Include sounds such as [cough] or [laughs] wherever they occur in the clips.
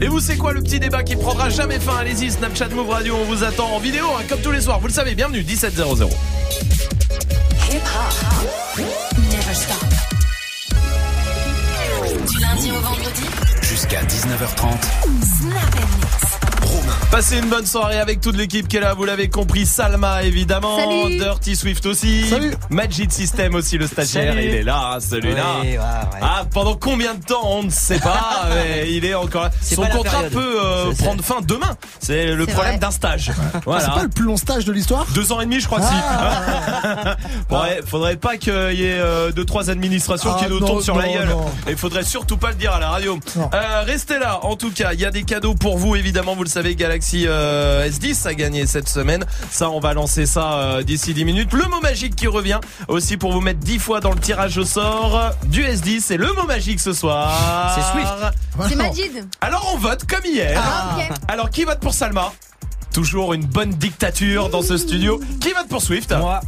Et vous, c'est quoi le petit débat qui prendra jamais fin? Allez-y, Snapchat Move Radio, on vous attend en vidéo, hein, comme tous les soirs. Vous le savez, bienvenue, 1700. Du lundi au vendredi, Jusqu'à 19h30. Snap Mix. Passez une bonne soirée avec toute l'équipe qui est là, vous l'avez compris. Salma, évidemment. Salut. Dirty Swift aussi. Salut. Magic System aussi, le stagiaire. Salut. Il est là, hein, celui-là. Ouais, ouais, ouais. Ah, pendant combien de temps On ne sait pas, [laughs] mais il est encore là. C'est Son la contrat peut euh, prendre fin demain. C'est le C'est problème d'un stage. [laughs] C'est Voilà. pas le plus long stage de l'histoire Deux ans et demi, je crois que Ah. si. [laughs] Faudrait, faudrait pas qu'il y ait euh, deux trois administrations Ah, qui nous tombent sur la non, gueule. non. Et faudrait surtout pas le dire à la radio. Euh, restez là. En tout cas, il y a des cadeaux pour vous évidemment. Vous le savez, Galaxy euh, S10 a gagné cette semaine. Ça, on va lancer ça euh, d'ici 10 minutes. Le mot magique qui revient aussi pour vous mettre 10 fois dans le tirage au sort du S10. C'est le mot magique ce soir. C'est Swift. C'est. Majid. Alors on vote comme hier. Ah. Alors qui vote pour Salma? Toujours une bonne dictature dans ce studio. Qui vote pour Swift? Moi,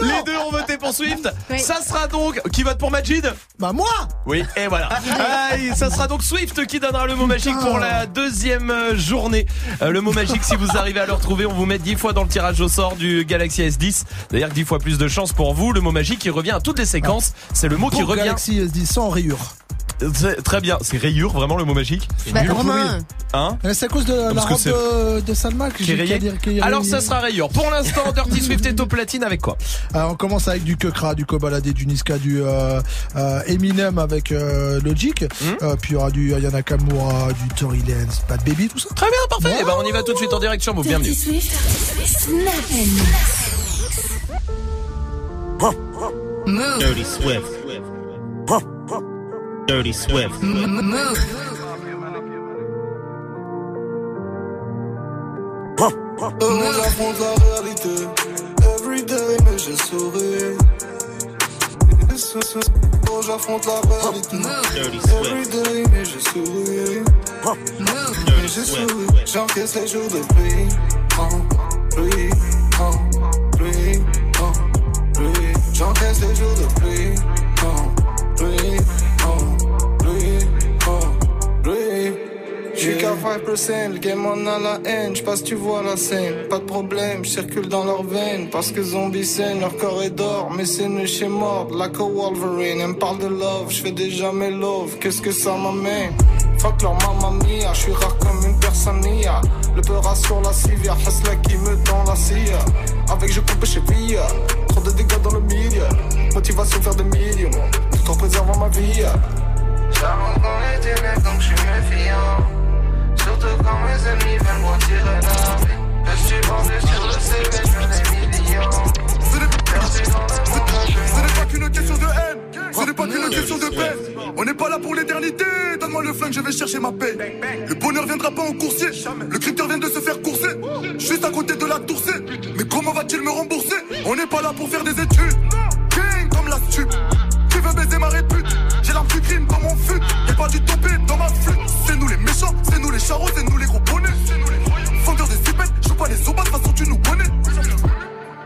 Les deux ont voté pour Swift. Oui. Ça sera donc qui vote pour Majid Bah moi Oui, et voilà. Ah, et ça sera donc Swift qui donnera le mot magique pour la deuxième euh, journée. Euh, le mot magique, si vous arrivez à le retrouver, on vous met 10 fois dans le tirage au sort du Galaxy S10. D'ailleurs, 10 fois plus de chance pour vous. Le mot magique qui revient à toutes les séquences. C'est le mot qui revient. Galaxy S10 sans rayure. Très bien. C'est rayure, vraiment le mot magique. Bah. Romain. Hein Euh, C'est à cause de la Parce robe de, de Salma que j'ai rayé qu'à dire qu'il est Alors ça sera rayure. Pour l'instant, Dirty [laughs] Swift est au platine avec quoi? Alors, on commence avec du Kekra, du Kobalade, du Niska, du euh, euh, Eminem avec euh, Logic. Hmm. Euh, puis il y aura du Ayana Kamura, du Tory Lanez, Bad Baby, tout ça. Très bien, parfait. Eh ben, on y va tout de suite en direct sur Move. Bienvenue. Dirty Swift. Dirty Swift. Move. Euh, j'affronte la réalité. Everyday mais j'ai souri. Oh j'affronte la réalité. Everyday mais j'ai souri. Mais j'ai souri. J'encaisse les jours de pluie. En pluie En pluie En pluie. J'encaisse les jours de pluie. En pluie J'suis qu'à 5%, le game en a la haine, j'passe tu vois la scène, pas de problème, j'circule dans leurs veines, parce que zombies saignent, leur corps est d'or, mais c'est nu chez mort, like a Wolverine, elle me parle de love, j'fais déjà mes love, qu'est-ce que ça m'amène? Fuck leur mamma mia, j'suis rare comme une personne nia, le peur sur la civia, Hasla qui me tend la scie, avec je coupe chez Via, trop de dégâts dans le milieu, motivation faire des millions, tout en préservant ma vie. J'avance dans les ténèbres donc j'suis méfiant. Surtout quand mes ennemis veulent m'en tirer la vie. Je suis vendu sur le CV, je des millions. Perdu dans le monde, Ce n'est pas qu'une question de haine, ce n'est pas qu'une question de paix. On n'est pas là pour l'éternité, donne-moi le flingue, je vais chercher ma paix. Le bonheur viendra pas en coursier, le crypteur vient de se faire courser. Juste à côté de la toursée, mais comment va-t-il me rembourser? On n'est pas là pour faire des études, gang comme la stup. Qui veut baiser ma répute? J'ai l'arme du crime dans mon fut, et pas du topé dans ma flûte. C'est nous les méchants, c'est nous les charros, c'est nous les gros bonnets. Fondeur des zipettes, joue pas les obas, de toute façon tu nous connais.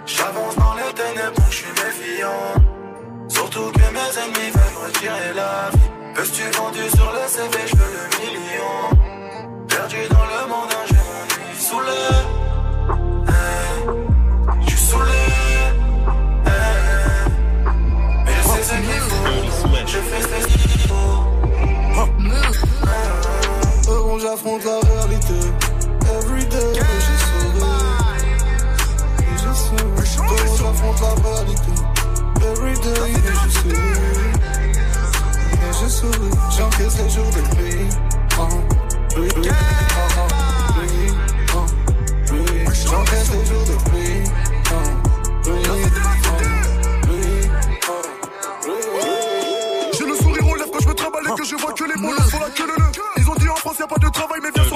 J'avance dans les ténèbres donc j'suis méfiant. Surtout que mes ennemis veulent me retirer la vie. Peux-tu vendu sur le CV, je veux le million. Perdu dans le monde, j'ai mon nuit saoulé. Hey, J'suis saoulé. Hey, Mais je sais ce qu'il faut. Je fais ce qu'il faut. J'affronte la réalité. Everyday, sauvé. Et je sauve. Bon, j'affronte la réalité? Everyday, sauvé. J'encaisse les jours de pluie. En pluie. En pluie. En pluie. J'encaisse les jours de pluie. J'ai le sourire aux lèvres quand je me trimballe et que je vois que les mots sont la queue y a pas de travail mais viens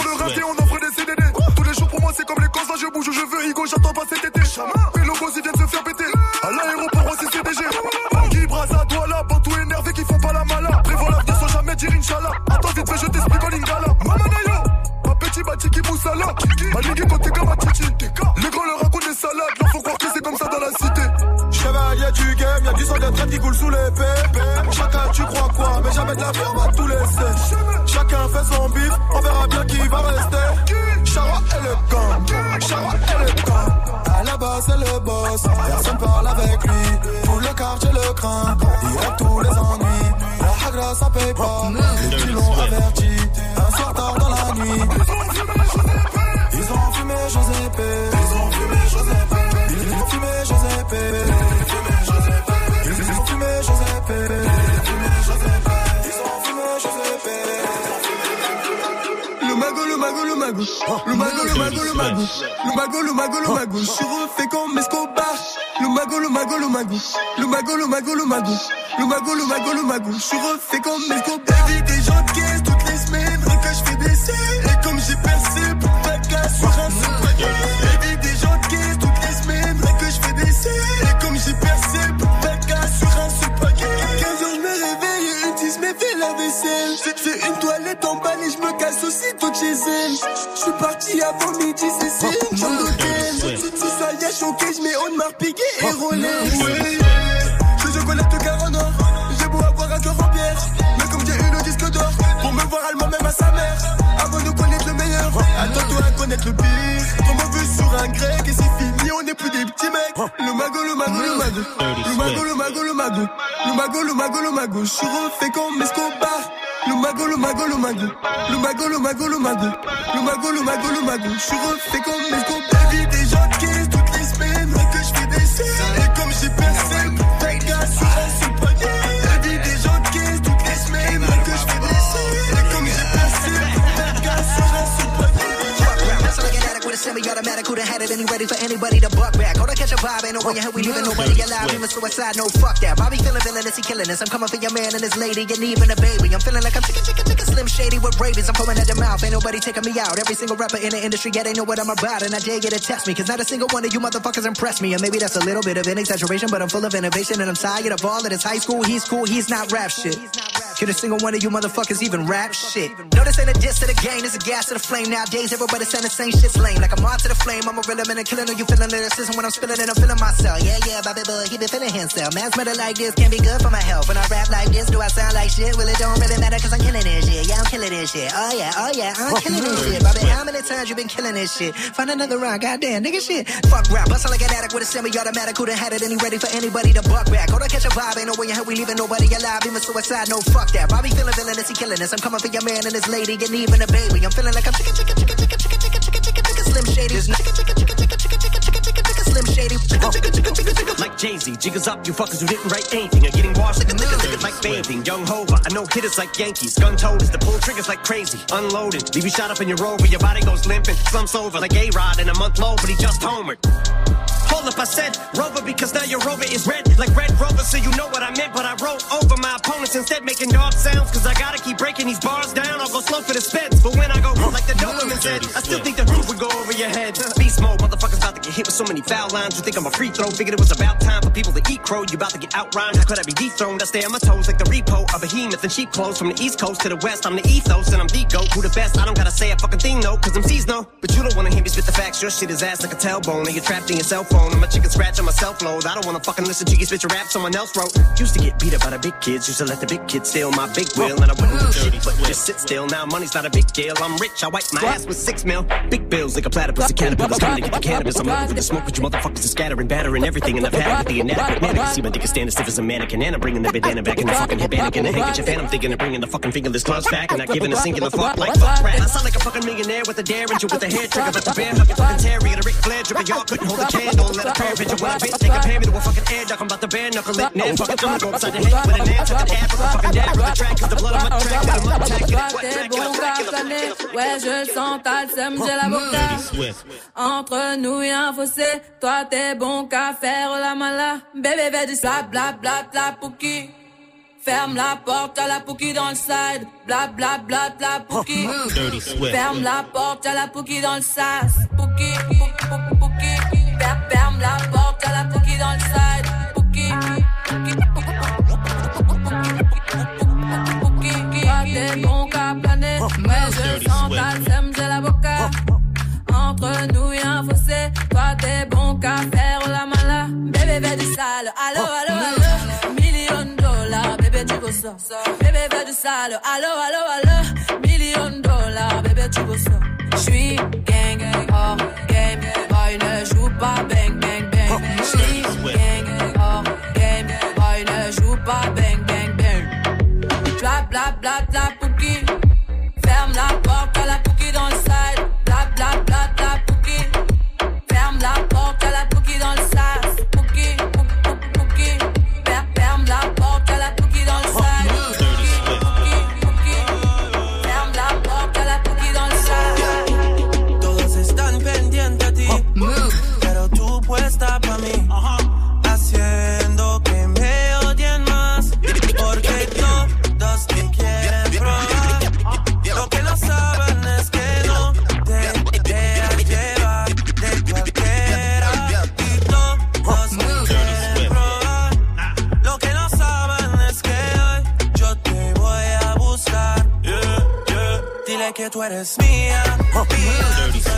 nobody taking me out. Every single rapper in the industry, yeah, they know what I'm about. And I dare get to test me. Cause not a single one of you motherfuckers impressed me. And maybe that's a little bit of an exaggeration, but I'm full of innovation and I'm tired of all of this high school. He's cool, he's not rap shit. Can a single one of you motherfuckers even rap shit? This ain't a diss to the game, this a gas to the flame. Nowadays, everybody saying the same shit's lame. Like I'm on to the flame, I'm a real man and killing you feeling lyricism when I'm spilling it, I'm feeling myself. Yeah, yeah, Bobby Boy, he been feeling himself. Man's better like this, can't be good for my health. When I rap like this, do I sound like shit? Well, it don't really matter cause I'm killing this shit. Yeah, I'm killing this shit. Oh yeah, oh yeah, I'm killing this shit. Bobby, how many times you been killing this shit? Find another round, goddamn, nigga shit. Fuck rap, bust like an addict with a semi-automatic. Who done had it and he ready for anybody to buck back? Hold on, catch a vibe, ain't no way in hell we leaving nobody alive. Even suicide, no fuck that. Bobby feeling villainous, he killing us. I'm coming for your man and his lady and even a baby. I'm feeling like I'm chicken, chicken, chicken, chicken, chicken, chicken, chicken, chicken, chicken, slim shady. Chicken, chicken, chicken, chicken, chicken, chicken, chicken, chicken, chicken, slim shady. Chicken, chicken, chicken, chicken, chicken. Like Jay-Z, jiggers up, you fuckers who didn't write anything. Are getting washed like a nigga, like bathing. Young Hova, I know hitters like Yankees. Gun toters, the pull triggers like crazy. Unloaded, leave you shot up in your rover, your body goes limping. Slumps over like A-Rod in a month low, but he just homered. Hold up, I said Rover because now your Rover is red like Red Rover, so you know what I meant. But I wrote over my opponents instead, making dog sounds. Cause I gotta keep breaking these bars down. I'll go slow for the speds. But when I go like the Doberman said, I still think the roof would go over your head. Beast mode, motherfuckers about to get hit with so many foul lines. You think I'm a free throw? Figured it was about time for people to eat crow. You about to get outrhymed. How could I be dethroned? I stay on my toes like the repo. Of behemoth and sheep clothes from the east coast to the west. I'm the ethos and I'm the goat. Who the best? I don't gotta say a fucking thing though, cause I'm C's the. Your shit is ass like a tailbone. And you're trapped in your cell phone. I'm a chicken scratch on my cell load. I don't wanna fucking listen to you spit your rap someone else wrote. Used to get beat up by the big kids. Used to let the big kids steal my big wheel. And I wouldn't do shit, but just sit still. Now money's not a big deal. I'm rich. I wipe my ass with six mil. Big bills like a platypus. A caterpillar's trying to get the cannabis. I'm over with the smoke, but you motherfuckers are scattering, battering everything. And I've had it with the inadequate man. I can see my dick is standing stiff as a mannequin. And I'm bringing the bandana back in the fucking headband and a handkerchief. And I'm thinking of bringing the fucking fingerless gloves back. And not giving a singular fuck like fuck rap. I sound like a fucking millionaire with a derringer with a hair trigger. But the bear fucking Terry and a Ric Flair dripper. Y'all couldn't hold a candle. Let a prayer picture with a bitch. They compare me to a fucking air duck. I'm about to bare knuckle it. Now fucking I'm gonna go upside the head with an ass. I can have a fucking dab with a track. Cause the blood on my track. Got a mud track. Get it wet track. Get a track. Get a track. Ouais, je sens, j'ai la boca. Entre nous y'a un fossé, toi t'es bon qu'à faire la mala. Bébé, bébé, du slap, bla, bla, bla, pouki. Ferme la porte, à la pouki dans le side. Bla, bla, bla, bla, pouki. [laughs] Ferme la porte, à la pouki dans le sas. Pouki, pouki, pouki, pouki. Fer- Ferme la porte, à la pouki dans le side. Pouki, pouki, pouki. Toi t'es bon qu'à planer. Ouais, je sens ta sème, j'ai la boca. Entre nous y'a un fossé. Toi t'es bon qu'à faire la mala. Bébé, bébé du sale. Allo, allo, ça. Bébé, du sale. Allo, allo, allo. Million de dollars, bébé, tu veux ça. J'suis gang, gang, hors game. Boy, ne joue pas bang, bang, bang. J'suis gang, hors game. Boy, ne joue pas bang, bang, bang. Bla, bla, bla, bla, Que tú eres mía, mía.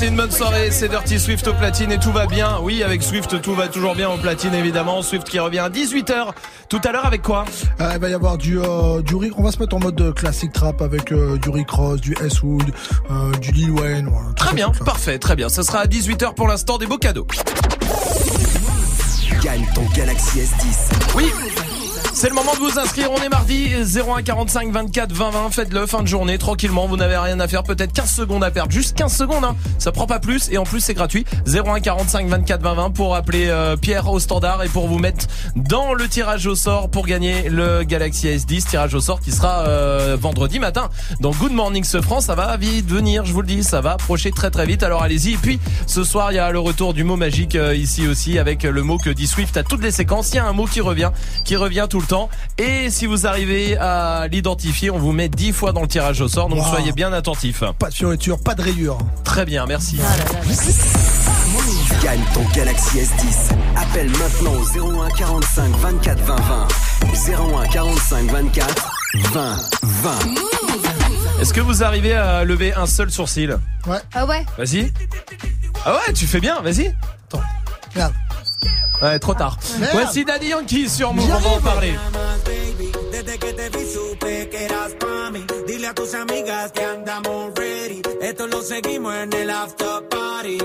Passez une bonne soirée, c'est Dirty Swift au platine et tout va bien. Oui, avec Swift, tout va toujours bien au platine évidemment. Swift qui revient à 18h. Tout à l'heure avec quoi? Euh, il va y avoir du, euh, du Rick. On va se mettre en mode euh, classique trap avec euh, du Rick Ross, du S Wood, euh, du Lil Wayne. Voilà, Très ça, bien, ça. parfait, très bien. Ce sera à 18h pour l'instant des beaux cadeaux. Gagne ton Galaxy S10. Oui c'est le moment de vous inscrire, on est mardi 01 45 24 20 20, faites-le fin de journée tranquillement, vous n'avez rien à faire, peut-être 15 secondes à perdre, juste 15 secondes hein. ça prend pas plus. Et en plus c'est gratuit. 01 45 24 20 20 pour appeler euh, Pierre au standard et pour vous mettre dans le tirage au sort pour gagner le Galaxy S10, tirage au sort qui sera euh, vendredi matin dans Good Morning Ce France, ça va vite venir, je vous le dis, ça va approcher très très vite. Alors allez-y. Et puis ce soir il y a le retour du mot magique euh, ici aussi avec le mot que dit Swift à toutes les séquences, il y a un mot qui revient qui revient tout le temps et si vous arrivez à l'identifier, on vous met 10 fois dans le tirage au sort donc Wow. soyez bien attentifs. Pas de fioriture, pas de rayures. Très bien, merci. Gagne ton Galaxy S10. Appelle maintenant au 01 45 24 20 20. 01 45 24 20 20. Est-ce que vous arrivez à lever un seul sourcil? Ouais. Ah ouais? Vas-y. Ah ouais, tu fais bien, vas-y. Attends. Regarde. Ouais, trop tard. Merde. Voici Daddy Yankee sur Move, on va en parler. Desde que te vi supe que eras pa' mí. Dile a tus amigas que andamos ready. Esto lo seguimos en el after party.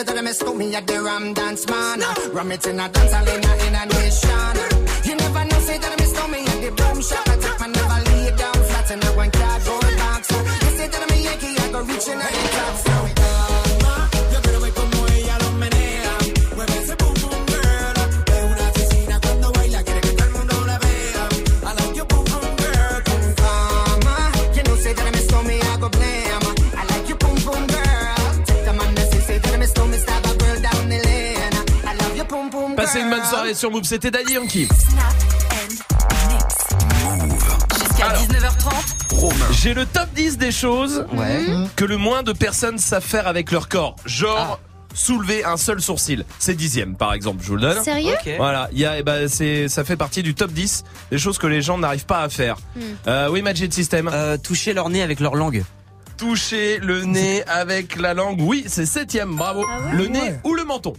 Say that I miss me at the Ram Dance Man. Ram it in a dance in a, in a nation. Sur Move, c'était Daddy Yankee. Jusqu'à 19h30. J'ai le top 10 des choses que le moins de personnes savent faire avec leur corps. Genre soulever un seul sourcil. C'est dixième par exemple, je vous le donne. Sérieux. Voilà, il y a, eh ben, c'est, ça fait partie du top 10 des choses que les gens n'arrivent pas à faire. Hmm. Euh, oui, Magic System. toucher leur nez avec leur langue. Toucher le nez avec la langue. Oui, c'est septième, bravo. Ah ouais le Ah nez ouais. ou le menton.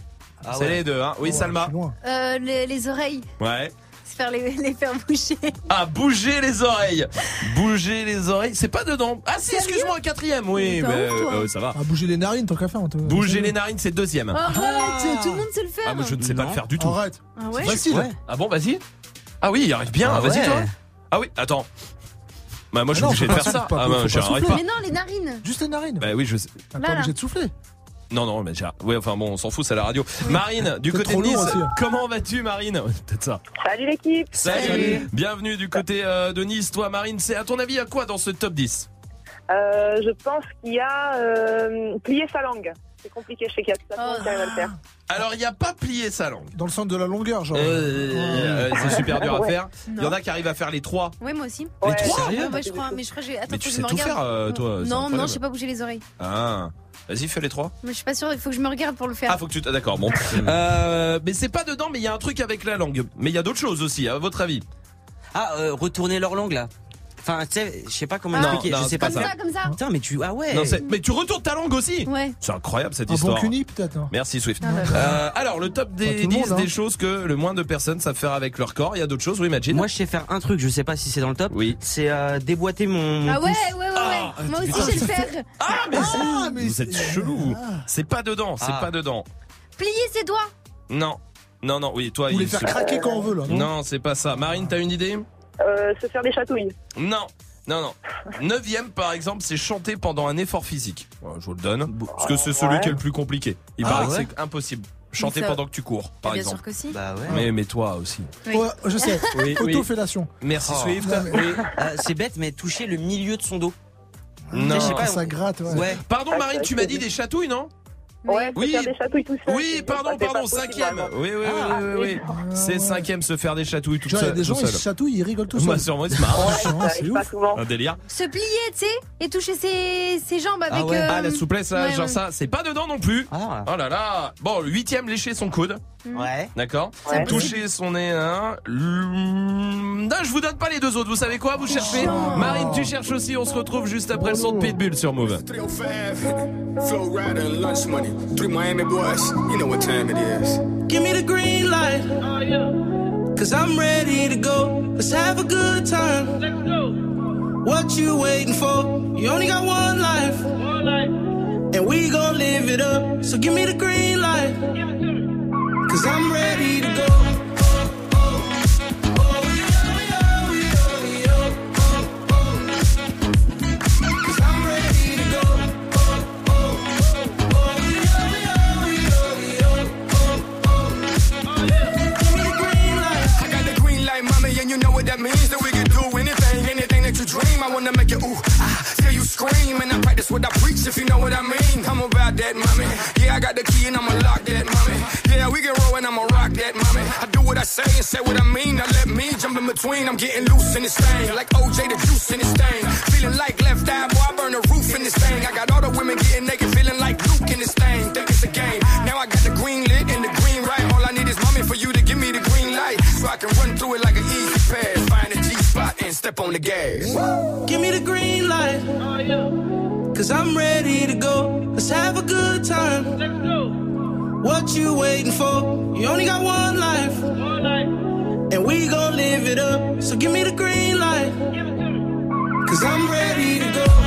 Ah c'est ouais. les deux, hein. Oui, Salma. Euh, les, les oreilles. Ouais. Faire les, les faire bouger. Ah, bouger les oreilles. Bouger les oreilles, c'est pas dedans. Ah si, excuse-moi, quatrième, oui. T'es mais, euh, ça va. À bouger les narines, tant qu'à faire. on te- Bouger les narines, c'est deuxième. Arrête, tout le monde sait le faire. Ah, moi je ne sais pas le faire du tout. Arrête. Ah ouais Facile. Ouais. Ah bon, vas-y. Ah oui, il arrive bien. Ah vas-y ouais. toi. Ah oui, attends. Bah moi je suis Ah obligé de faire ça. pas- Ah bah pas. Mais non, les narines. Juste les narines. Bah oui, je sais. T'as Là, pas là. obligé de souffler. Non non, mais j'ai. Ouais, enfin bon, on s'en fout, c'est à la radio. Marine, du côté de Nice, comment vas-tu Marine Peut-être ça. Salut l'équipe. Salut. Bienvenue du côté euh, de Nice. Toi Marine, c'est à ton avis à quoi dans ce top 10 Euh, je pense qu'il y a euh, plier sa langue. C'est compliqué, je sais qu'il y a tout le monde qui arrive à le faire. Alors il n'y a pas plié sa langue. Dans le sens de la longueur, genre. Euh, ouais, c'est super dur à Ouais. faire. Il y en a qui arrivent à faire les trois. Oui, moi aussi. Les trois Ouais, ouais, je crois. Mais je crois que j'ai. Attends, Mais tu sais me tout regarde. faire, euh, toi, Non, non, je sais pas bouger les oreilles. Ah. Vas-y, fais les trois. Mais je suis pas sûre. Il faut que je me regarde pour le faire. Ah, faut que tu. ah, D'accord, bon. [laughs] Euh, mais c'est pas dedans, mais il y a un truc avec la langue. Mais il y a d'autres choses aussi, à votre avis? Ah, euh, retourner leur langue là. Enfin, tu sais, je sais pas comment expliquer. non, je sais pas Comme ça. comme ça. Putain, mais tu. Ah ouais. Non, c'est- mais tu retournes ta langue aussi. Ouais. C'est incroyable cette Un bon histoire. cuni, peut-être. hein. Merci Swift. Ah, bah, Euh, alors le top des tout le 10 monde, hein. des choses que le moins de personnes savent faire avec leur corps. Il y a d'autres choses, oui, imagine. Moi, je sais faire un truc. Je sais pas si c'est dans le top. Oui. C'est euh, déboîter mon. mon Ah ouais, pouce. ouais, ouais, Ah, ouais. Moi aussi, je sais le faire. Ah, mais, Ah, mais vous êtes c'est- chelou. vous. C'est pas dedans, c'est Ah. pas dedans. Plier ses doigts. Non. Non, non, oui, toi, Ou les il faire craquer quand on veut, là. Non? Non, c'est pas ça. Marine, t'as une idée? Euh, se faire des chatouilles. Non. Non, non. Neuvième, par exemple, c'est chanter pendant un effort physique. Voilà, je vous le donne. Parce que c'est celui Ouais. qui est le plus compliqué. Il Ah, paraît ouais que c'est impossible. Chanter Mais ça- pendant que tu cours, par Bien exemple. sûr que si. Bah ouais. Mais, mais toi aussi. Oui. Ouais, je sais. [laughs] Oui, oui. Autofellation. Merci Oh. Swift. Non, mais- Oui. Euh, c'est bête, mais toucher le milieu de son dos. Non. Je sais pas. Ça gratte, ouais. Ouais. Pardon Ah, Marine, tu m'as dit des chatouilles, non? Ouais, Oui. se faire des chatouilles tout seul. Oui, pardon, pardon, cinquième. Oui, oui, Ah, oui, oui, oui. C'est cinquième, se faire des chatouilles tout Tu vois, il y a seul. des gens, ils seul. se chatouillent, ils rigolent tout seuls. moi, c'est marrant. Ah, Ça c'est arrive pas ouf. souvent. Un délire. Se plier, tu sais, et toucher ses, ses jambes avec. ouais. euh, Ah, la souplesse, là, ouais, genre ouais. ça, c'est pas dedans non plus. Ah. Oh là là. Bon, huitième, lécher son coude. Ouais. D'accord Ouais. Toucher son nez, hein. Non, je vous donne pas les deux autres. Vous savez quoi Vous cherchez Marine, tu cherches aussi. On se retrouve juste après le son de Pitbull sur Move. 305, Flow Rider and Lunch Money. Three Miami boys, you know what time it is. Give me the green light. Cause I'm ready to go. Let's have a good time. What you waiting for? You only got one life. And we gon' live it up. So give me the green light. Cause I'm ready to go. Cause I'm ready scream. And I practice what I preach, if you know what I mean. I'm about that, mommy. Yeah, I got the key and I'ma lock that, mommy. Yeah, we can roll and I'ma rock that, mommy. I do what I say and say what I mean. Now let me jump in between. I'm getting loose in this thing, like OJ the juice in this thing. Feeling like left eye, boy, I burn the roof in this thing. I got all the women getting naked, feeling like step on the gas. Give me the green light. Cause I'm ready to go. Let's have a good time. What you waiting for? You only got one life. And we gon' live it up. So give me the green light. Cause I'm ready to go.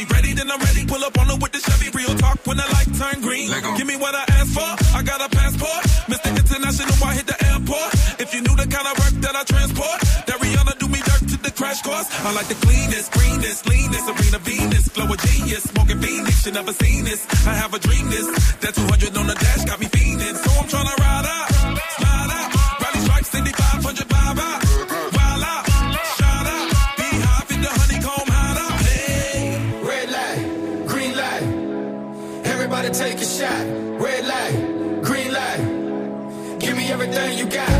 She ready, then I'm ready. Pull up on her with the Chevy. Real talk when the light turn green. Give me what I asked for. I got a passport. Mr. International, I hit the airport. If you knew the kind of work that I transport, that Rihanna do me dirt to the crash course. I like the cleanest, greenest, leanest, arena Venus, glow a genius, smoking Phoenix. You never seen this. I have a dream this. That 200 on the dash got me fiending. So I'm tryna ride out, slide out, rally stripes, 7500 vibe out. Take a shot. Red light, green light. Give me everything you got.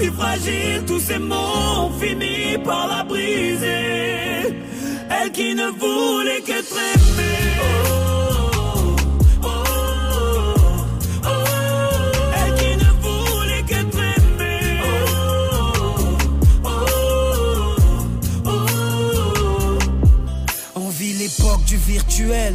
si fragile, tous ces mots ont fini par la briser. Elle qui ne voulait qu'être. Oh, oh, oh, aimée. On vit l'époque du virtuel,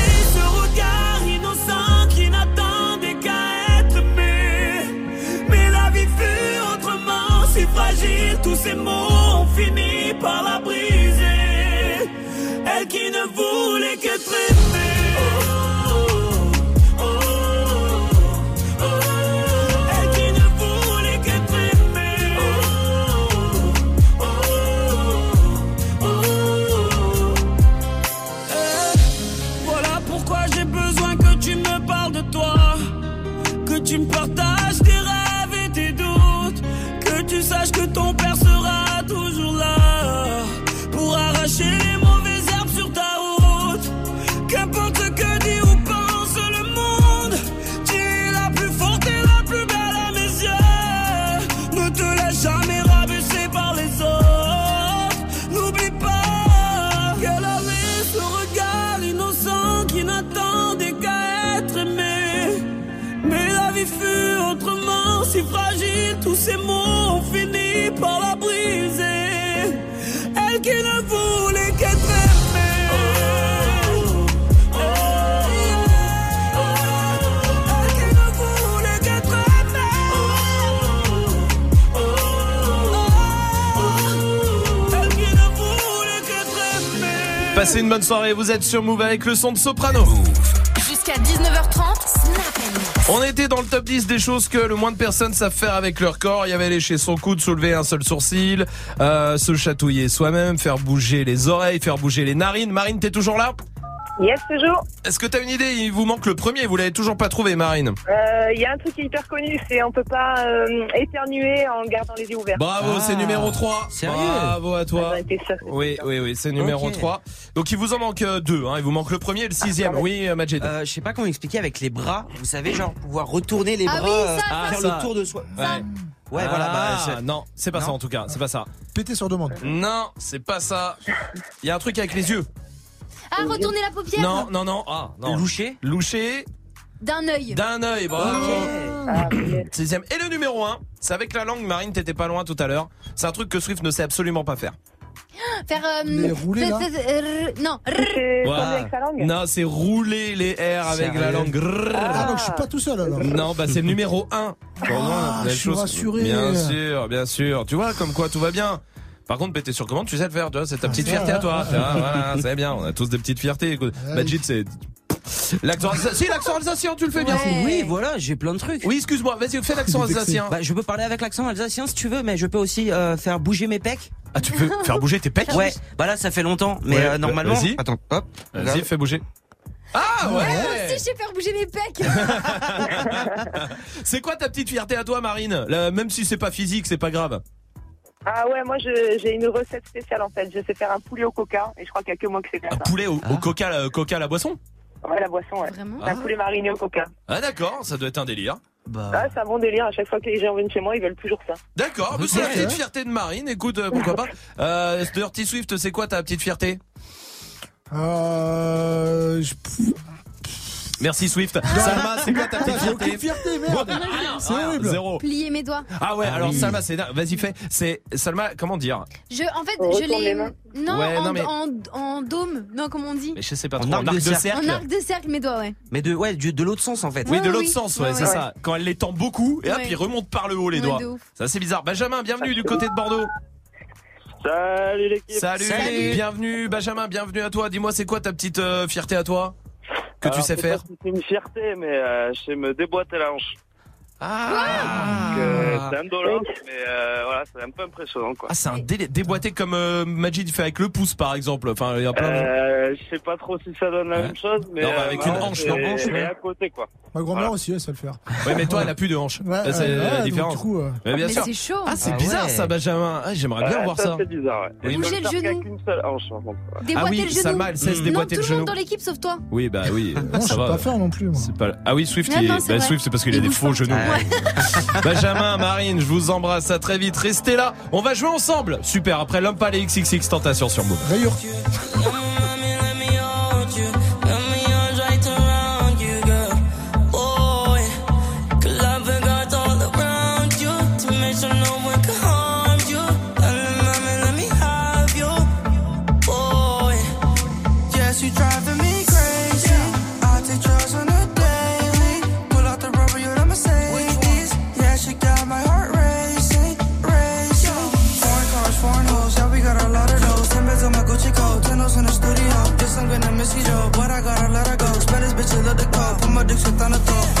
ces mots ont fini par la briser. Elle qui ne voulait que t'aimer. Passez une bonne soirée, vous êtes sur Move avec le son de Soprano. Jusqu'à 19h30, Snap Mix. On était dans le top 10 des choses que le moins de personnes savent faire avec leur corps. Il y avait lécher son coude, soulever un seul sourcil, euh, se chatouiller soi-même, faire bouger les oreilles, faire bouger les narines. Marine, t'es toujours là? Yes, toujours. Est-ce que t'as une idée? Il vous manque le premier, vous l'avez toujours pas trouvé, Marine. Euh, Il y a un truc qui est hyper connu, c'est on peut pas euh, éternuer en gardant les yeux ouverts. Bravo, c'est numéro 3. Sérieux? Bravo à toi. Ah, sûre. Oui, oui, oui, c'est numéro Ok. 3. Donc il vous en manque euh, deux, hein. il vous manque le premier et le sixième. Oui, euh, Majid. Euh, je sais pas comment expliquer avec les bras. Vous savez, genre pouvoir retourner les Ah bras, oui, euh, ça, faire ça. le tour de soi. Ouais. Ouais, voilà. Bah, Ah, non, c'est pas Non ça en tout cas, c'est pas ça. Péter sur demande. Non, c'est pas ça. Il y a un truc avec les yeux. Ah, retourner la paupière Non, non, non. Ah, non. Loucher Loucher D'un œil. d'un œil. Bravo. Ah, yes. Sixième. Et le numéro 1, c'est avec la langue, Marine, t'étais pas loin tout à l'heure. C'est un truc que Swift ne sait absolument pas faire. Faire. euh, Les roulés, là euh, Non, rrr. C'est Voilà. tourner avec sa langue. Non, c'est rouler les airs avec la langue. Ah, donc je suis pas tout seul alors. Non, bah c'est le numéro 1. Ah, je suis rassuré. Bien sûr, bien sûr. Tu vois, comme quoi tout va bien. Par contre, péter sur commande, tu sais le faire, tu vois, c'est ta petite ça fierté à toi. Voilà, c'est bien, on a tous des petites fiertés. Ouais. Majid, c'est. L'accent alsacien, si, l'accent alsacien, tu le fais bien. Ouais. Oui, voilà, j'ai plein de trucs. Oui, excuse-moi, vas-y, fais l'accent alsacien. Bah, je peux parler avec l'accent alsacien si tu veux, mais je peux aussi euh, faire bouger mes pecs. Ah, tu peux faire bouger tes pecs Ouais, bah là, ça fait longtemps, mais Ouais, euh, normalement. vas-y. Attends, hop. Vas-y, fais bouger. Ah Moi ouais aussi, je sais faire bouger mes pecs. [laughs] C'est quoi ta petite fierté à toi, Marine? Là, Même si c'est pas physique, c'est pas grave. Ah ouais, moi je- j'ai une recette spéciale en fait. Je sais faire un poulet au coca et je crois qu'il y a que moi qui sais faire Un ça. poulet au, Ah. au coca, la- coca la boisson? Ouais, la boisson, ouais. Vraiment Un poulet mariné au coca. Ah d'accord, ça doit être un délire. Bah. Ah, c'est un bon délire. À chaque fois que les gens viennent chez moi, ils veulent toujours ça. D'accord, mais c'est la petite fierté de Marine, écoute, euh, pourquoi pas. [laughs] Euh, Dirty Swift, c'est quoi ta petite fierté? Euh. je- Merci Swift. Salma, c'est quoi ta petite aucune fierté merde. C'est horrible. Zéro. Plier mes doigts. Ah ouais, Ah alors oui. Salma, c'est vas-y fais. C'est Salma, comment dire? Je, en fait, On je l'ai. Non, Ouais, en, non, mais- en, en dôme. Non, comment on dit Mais je sais pas En trop. arc de cercle. En arc de cercle, mes doigts, ouais. Mais de, ouais, du- de l'autre sens en fait. Oui, de l'autre oui. sens, ouais, Ouais, c'est ouais. ça. Quand elle les tend beaucoup, et hop, ils remontent par le haut les doigts. Ça c'est bizarre. Benjamin, bienvenue du côté de Bordeaux. Salut l'équipe. Salut, Salut. bienvenue Benjamin, bienvenue à toi. Dis-moi, c'est quoi ta petite euh, fierté à toi? Que tu sais faire C'est une fierté, mais euh, je sais me déboîter la hanche. Ah, euh, c'est indolore, mais euh, voilà, c'est un peu impressionnant quoi. Ah, c'est un délai déboîté comme euh, Majid fait avec le pouce par exemple. Enfin, il y a plein de... Euh, je sais pas trop si ça donne la Ouais. même chose, mais Non, bah, euh, avec voilà, une hanche, non, hanche, ouais. à côté quoi. Ma grand-mère Voilà. aussi, elle sait le faire. Ouais, mais toi, elle a plus de hanches. Ouais, Ça, c'est ouais, la ouais, donc, différence. du coup, euh, Mais bien Mais sûr. c'est chaud. Ah, c'est Ah bizarre ouais. ça, Benjamin. Ah, J'aimerais bien Ouais, voir ça. ça. C'est bizarre, ouais. Oui. Je peux Bouger le faire genou. qu'avec une seule hanche, par contre. ouais. Déboîter Ah oui, le genou. Salma, elle sait se Mm. déboîter non, le tout le genou. monde dans l'équipe sauf toi. Oui, bah oui. non, je ça sais va. pas faire non plus, moi. C'est pas. Ah oui, Swift, Non, il est- non, c'est bah, vrai. Swift, c'est parce qu'il a Il des bouge faux pas. genoux. Ouais. [laughs] Benjamin, Marine, je vous embrasse à très vite. Restez là. On va jouer ensemble. Super. Après l'homme pas les XXX Tentation sur Move. productietanı top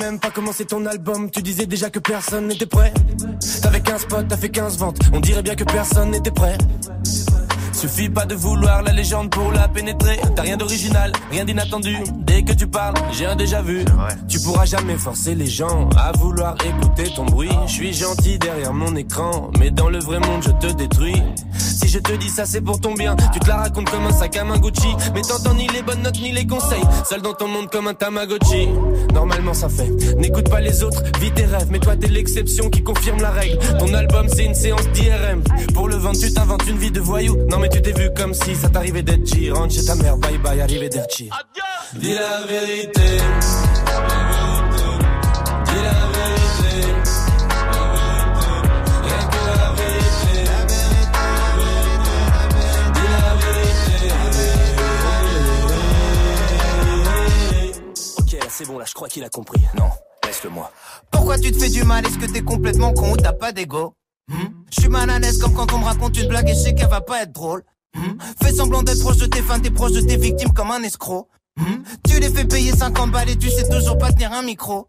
Même pas commencé ton album, tu disais déjà que personne n'était prêt. T'avais 15 potes, t'as fait 15 ventes, on dirait bien que personne n'était prêt. Suffit pas de vouloir la légende pour la pénétrer. T'as rien d'original, rien d'inattendu. Dès que tu parles, j'ai un déjà vu. Tu pourras jamais forcer les gens à vouloir écouter ton bruit. Je suis gentil derrière mon écran, mais dans le vrai monde je te détruis. Si je te dis ça, c'est pour ton bien. Tu te la racontes comme un sac à main Gucci, mais t'entends ni les bonnes notes ni les conseils. Seul dans ton monde comme un Tamagotchi. Normalement ça fait. N'écoute pas les autres, vis tes rêves, mais toi t'es l'exception qui confirme la règle. Ton album c'est une séance d'IRM. Pour le vendre, tu t'inventes une vie de voyou. Non mais tu t'es vu comme si ça t'arrivait d'être G. Rentre chez ta mère, bye bye, arrivé d'être Dis la vérité. C'est bon, là je crois qu'il a compris. Non, laisse-le moi. Pourquoi tu te fais du mal? Est-ce que t'es complètement con ou t'as pas d'ego? Hmm? Je suis mal à l'aise comme quand on me raconte une blague et je sais qu'elle va pas être drôle. Hmm? Fais semblant d'être proche de tes fans, t'es proche de tes victimes comme un escroc. Hmm? Tu les fais payer 50 balles et tu sais toujours pas tenir un micro.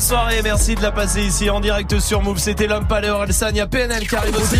Bonne soirée, merci de la passer ici en direct sur Move. C'était l'homme Palais Elsan, il y a PNL qui arrive aussi.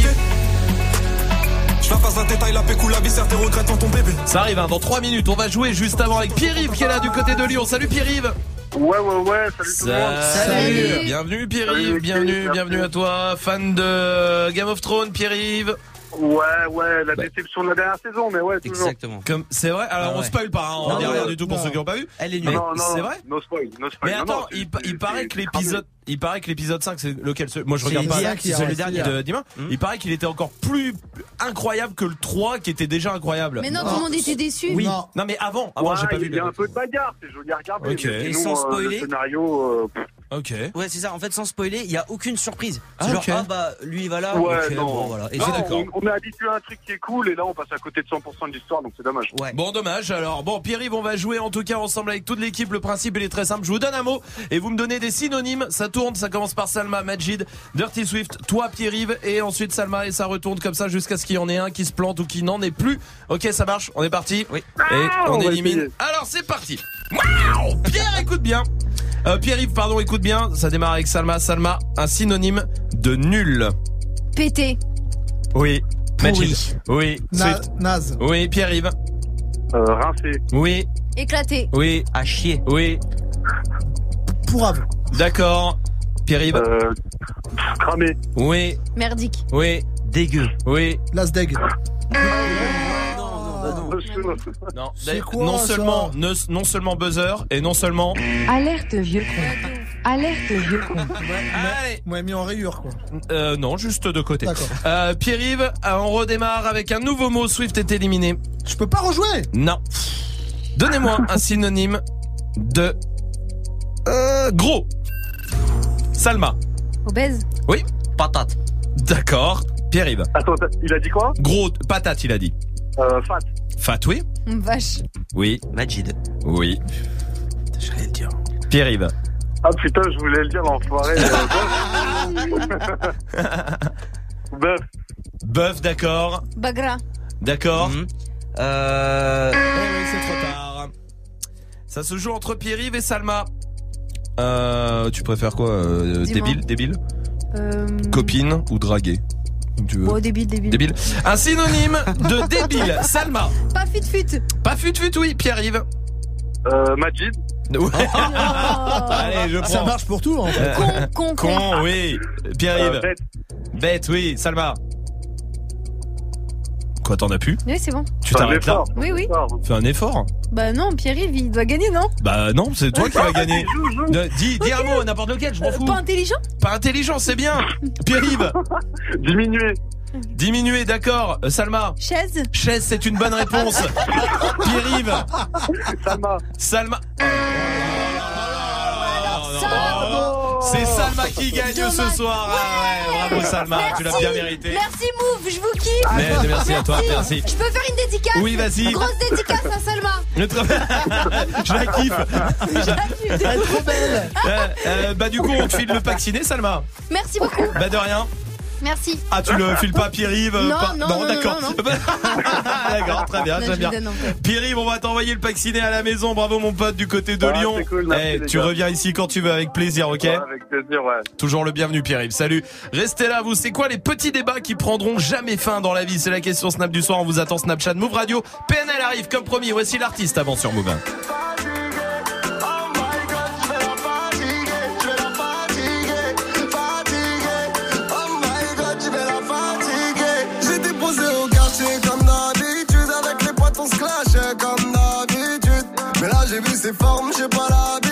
Je la passe la détail, la pécou, la tes regrets dans ton bébé. Ça arrive hein, dans 3 minutes, on va jouer juste avant avec Pierre-Yves qui est là du côté de Lyon. Salut Pierre-Yves Ouais, ouais, ouais, salut tout le monde. Salut. Bienvenue Pierre-Yves, Salut, bienvenue, bienvenue à toi. Fan de Game of Thrones, Pierre-Yves Ouais, ouais, la déception de la dernière saison, mais ouais, toujours. Comme c'est vrai. Alors Ah on ouais. spoil pas, hein, on Non, dit non, rien du tout pour non. ceux qui n'ont pas vu. Elle est Non, non, c'est vrai. No spoil, no spoil. Mais Non, attends, non, il, paraît que l'épisode, il paraît que l'épisode 5 c'est lequel Moi je regarde pas. C'est celui hier. de Dima. Il paraît qu'il était encore plus incroyable que le 3 qui était déjà incroyable. Mais non, tout le monde était déçu. Non. Non mais avant, avant Ouais, j'ai pas vu. Il y a un peu de bagarre, c'est joli à regarder. Ok. mais Et sans euh, spoiler. Le scénario. Ok. Ouais, c'est ça. En fait, sans spoiler, il y a aucune surprise. C'est Ah, genre, ok. ah bah, lui, il va là. Ouais, non. bon, voilà. Et Non, on, on est habitué à un truc qui est cool et là on passe à côté de 100% de l'histoire donc c'est dommage. Ouais. Bon dommage alors bon Pierre-Yves on va jouer en tout cas ensemble avec toute l'équipe le principe il est très simple je vous donne un mot et vous me donnez des synonymes ça tourne ça commence par Salma Majid Dirty Swift toi Pierre-Yves et ensuite Salma et ça retourne comme ça jusqu'à ce qu'il y en ait un qui se plante ou qui n'en ait plus ok ça marche on est parti oui et Ah, on, élimine essayer. alors c'est parti Pierre écoute bien euh, Pierre-Yves pardon écoute bien ça démarre avec Salma Salma un synonyme de nul Pété. oui. Majid oui Na- Swift naze. oui Pierre-Yves Euh, rincé. oui Éclaté. oui À chier. oui Pourrave. D'accord. Pierre-Yves Euh, cramé. Oui, Merdique. oui, Dégueu. oui. Lasdeg. Non, C'est d'ailleurs, quoi, non seulement ne- non seulement buzzer et non seulement Alerte vieux con. Alerte vieux con. Allez. Moi, mis en rayure, quoi. euh, non, juste de côté. D'accord. Euh, Pierre-Yves, euh, on redémarre avec un nouveau mot. Swift est éliminé. Je peux pas rejouer. Non. Donnez-moi un [laughs] synonyme de euh, gros. Salma. Obèse. Oui. Patate. D'accord. Pierre-Yves. Attends, il a dit quoi? Gros patate, il a dit. Euh, Fat. Fat, oui. Vache. Oui. Majid. Oui. Je vais le dire. Pierre-Yves. Ah putain, je voulais le dire l'enfoiré. Euh, Bœuf. [laughs] Bœuf, d'accord. Bagra. D'accord. Mhm. Euh. Oui, c'est trop tard. Ça se joue entre Pierre-Yves et Salma. Euh, tu préfères quoi euh. Débile, débile Euh... Copine ou draguer tu veux. Bon, débile, débile. Débile. Un synonyme de débile. [laughs] Salma. Pas fut fut. Pas fut fut, oui. Pierre-Yves. Euh, Majid. Ouais. [laughs] Allez, je prends. Ça marche pour tout, en fait. Con, con, con. con, oui. Pierre-Yves. Euh, bête. Bête, oui. Salma. Quoi, t'en as plus Oui, c'est bon. Tu t'arrêtes là. Oui, oui. Effort. Fais un effort. Bah non, Pierre-Yves, il doit gagner, non? Bah non, c'est toi qui vas gagner. Joue, joue. Ne- Dis, dis un mot, n'importe lequel, je m'en Euh, fous. Pas intelligent? Pas intelligent, c'est bien. Pierre-Yves. [laughs] Diminuer. Diminuer, d'accord. Euh, Salma. Chaise Chaise, c'est une bonne réponse. [laughs] Pierre-Yves. Salma. Salma. ça C'est Salma qui gagne ce soir. Ah ouais, bravo Salma, tu l'as bien mérité. Merci Move, je vous kiffe Mais- merci à toi, merci. Je peux faire une dédicace Oui, vas-y. Grosse dédicace à Salma Le tra- [laughs] Je la kiffe. Elle est trop belle Euh, euh, bah du coup, on te file le pack ciné, Salma. Merci beaucoup Bah de rien. Merci. Ah, tu le files pas Pierre-Yves euh, Non, pas- non, non, d'accord. non, [laughs] d'accord, très bien, très bien. Pierre-Yves, on va t'envoyer le pack ciné à la maison. Bravo, mon pote, du côté de Ah, Lyon. c'est cool, merci, Eh, tu gars. reviens ici quand tu veux, avec plaisir, ok Ouais, avec plaisir, ouais. Toujours le bienvenu, Pierre-Yves. Salut. Restez là, vous. C'est quoi les petits débats qui prendront jamais fin dans la vie? C'est la question Snap du soir. On vous attend Snapchat Move Radio. PNL arrive comme promis. Voici l'artiste avant sur Move. Formes, j'ai pas l'habitude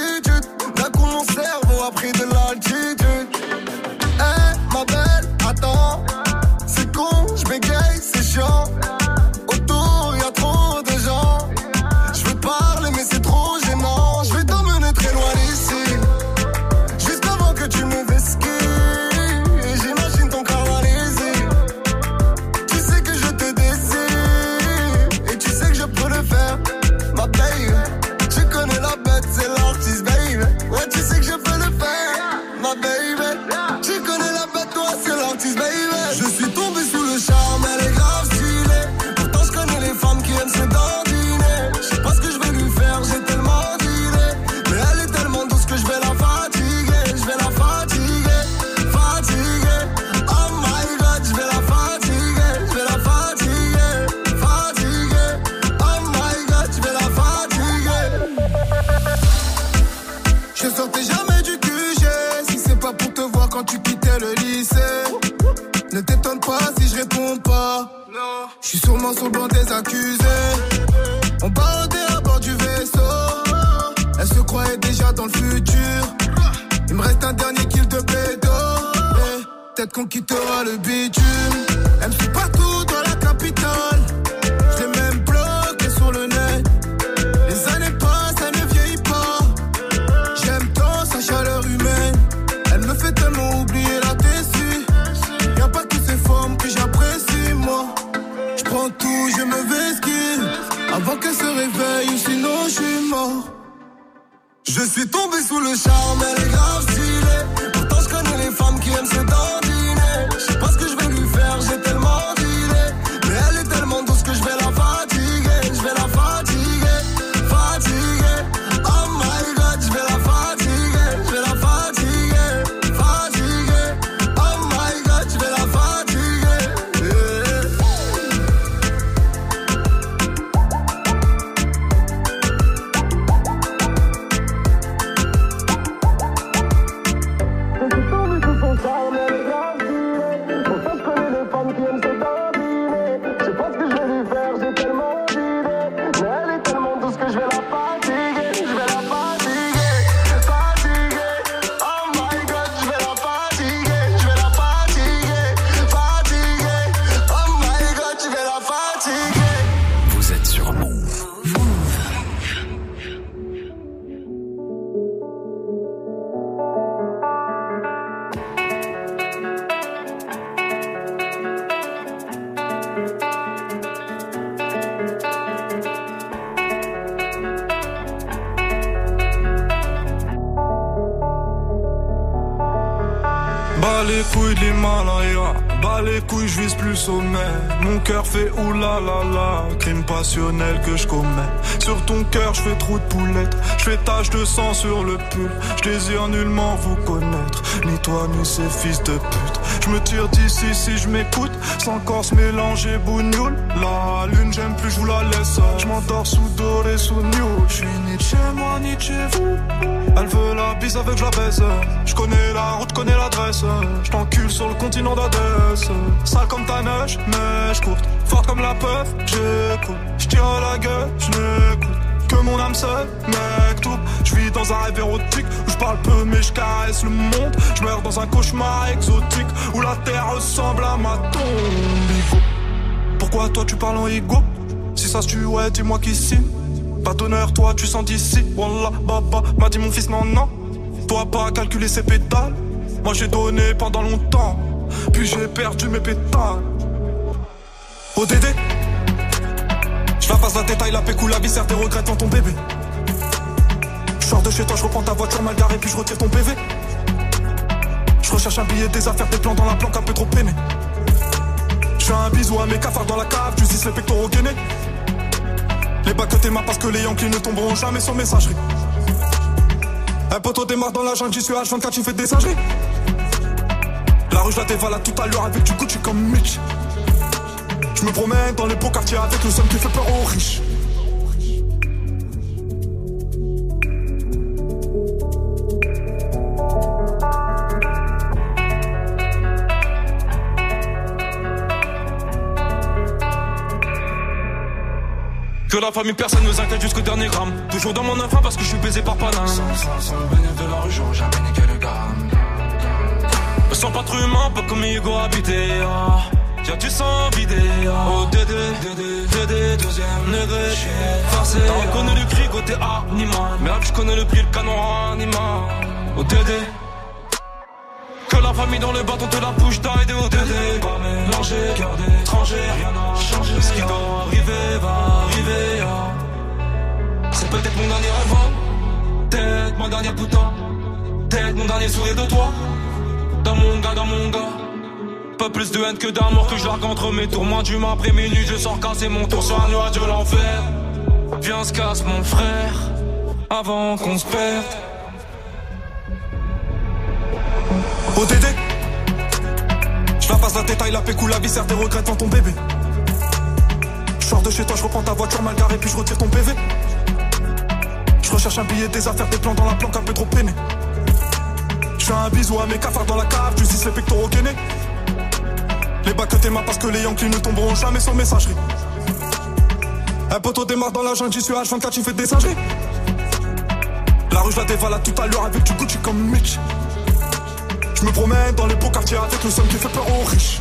On barodait à bord du vaisseau. Elle se croyait déjà dans le futur. Il me reste un dernier kill de pédo. Eh, Peut-être qu'on quittera le bitume. Que je commets. Sur ton cœur, je fais trop de poulettes, je fais tache de sang sur le pull. Je désire nullement vous connaître, ni toi ni ces fils de pute. Je me tire d'ici si je m'écoute, sans corps mélanger bougnoule. La lune, j'aime plus, je vous la laisse. Je m'endors sous doré, sous new. Je suis ni chez moi, ni chez vous. Elle veut la bise avec la baisse. Je connais la route, connais l'adresse. Je t'encule sur le continent d'Adès. Sale comme ta neige, neige courte. Forte comme la peur, j'écoute. Je tire à la gueule, je n'écoute. Que mon âme seule, mec, tout. Je vis dans un rêve érotique où je parle peu mais je le monde. Je meurs dans un cauchemar exotique où la terre ressemble à ma tombe. Pourquoi toi tu parles en ego? Si ça se tue, ouais, dis-moi qui signe. Pas d'honneur, toi tu sens d'ici. Wallah, baba, m'a dit mon fils, non, non. Toi pas calculer ses pétales. Moi j'ai donné pendant longtemps. Puis j'ai perdu mes pétales. ODD Je la passe la détail, la pécou, la viscère, tes regrets dans ton bébé. Je sors de chez toi, je reprends ta voiture mal garée, puis je retire ton PV. Je recherche un billet, des affaires, des plans dans la planque, un peu trop peiné. Je fais un bisou à mes cafards dans la cave, justice les pectoraux gainés. Les bacs que tes mains parce que les Yankees ne tomberont jamais sur messagerie. Un poteau démarre dans la jungle, j'y suis H24, tu fais des singeries. La rue, je la dévalade tout à l'heure avec du Gucci comme Mitch. Je me promène dans les beaux quartiers avec le somme qui fait peur aux riches. Que la famille, personne nous inquiète jusqu'au dernier gramme. Toujours dans mon enfant parce que je suis baisé par Paname. Sans, sans, sans le de la rue, j'aurais jamais niqué le gamme. Me sens pas trop humain, pas comme Hugo habité. Ah. Y'a du sang vidé. Oh Dédé, Dédé, Dédé, deuxième degré. J'suis forcé. T'as reconnu le cri côté animal. Mais là, je connais le prix, le canon animal. Oh Dédé. Que la famille dans le bâton te la bouche aidé au Dédé. Pas mélanger, cœur d'étranger, rien n'a changé. Ce qui doit arriver va arriver. ah. C'est peut-être mon dernier rêve, hein. peut-être mon dernier bouton, peut-être mon dernier sourire de toi. Dans mon gars, dans mon gars. Pas plus de haine que d'amour que je largue entre mes tours. Moi, du après minuit, je sors casser mon tour sur un nuage de l'enfer. Viens, se casse mon frère, avant qu'on se perde. ODD Je la passe la détail, la pécou, la viscère, des regrets devant ton bébé. Je de chez toi, je reprends ta voiture mal garée, puis je retire ton PV. Je recherche un billet, des affaires, des plans dans la planque, un peu trop peiné. Je fais un bisou à mes cafards dans la cave, justice les pectoraux gainés. Les bacs mains parce que les Yankees ne tomberont jamais sur messagerie. Un poteau démarre dans la jungle, j'y suis H24, tu fais des singeries. La rue, je la dévalade tout à l'heure avec du Gucci comme Mitch. Je me promène dans les beaux quartiers avec le somme qui fait peur aux riches.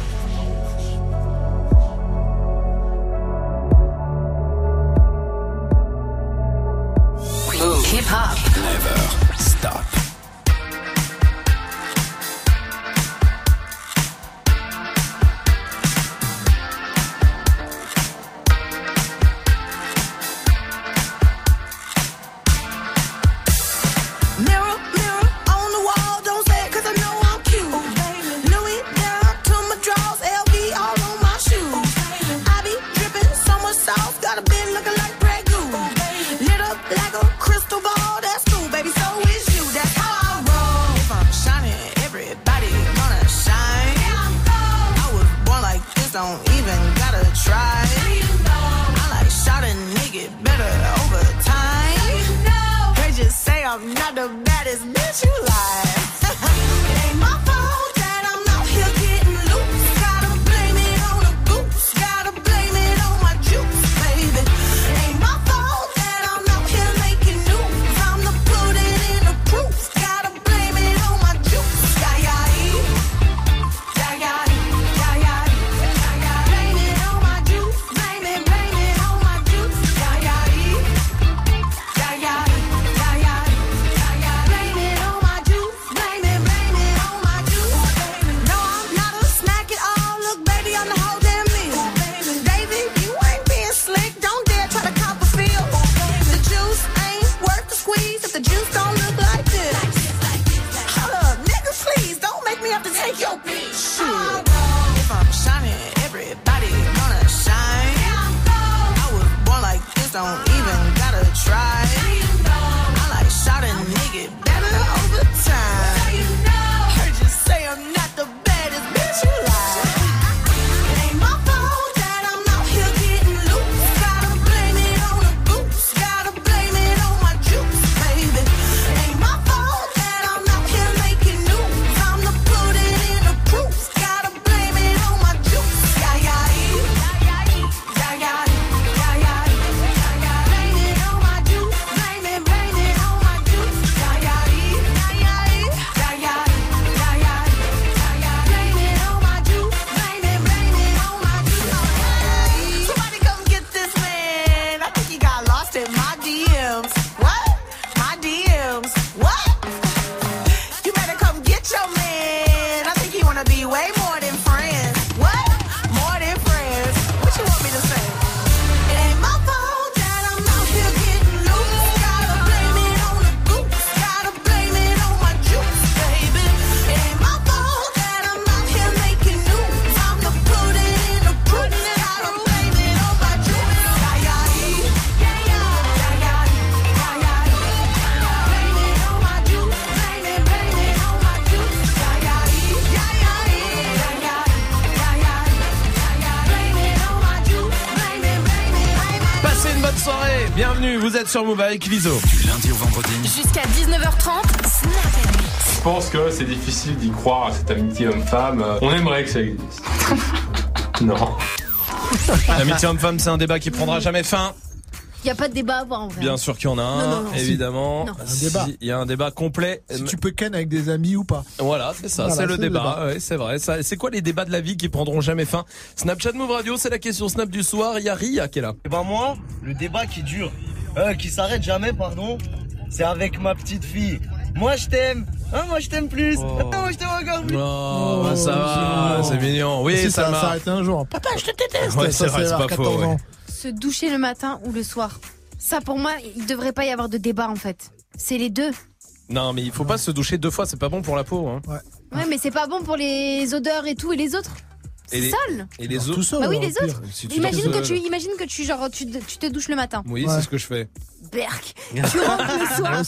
Sur Move avec Liso. Du lundi au vendredi. Jusqu'à 19h30, Snap Je pense que c'est difficile d'y croire à cette amitié homme-femme. On aimerait que ça existe. [laughs] non. L'amitié homme-femme, c'est un débat qui prendra jamais fin. Y a pas de débat à avoir en vrai. Bien sûr qu'il y en a un, Non, non, non. évidemment. Non. Un débat. Si, Il y a un débat complet. Si tu peux ken avec des amis ou pas. Voilà, c'est ça, Voilà, c'est le débat. débat. Ouais, c'est vrai. Ça- C'est quoi les débats de la vie qui prendront jamais fin? Snapchat Move Radio, c'est la question Snap du soir. Il y a Ria qui est là? Et ben moi, le débat qui dure, euh, qui s'arrête jamais, pardon, c'est avec ma petite fille. Moi je t'aime, hein, moi je t'aime plus, Oh. Ah, [laughs] moi je t'aime encore plus. Oh, bah, ça va, c'est mignon. Oui, si, ça va s'arrêter un jour. Papa, je te déteste. Ouais, Ça, c'est vrai, c'est vers pas 14 faux, ouais. Se doucher le matin ou le soir. Ça, pour moi, il devrait pas y avoir de débat en fait. C'est les deux. Non, mais il faut pas se doucher deux fois, c'est pas bon pour la peau. Hein. Ouais, mais c'est pas bon pour les odeurs et tout et les autres. Et les- sale. Et les Tout autres seul, Bah oui, au les autres. Si tu Imagine que seul. tu, imagine que tu genre tu, tu te douches le matin. Oui, Ouais. c'est ce que je fais. Berk. [laughs] Tu rentres le soir.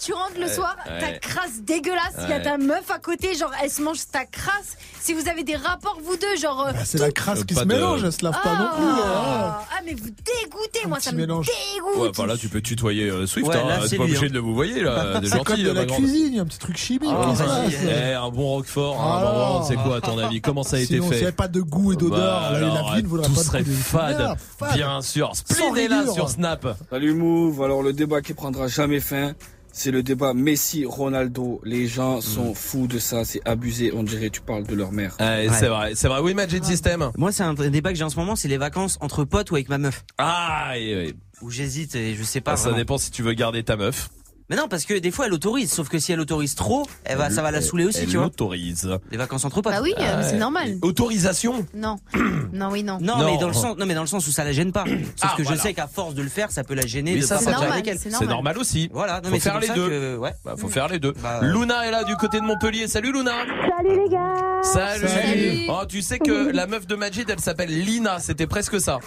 Tu rentres le soir, ouais. ta crasse dégueulasse. Il y a ta meuf à côté, genre elle se mange ta crasse. Si vous avez des rapports vous deux, genre. euh, Bah, c'est la crasse Euh, qui pas se de- mélange, elle se lave pas non plus. Ah, hein. ah, mais vous dégoûtez, moi ça petit me mélange. dégoûte. Ouais, bah là, tu peux tutoyer euh, Swift, Ouais, hein, t'es pas lui, obligé hein. de vous voyer, là. Des C'est comme gentils, de euh, la cuisine, il y a un petit truc chimique. Ah, passe. eh, un bon Roquefort, un Ah. c'est quoi à ton avis Comment ça a été Sinon, s'il n'y fait avait pas de goût et d'odeur, Bah, la vie ne vaudrait tout pas le serait fade, bien sûr. Est là sur Snap. Salut Move, alors le débat qui prendra jamais fin, c'est le débat Messi-Ronaldo. Les gens sont fous de ça, c'est abusé, on dirait tu parles de leur mère. Ouais, C'est vrai, c'est vrai. Oui, Magic System. Moi, c'est un débat que j'ai en ce moment, c'est les vacances entre potes ou avec ma meuf. Ah, et- Où j'hésite et je sais pas. Ah, ça dépend si tu veux garder ta meuf. Mais non, parce que des fois elle autorise. Sauf que si elle autorise trop, elle va, ça va la saouler aussi, Elle tu vois. l'autorise. Les vacances entre potes. Bah oui, euh, c'est normal. Autorisation Non. [clears throat] non, oui, non. Non, Non. mais dans le sens, non, mais dans le sens où ça la gêne pas. [clears throat] Sauf Ah, que voilà. je sais qu'à force de le faire, ça peut la gêner Mais de ça, pas c'est normal, c'est C'est normal aussi. Voilà, non, Faut mais faire les deux. que, ouais. Bah, faut faire les deux. Bah, Luna est là du côté de Montpellier. Salut Luna. Salut les gars Salut. Salut. Oh, tu sais que [laughs] la meuf de Majid, elle s'appelle Lina. C'était presque ça.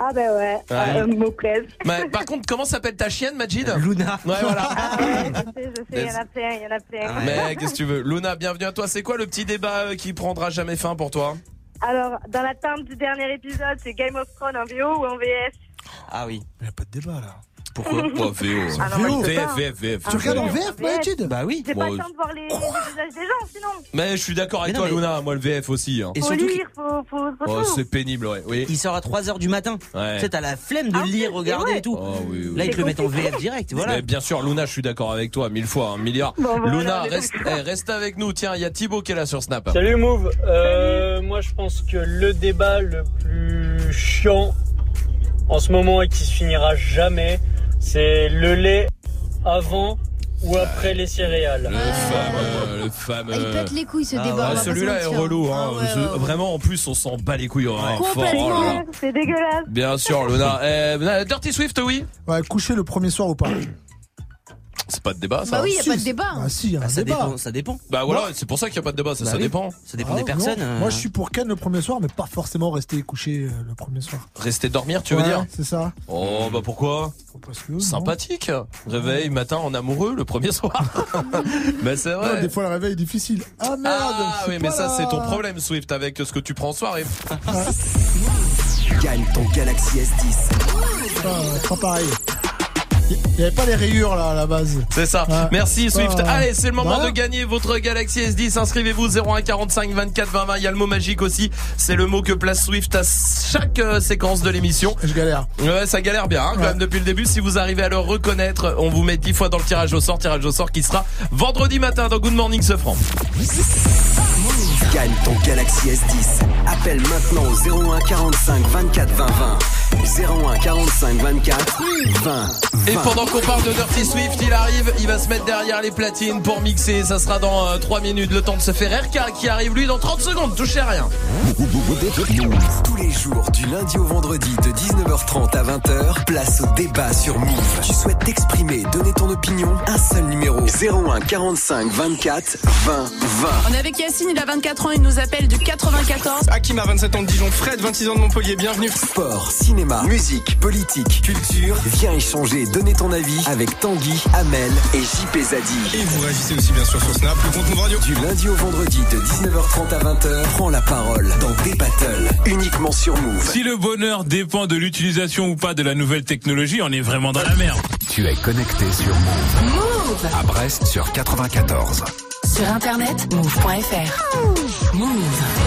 Ah ben ouais, Ouais. euh, me plaise. Mais, par contre, comment s'appelle ta chienne, Majid Luna. Ouais, voilà. Ah ouais, je sais, je sais, il y en a plein, il y en a plein. Ah Mais qu'est-ce que tu veux Luna, bienvenue à toi. C'est quoi le petit débat euh, qui prendra jamais fin pour toi Alors, dans l'attente du dernier épisode, c'est Game of Thrones en VO ou en VS Ah oui. Il n'y a pas de débat là. Pourquoi [laughs] Oh, VO. Ah non, moi, je peux VF, pas. VF, VF. Ah, Tu regardes en. VF, Bah oui. J'ai pas le temps de voir les, les visages des gens, sinon. Mais je suis d'accord avec toi, mais- Luna. Moi, le VF aussi. hein. Et Faut surtout, lire, faut, faut, faut Oh, c'est pénible, ouais. Oui. il sort à 3h du matin. Ouais. Tu sais, t'as la flemme de Ah, lire, regarder et tout. Oh, oui, oui. Là, ils te le mettent en VF direct, voilà. Mais bien sûr, Luna, je suis d'accord avec toi, mille fois, un milliard. Luna, reste, eh, reste avec nous. Tiens, il y a Thibaut qui est là sur Snap. Salut Move, euh, moi je pense que le débat le plus chiant en ce moment et qui se finira jamais, c'est le lait avant ou après les céréales. Le fameux, le fameux. Il pète les couilles ce Ah débat. ouais, Celui-là est relou, hein. Ah ouais, ouais. Vraiment, en plus, on s'en bat les couilles. hein, Complètement. oh. C'est dégueulasse. Bien sûr, Luna. Eh, Dirty Swift, oui. Ouais, coucher le premier soir ou pas C'est pas de débat, ça. Bah oui, y a Si, pas de débat. Ah si, il y a un Bah, ça débat. dépend, ça dépend. Bah voilà, c'est pour ça qu'il n'y a pas de débat, ça, Bah ça oui. dépend. Ça dépend Ah, des non. personnes. euh. Moi, je suis pour Ken le premier soir, mais pas forcément rester couché euh, le premier soir. Rester dormir, tu veux Ouais, dire C'est ça. Oh, bah pourquoi Parce que, non. Sympathique. Réveil matin en amoureux le premier soir. [laughs] Mais c'est Non, vrai. des fois, le réveil est difficile. Ah merde Ah je oui, mais pas ça, là. c'est ton problème, Swift, avec ce que tu prends en soirée. [laughs] Gagne ton Galaxy S10. Ah, pas pareil. Il n'y avait pas les rayures là à la base. C'est ça. Ah. Merci Swift. Ah. Allez, c'est le moment Voilà. de gagner votre Galaxy S10. Inscrivez-vous 01 45 24 20 20. Il y a le mot magique aussi. C'est le mot que place Swift à chaque euh, séquence de l'émission. Je galère. Ouais, ça galère bien hein, quand Ouais. même depuis le début. Si vous arrivez à le reconnaître, on vous met 10 fois dans le tirage au sort. Tirage au sort qui sera vendredi matin dans Good Morning Sofran. Gagne ton Galaxy S10. Appelle maintenant au 01 45 24 20 20. 01 45 24 20 Et 20. pendant qu'on parle de Dirty Swift, il arrive, il va se mettre derrière les platines pour mixer. Ça sera dans 3 minutes, le temps de se faire RK qui arrive lui dans 30 secondes. Touchez à rien. Tous les jours, du lundi au vendredi, de 19h30 à 20h, place au débat sur Move. Tu souhaites t'exprimer, donner ton opinion Un seul numéro 01 45 24 20 20. On est avec Yacine, il a 24 ans, il nous appelle du 94. Hakim a 27 ans de Dijon, Fred 26 ans de Montpellier, bienvenue. Sport, cinéma, musique, politique. culture, viens échanger et donner ton avis avec Tanguy, Amel et JP Zadi. Et vous réagissez aussi bien sûr sur Snap, le compte Move Radio. Du lundi au vendredi de 19h30 à 20h, prends la parole dans des battles uniquement sur Move. Si le bonheur dépend de l'utilisation ou pas de la nouvelle technologie, on est vraiment dans la merde. Tu es connecté sur Move. Move À Brest sur 94. Sur internet, move.fr. Move.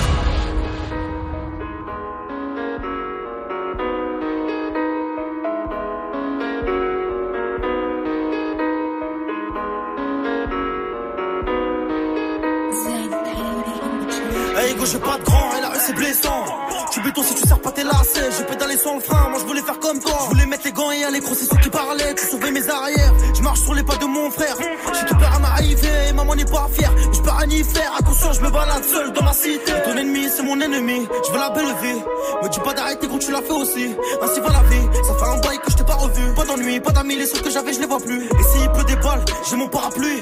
Go, j'ai pas de grand et la rue c'est blessant. Tu béton si tu sers pas tes lacets. J'ai pédalé sans le frein, moi je voulais faire comme toi. Je voulais mettre les gants et aller gros, c'est ceux qui parlaient. Tu sauvais mes arrières. Je marche sur les pas de mon frère. J'ai tout peur à m'arriver, et maman n'est pas fière. Je peux rien y faire, attention, je me balade seul dans ma cité. Ton ennemi, c'est mon ennemi. Je veux la belle vie. Me dis pas d'arrêter gros, tu l'as fait aussi. Ainsi va la vie. Ça fait un bail que je t'ai pas revu. Pas d'ennui, pas d'amis, les seuls que j'avais, je les vois plus. Et s'il pleut des balles, j'ai mon parapluie.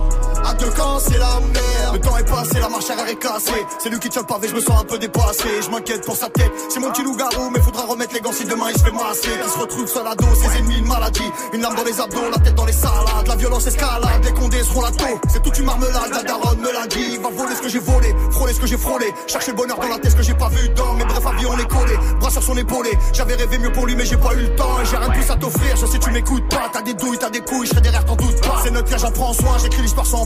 À deux camps, c'est la merde. Le temps est passé, la marche arrière est cassée. C'est lui qui tient le pavé, je me sens un peu dépassé. Je m'inquiète pour sa tête. C'est mon petit loup-garou, mais faudra remettre les gants si demain il se fait masser. Qui se retrouve seul à dos, ses ennemis, une maladie. Une lame dans les abdos, la tête dans les salades. La violence escalade, les condés seront la taux. C'est toute une marmelade, la daronne me l'a dit. Va voler ce que j'ai volé, frôler ce que j'ai frôlé. Chercher le bonheur dans la tête, ce que j'ai pas vu dans. Mais bref, avion, on est collé. Bras sur son épaulé. J'avais rêvé mieux pour lui, mais j'ai pas eu le temps. Et j'ai rien de plus à t'offrir. Je sais, tu m'écoutes pas. T'as des douilles, t'as des couilles, je serai derrière, t'en doute pas. C'est notre j'en prends soin. J'écris l'histoire sans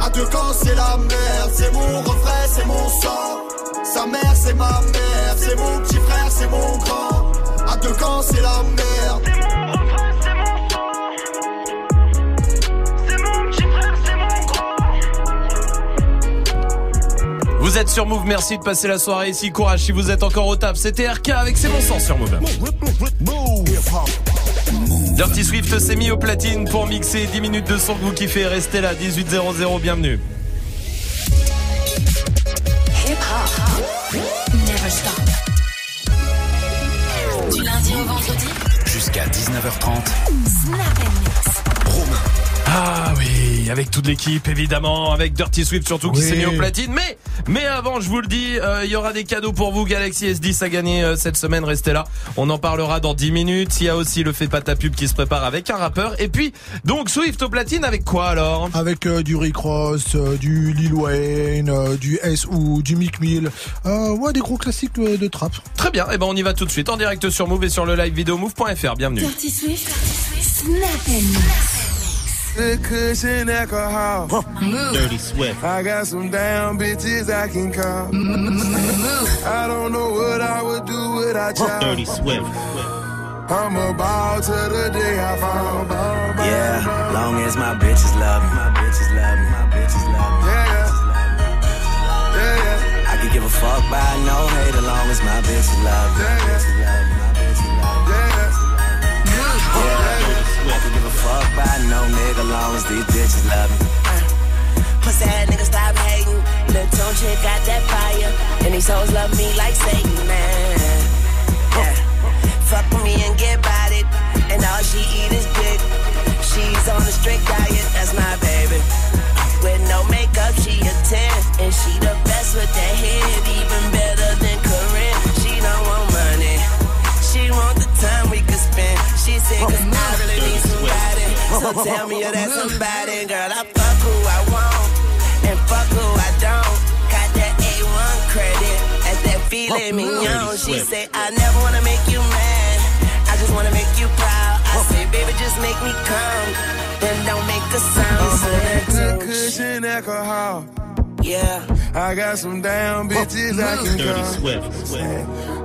À deux camps, c'est la merde. C'est mon refrain, c'est mon sang. Sa mère, c'est ma mère. C'est mon petit frère, c'est mon grand. À deux camps, c'est la merde. C'est mon refrain, c'est mon sang. C'est mon petit frère, c'est mon grand. Vous êtes sur Move, merci de passer la soirée ici. Courage si vous êtes encore au table. C'était RK avec C'est mon sang sur Move. Dirty Swift s'est mis au platine pour mixer 10 minutes de son que vous kiffez. Restez là, 18.00, bienvenue. Hip hop. Never stop. Du lundi au vendredi. Jusqu'à 19h30. Snap and mix. Romain. Ah oui, avec toute l'équipe évidemment, avec Dirty Swift surtout qui Oui. s'est mis au platine. Mais mais avant, je vous le dis, euh, il y aura des cadeaux pour vous. Galaxy S10 a gagné euh, cette semaine. Restez là, on en parlera dans 10 minutes. Il y a aussi le fait pas ta pub qui se prépare avec un rappeur. Et puis donc Swift au platine avec quoi alors? Avec euh, du Rick Ross, euh, du Lil Wayne, euh, du S.O., du Mick Mill. Euh, ouais, des gros classiques euh, de trap. Très bien. Et ben on y va tout de suite en direct sur Move et sur le live vidéo move.fr. Bienvenue. Dirty Swift. Snap and mix. Good cushion alcohol. Dirty Swift. I got some damn bitches I can call. I don't know what I would do without y'all. Dirty Swift. I'm a ball to the day I fall. Ball, ball, Yeah, ball. long as my bitches love me. My bitches love me. My bitches love me. Yeah, yeah, yeah. I could give a fuck by no hate as long as my bitches love me. My bitches fuck by no nigga long as these bitches love me. Uh, pussy ass nigga stop hating. Little tone chick got that fire. And these hoes love me like Satan, man. Yeah. Fuck with me and get about it. And all she eat is dick. She's on a strict diet, that's my baby. With no makeup, she a 10. And she the best with that head, even better tell me [laughs] you're that somebody, girl. I fuck who I want and fuck who I don't. Got that A1 credit, that's that feeling me young. She say I never wanna make you mad, I just wanna make you proud. I say, baby, just make me come, then don't make a sound. So on that that good cushion alcohol. Yeah. I got some damn bitches I can Dirty call. Swift.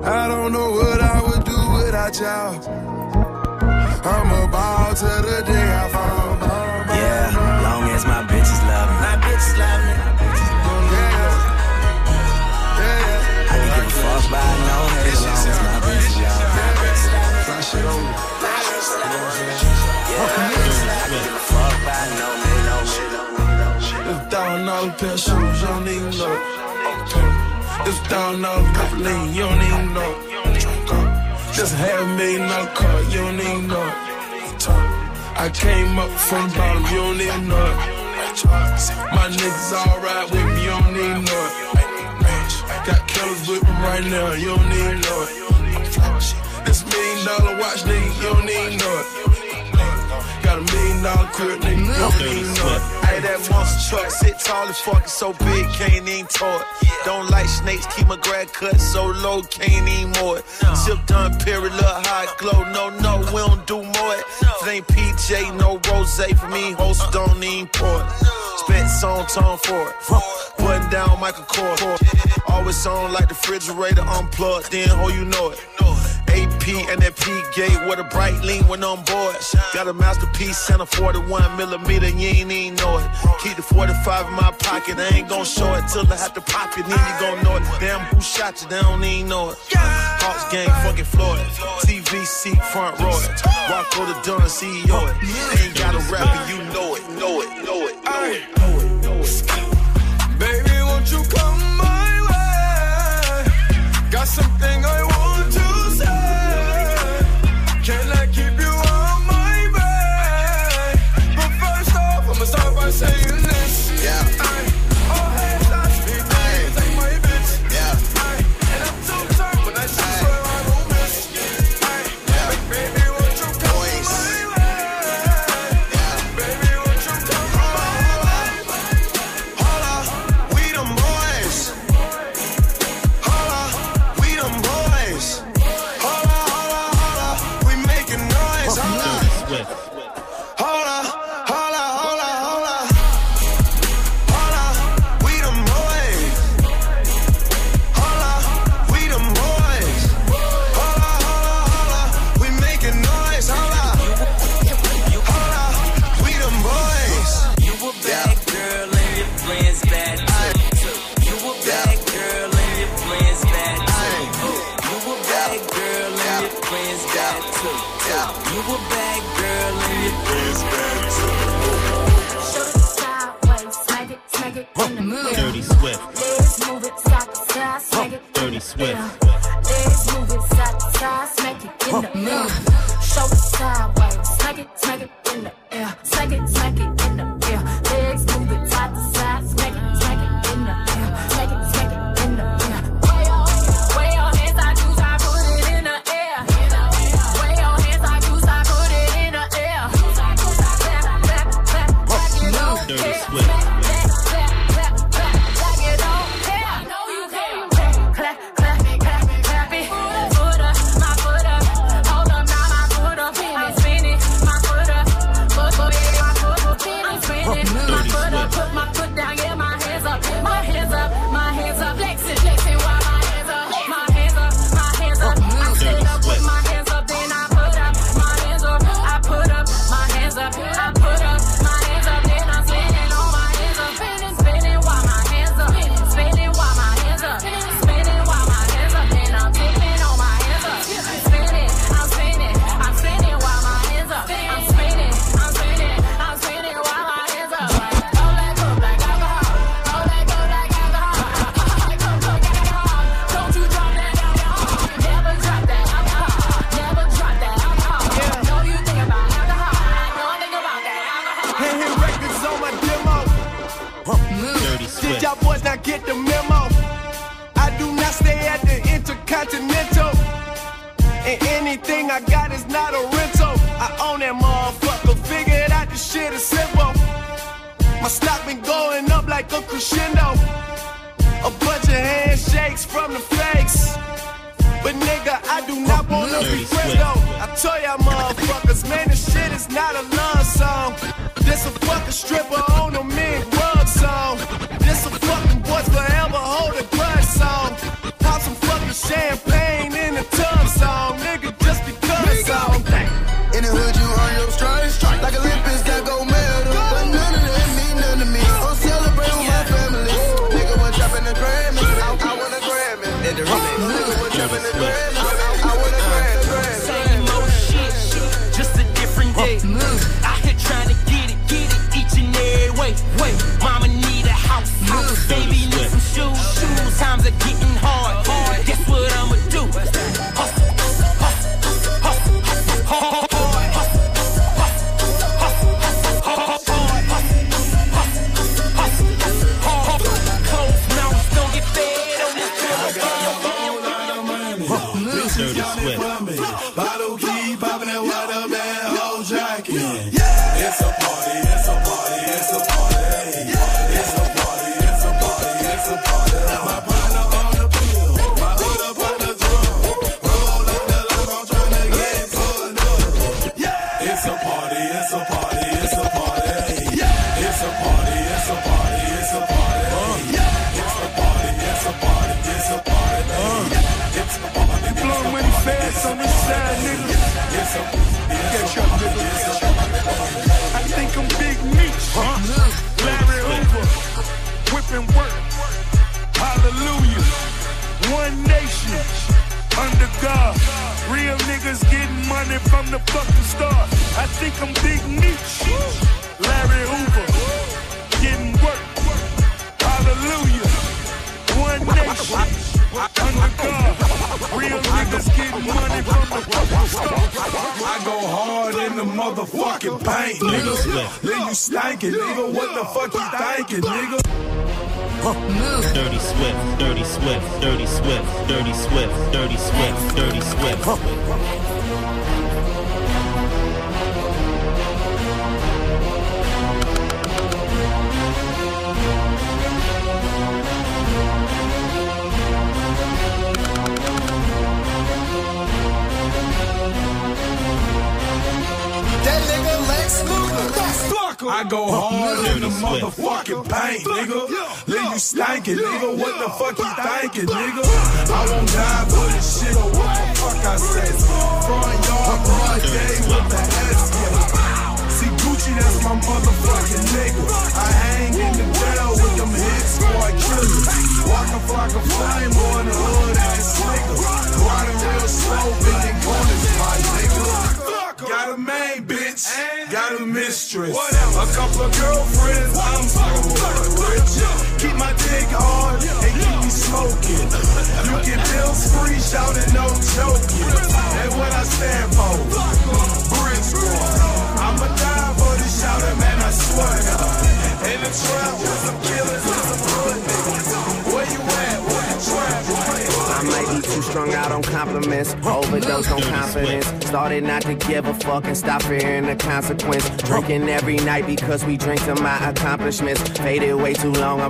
I don't know what I would do without y'all. I'm a ball to the day I fall. Yeah, long as my bitches love me. My bitches love me. I can give a fuck by no hate as long as my bitches love me. My bitches love me. My shit on me. My bitches love me. Yeah, I can give a fuck by no hate, no shit on me. It's a thousand dollar pair of shoes, you don't even know a thousand dollar lean, you don't even know. Just a million dollar car, you don't even know it. I came up from bottom, you don't even know it. My niggas ride with me, you don't even know it. Got killers with me right now, you don't even know it. This million dollar watch, nigga, you don't even know it. Got a million dollar crib, nigga, you don't even know it. Hey, that monster truck sit tall as fuck, it's so big, can't even tow it. Don't like snakes, keep my grad cut so low, can't even more it. Sip done, period, look hot glow. No, no, we don't do more it. It ain't PJ, no rose for me, host don't even pour it. Spent song tone for it. Button down Michael Kors. Always on like the refrigerator unplugged, then oh you know it. AP and that P gate with a bright lean when on board. Got a masterpiece and a 41 millimeter, you ain't even know it. Keep the 45 in my pocket, I ain't gon' show it till I have to pop it, then you gon' know it. Damn, who shot you? They don't even know it. Hawks gang, fucking Floyd. TVC front row it. Rocco the Dunn, CEO it. Ain't got a rapper, you know it, know it, know it, know it, know it, know it. Baby, won't you come my way? Got something I want Dirty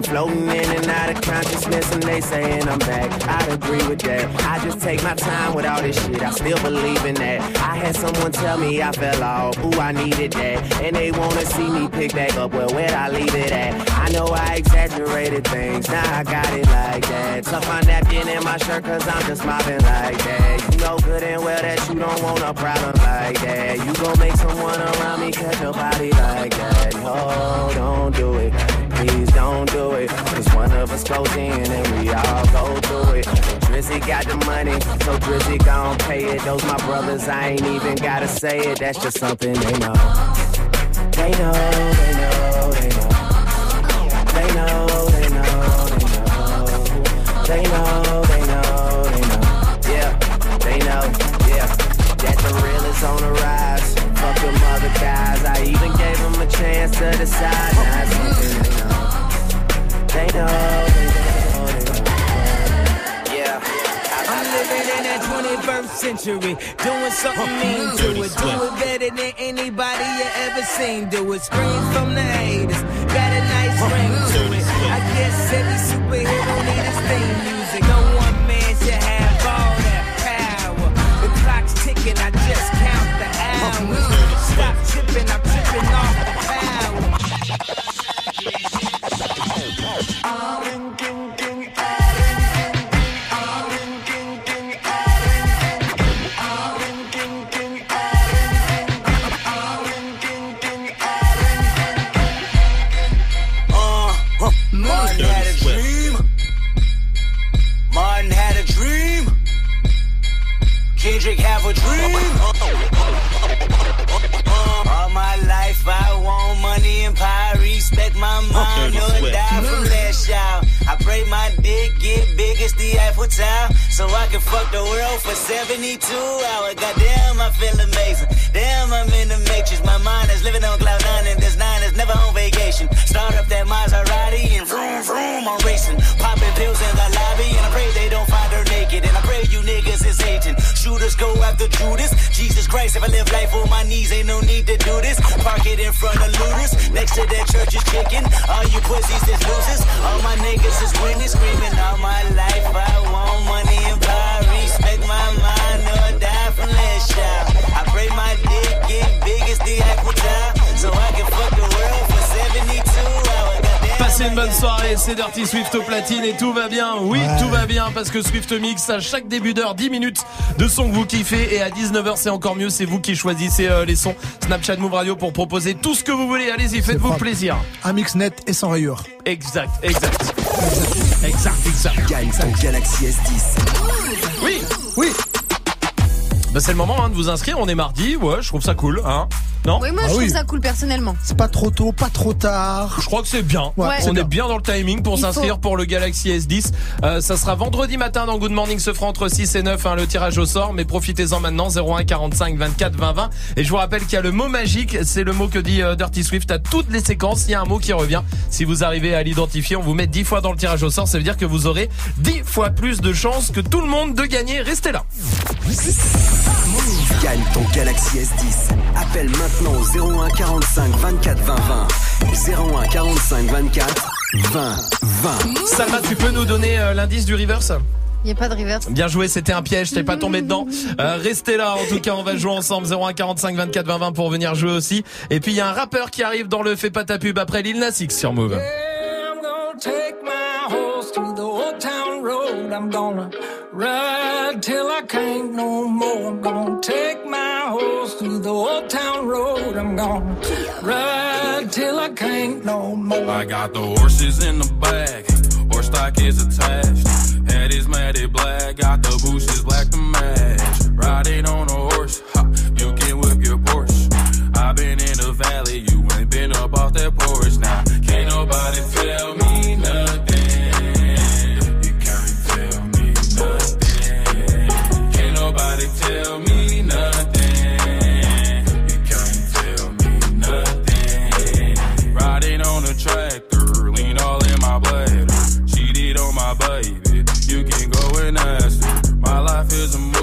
Floating in and out of consciousness, and they saying I'm back. I'd agree with that. I just take my time with all this shit. I still believe in that. I had someone tell me I fell off, ooh, I needed that. And they wanna see me pick back up, well, where'd I leave it at? I know I exaggerated things, now I got it like that. Tuck my napkin in my shirt, cause I'm just mobbing like that. You know good and well that you don't want a problem like that. You gon' make someone around me catch a body like that. No, don't do it. Please don't do it. Cause one of us goes in and we all go through it. Drizzy got the money, so Drizzy gon' pay it. Those my brothers, I ain't even gotta say it. That's just something they know. They know, they know, they know. They know, they know, they know. They know, they know, they know. Yeah, they know, yeah. That the real is on the rise. Fuck them other guys. I even gave them a chance to decide. Now they know. They know, they know. Yeah. I'm living in that 21st century, doing something mean to it. Do it better than anybody you ever seen. Do it. Scream from the haters, got a nice ring to it. I Jesus. Every superhero need his theme music. No one man should have all that power. The clock's ticking, I just count the hours. Stop tripping, I'm the so I can fuck the world for 72 hours. Goddamn, I feel amazing. Damn, I'm in the matrix. My mind is living on cloud nine, and this nine is never on vacation. Start up that Maserati and vroom vroom, I'm racing. Popping pills in the lobby, and I pray they don't find naked. And I pray you niggas is hating. Shooters go after Judas. Jesus Christ, if I live life on my knees, ain't no need to do this. Park it in front of looters. Next to that church is chicken. All you pussies is losers. All my niggas is winning, screaming all my life. I want money and power. Respect my mind, or die from last child. I pray my dick get big as the Tower, so I can fuck the world Passez une bonne soirée, c'est Dirty Swift au platine et tout va bien. Oui, Ouais. tout va bien parce que Swift Mix à chaque début d'heure 10 minutes de son que vous kiffez et à 19h c'est encore mieux, c'est vous qui choisissez euh, les sons. Snapchat Move Radio pour proposer tout ce que vous voulez. Allez-y, faites-vous plaisir. Un mix net et sans rayures. Exact, exact. Exact, exact. Gagne ton Galaxy S10. Oui, Oui. Bah c'est le moment hein, de vous inscrire, on est mardi, ouais, je trouve ça cool, hein. Non? Oui, moi Ah je trouve ça cool personnellement. C'est pas trop tôt, pas trop tard. Je crois que c'est bien. Ouais, On est bien. bien dans le timing pour s'inscrire faut. pour le Galaxy S10. Euh, ça sera vendredi matin dans Good Morning se fera entre 6 et 9 hein, le tirage au sort. Mais profitez-en maintenant 01 45 24 20 20. Et je vous rappelle qu'il y a le mot magique. C'est le mot que dit euh, Dirty Swift à toutes les séquences. Il y a un mot qui revient. Si vous arrivez à l'identifier, on vous met 10 fois dans le tirage au sort. Ça veut dire que vous aurez 10 fois plus de chances que tout le monde de gagner. Restez là. Gagne ton Galaxy S10. Appelle maintenant au 01 45 24 20 20. 01 45 24 20 20. Salma, tu peux nous donner euh, l'indice du reverse? Il n'y a pas de reverse. Bien joué, c'était un piège, t'es pas tombé dedans. Euh, restez là, en tout cas, on va jouer ensemble 01 45 24 20 20 pour venir jouer aussi. Et puis il y a un rappeur qui arrive dans le Fais pas ta pub après Lil Nas X sur Move. I'm to the old town road. I'm gonna ride till I can't no more. I'm gonna take my horse to the old town road. I'm gonna ride till I can't no more. I got the horses in the back, horse stock is attached. Head is matted black, got the bushes black to match. Riding on a horse, ha, you can whip your Porsche. I've been in the valley, you ain't been up off that porch. Now, can't nobody tell me baby, you can go and ask her. My life is a movie,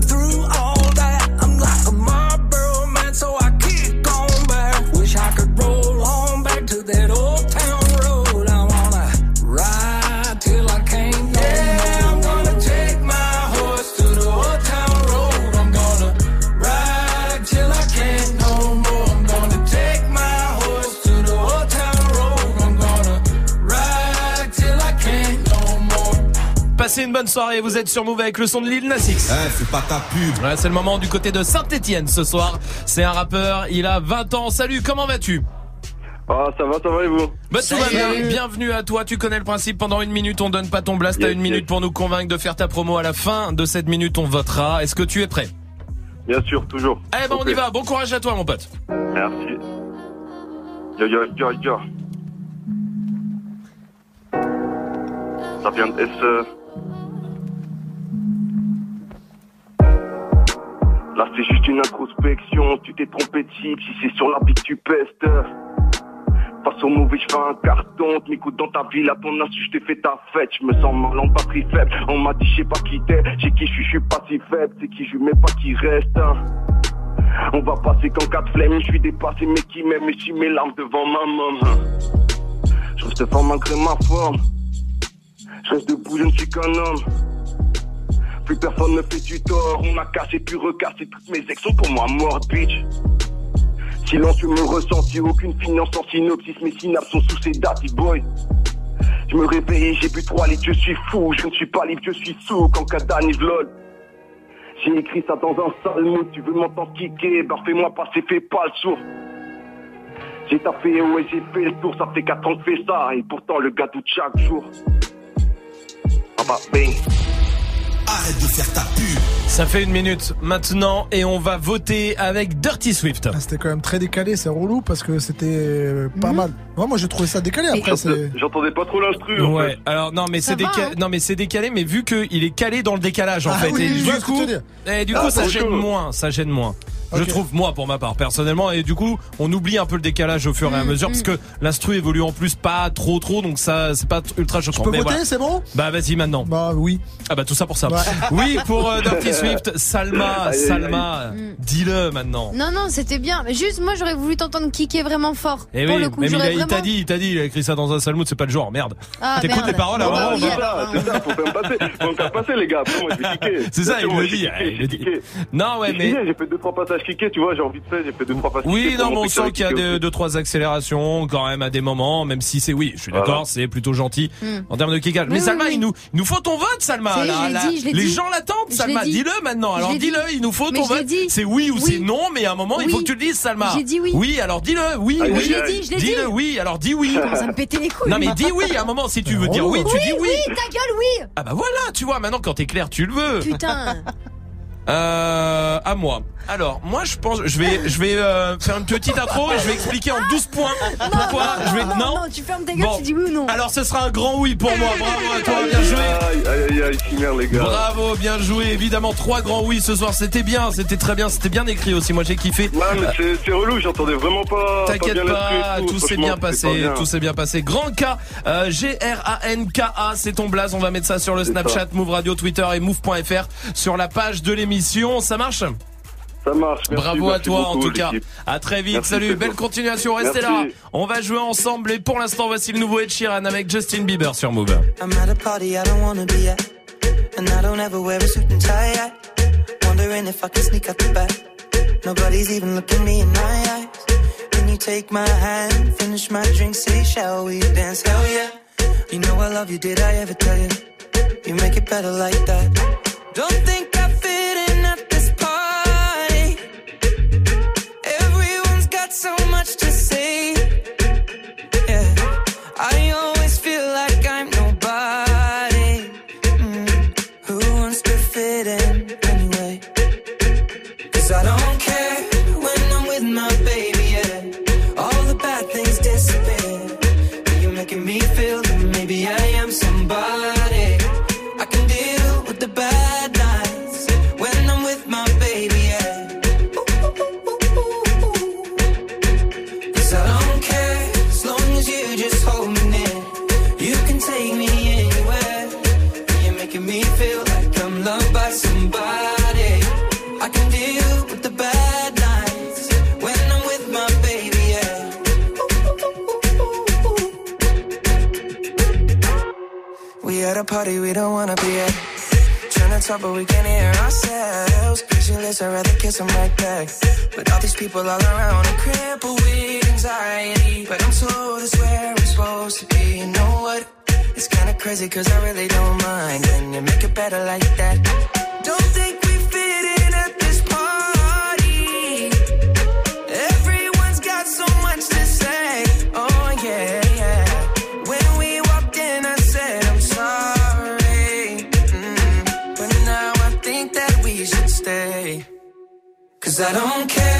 bonne soirée. Vous êtes sur Move avec le son de Lil Nas X. Eh, c'est pas ta pub. Ouais, c'est le moment du côté de Saint-Etienne ce soir. C'est un rappeur, il a 20 ans. Salut, comment vas-tu? Ah, ça va, ça va et vous? Bah, tout va bien. Bienvenue à toi. Tu connais le principe. Pendant une minute, on donne pas ton blast. T'as une minute yes. pour nous convaincre de faire ta promo. À la fin de cette minute, on votera. Est-ce que tu es prêt? Bien sûr, toujours. Eh ben, on y va. Bon courage à toi, mon pote. Merci. Yo, yo, yo, yo. Ça vient de Là, c'est juste une introspection. Tu t'es trompé de cible. Si c'est sur la bite, tu pestes. Face au mauvais, je fais un carton. Tu m'écoutes dans ta ville, à ton insu, je t'ai fait ta fête. Je me sens mal en batterie faible. On m'a dit, je sais pas qui t'es. J'ai qui je suis, je suis pas si faible. C'est qui je mets pas qui reste. On va passer qu'en quatre flemmes. Je suis dépassé, mais qui m'aime? Et je mes larmes devant ma maman. Je reste fort malgré ma forme. Je reste debout, je ne suis qu'un homme. Plus personne ne fait du tort. On a cassé puis recassé. Toutes mes ex sont pour moi mortes, bitch. Silencieux me ressenti, aucune finance en synopsis. Mes synapses sont sous ces dates, boy. Je me réveille, j'ai bu trois litres, je suis fou. Je ne suis pas libre, je suis sous. Quand Kadani lol. J'ai écrit ça dans un sale mood. Tu veux m'entendre kicker, bah fais-moi passer, fais pas le sourd. J'ai tapé, ouais, j'ai fait le tour. Ça fait 4 ans que je fais ça. Et pourtant, le gars doute chaque jour. Ah bah, bang. Arrête de faire ta pub. Ça fait une minute maintenant et on va voter avec Dirty Swift. Ah, C'était quand même très décalé, c'est relou parce que c'était euh, Mhm. pas mal. Ouais, moi j'ai trouvé ça décalé après. J'entendais pas trop l'instru. en Ouais. fait. Alors non mais c'est décalé. hein. Non mais c'est décalé mais vu que il est calé dans le décalage en Ah fait oui, et du coup et du Ah, coup ça gêne moins, ça gêne moins. Je trouve moi pour ma part personnellement et du coup on oublie un peu le décalage au fur et à Mm, mesure mm. parce que l'instru évolue en plus pas trop trop donc ça c'est pas ultra choquant. Je peux Mais voter, voilà. c'est bon? Bah vas-y maintenant. Bah oui. Ah bah tout ça pour ça. Ouais. [laughs] Oui pour euh, Dirty [laughs] Swift, Salma. Salma, Mm. dis-le maintenant. Non, non, c'était bien. Juste, moi, j'aurais voulu t'entendre kicker vraiment fort. Eh Pour oui, le coup, mais il, il t'a vraiment- dit, il t'a dit, il a écrit ça dans un salmoud, c'est pas le genre, merde. Ah, T'écoutes merde. les paroles avant. bah oui, va- C'est ça, c'est ça, faut faire passer. Faut faire passer, les gars. Après, moi, je vais [laughs] kicker. C'est ça, il le dit. Non, ouais, mais. J'ai fait deux, trois passages tu vois, j'ai envie de faire, j'ai fait deux, trois passages Oui, non, mais on sent qu'il y a deux, deux, trois accélérations quand même à des moments, même si c'est oui, je suis d'accord, Voilà. c'est plutôt gentil Mm. en termes de kickage. Mais Oui, Salma, oui, il nous, il nous faut ton vote, Salma. Là, là. dit, Les dit. gens l'attendent, Salma. Dis-le maintenant. Alors dis-le, il nous faut Mais ton vote. C'est oui ou Oui. c'est non, mais à un moment, il faut que tu le dises, Salma. J'ai dit oui. Oui, alors dis-le, oui, oui. Je l'ai dit, je l'ai dit. Dis-le, oui, alors dis oui. Ça me pétait les couilles. Non, mais dis oui à un moment si tu veux dire oui, tu dis oui. Oui, ta gueule, oui. Ah bah voilà, tu vois, maintenant quand t'es clair, tu le veux. Putain. [laughs] Euh, à moi. Alors, moi je pense, je vais, je vais euh, faire une petite intro et je vais expliquer en 12 points pourquoi je vais. non, non, tu fermes ta gueule, Bon. tu dis oui ou non. Alors ce sera un grand oui pour moi. Bravo à toi, bien joué. Aïe, aïe, aïe, aïe, chimère, les gars. Bravo, bien joué. Évidemment, trois grands oui ce soir. C'était bien, c'était très bien, c'était bien écrit aussi. Moi j'ai kiffé. Ouais, mais c'est- relou, j'entendais vraiment pas. T'inquiète pas, tout s'est bien passé, pas bien. tout s'est bien passé. Grand K, euh, G-R-A-N-K-A, c'est ton blaze. On va mettre ça sur le Snapchat, ça. Move Radio, Twitter et Move.fr sur la page de l'émission. Ça marche Ça marche. merci, Bravo à toi en tout cas. À très vite. Merci, Salut. Belle continuation. Restez Merci. là. On va jouer ensemble et pour l'instant voici le nouveau Ed Sheeran avec Justin Bieber sur Move. I'm at a party I don't wanna be at. And I don't ever wear a suit and tie. at. Wondering if I can sneak out the back. Nobody's even looking me in my eyes. Can you take my hand, finish my drink, say, shall we dance? Hell yeah. You know I love you, did I ever tell you? You make it better like that. Don't think I talk, but we can hear ourselves. Pictureless, I'd rather kiss them right back. But all these people all around are crippled with anxiety. But I'm told it's where I'm supposed to be. You know what? It's kinda crazy, cause I really don't mind. And you make it better like that? Don't I don't care.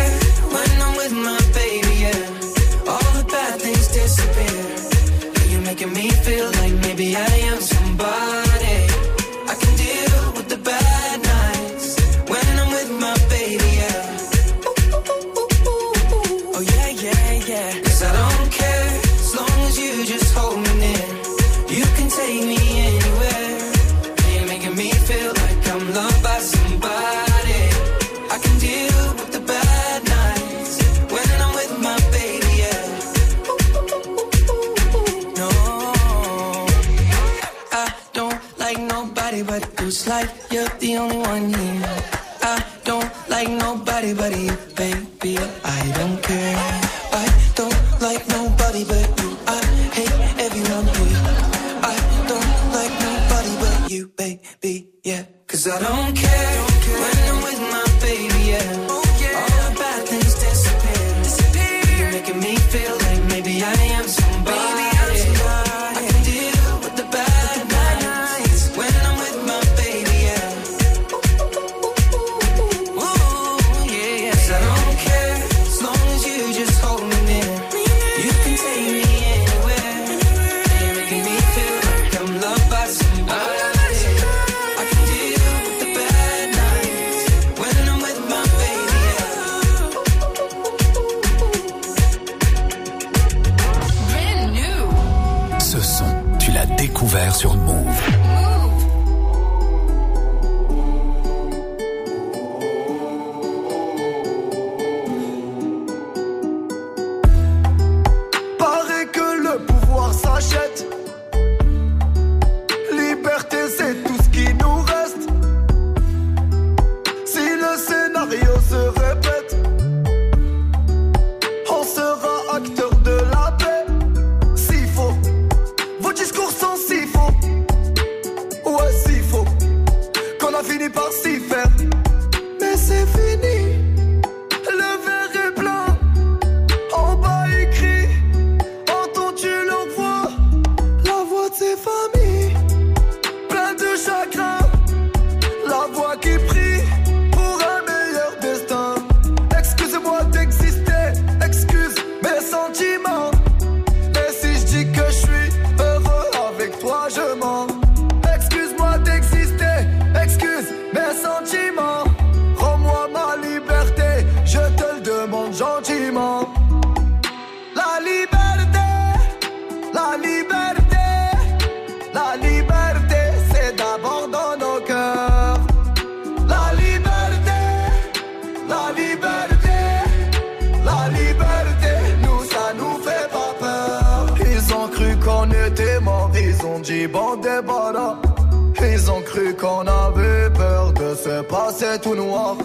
qu'on avait peur de se passer tout noir.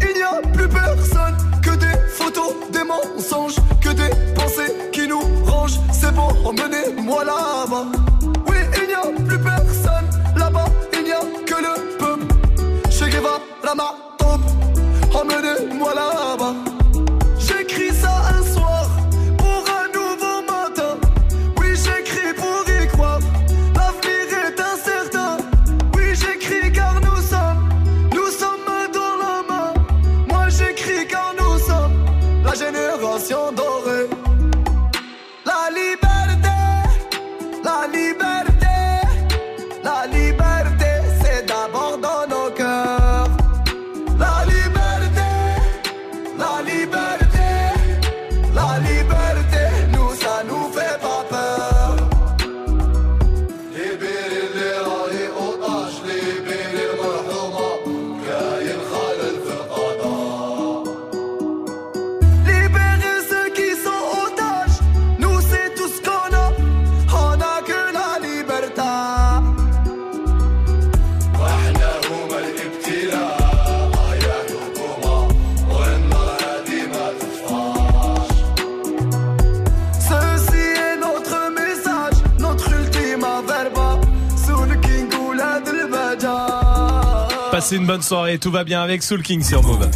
Il n'y a plus personne que des photos, des mensonges, que des pensées qui nous rangent. C'est bon, emmenez-moi là-bas. Oui, il n'y a plus personne là-bas, il n'y a que le peuple. Che Guevara, la ma tombe, emmenez-moi là-bas. Passez une bonne soirée, tout va bien avec Soul King sur Move.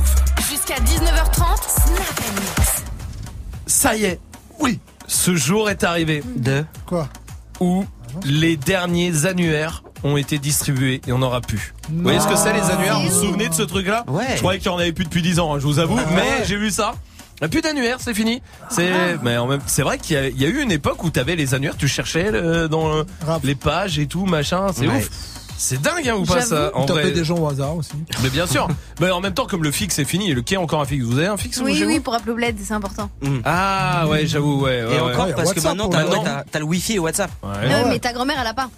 Jusqu'à 19h30, Snap Mix. Ça y est, oui, ce jour est arrivé. De Quoi Où les derniers annuaires ont été distribués et on aura pu. Vous voyez ce que c'est les annuaires Vous vous souvenez de ce truc-là Ouais. Je croyais qu'il y en avait plus depuis 10 ans, hein, je vous avoue, mais j'ai vu ça. Il y a Plus d'annuaires, c'est fini. C'est, mais en même, c'est vrai qu'il y, a- il y a eu une époque où t'avais les annuaires, tu cherchais le- dans le- les pages et tout, machin. C'est Ouais. ouf. C'est dingue, hein, ou pas ça En Taper vrai. des gens au hasard aussi. Mais bien sûr. [laughs] mais en même temps, comme le fixe est fini, le quai encore un fixe. Vous avez un fixe vous, Oui, oui, pour appeler au bled, c'est important. Ah ouais, j'avoue, ouais. ouais, Et ouais. encore, parce que maintenant, t'as le- ouais, wifi et WhatsApp. Ouais. Non, mais ta grand-mère, elle a pas.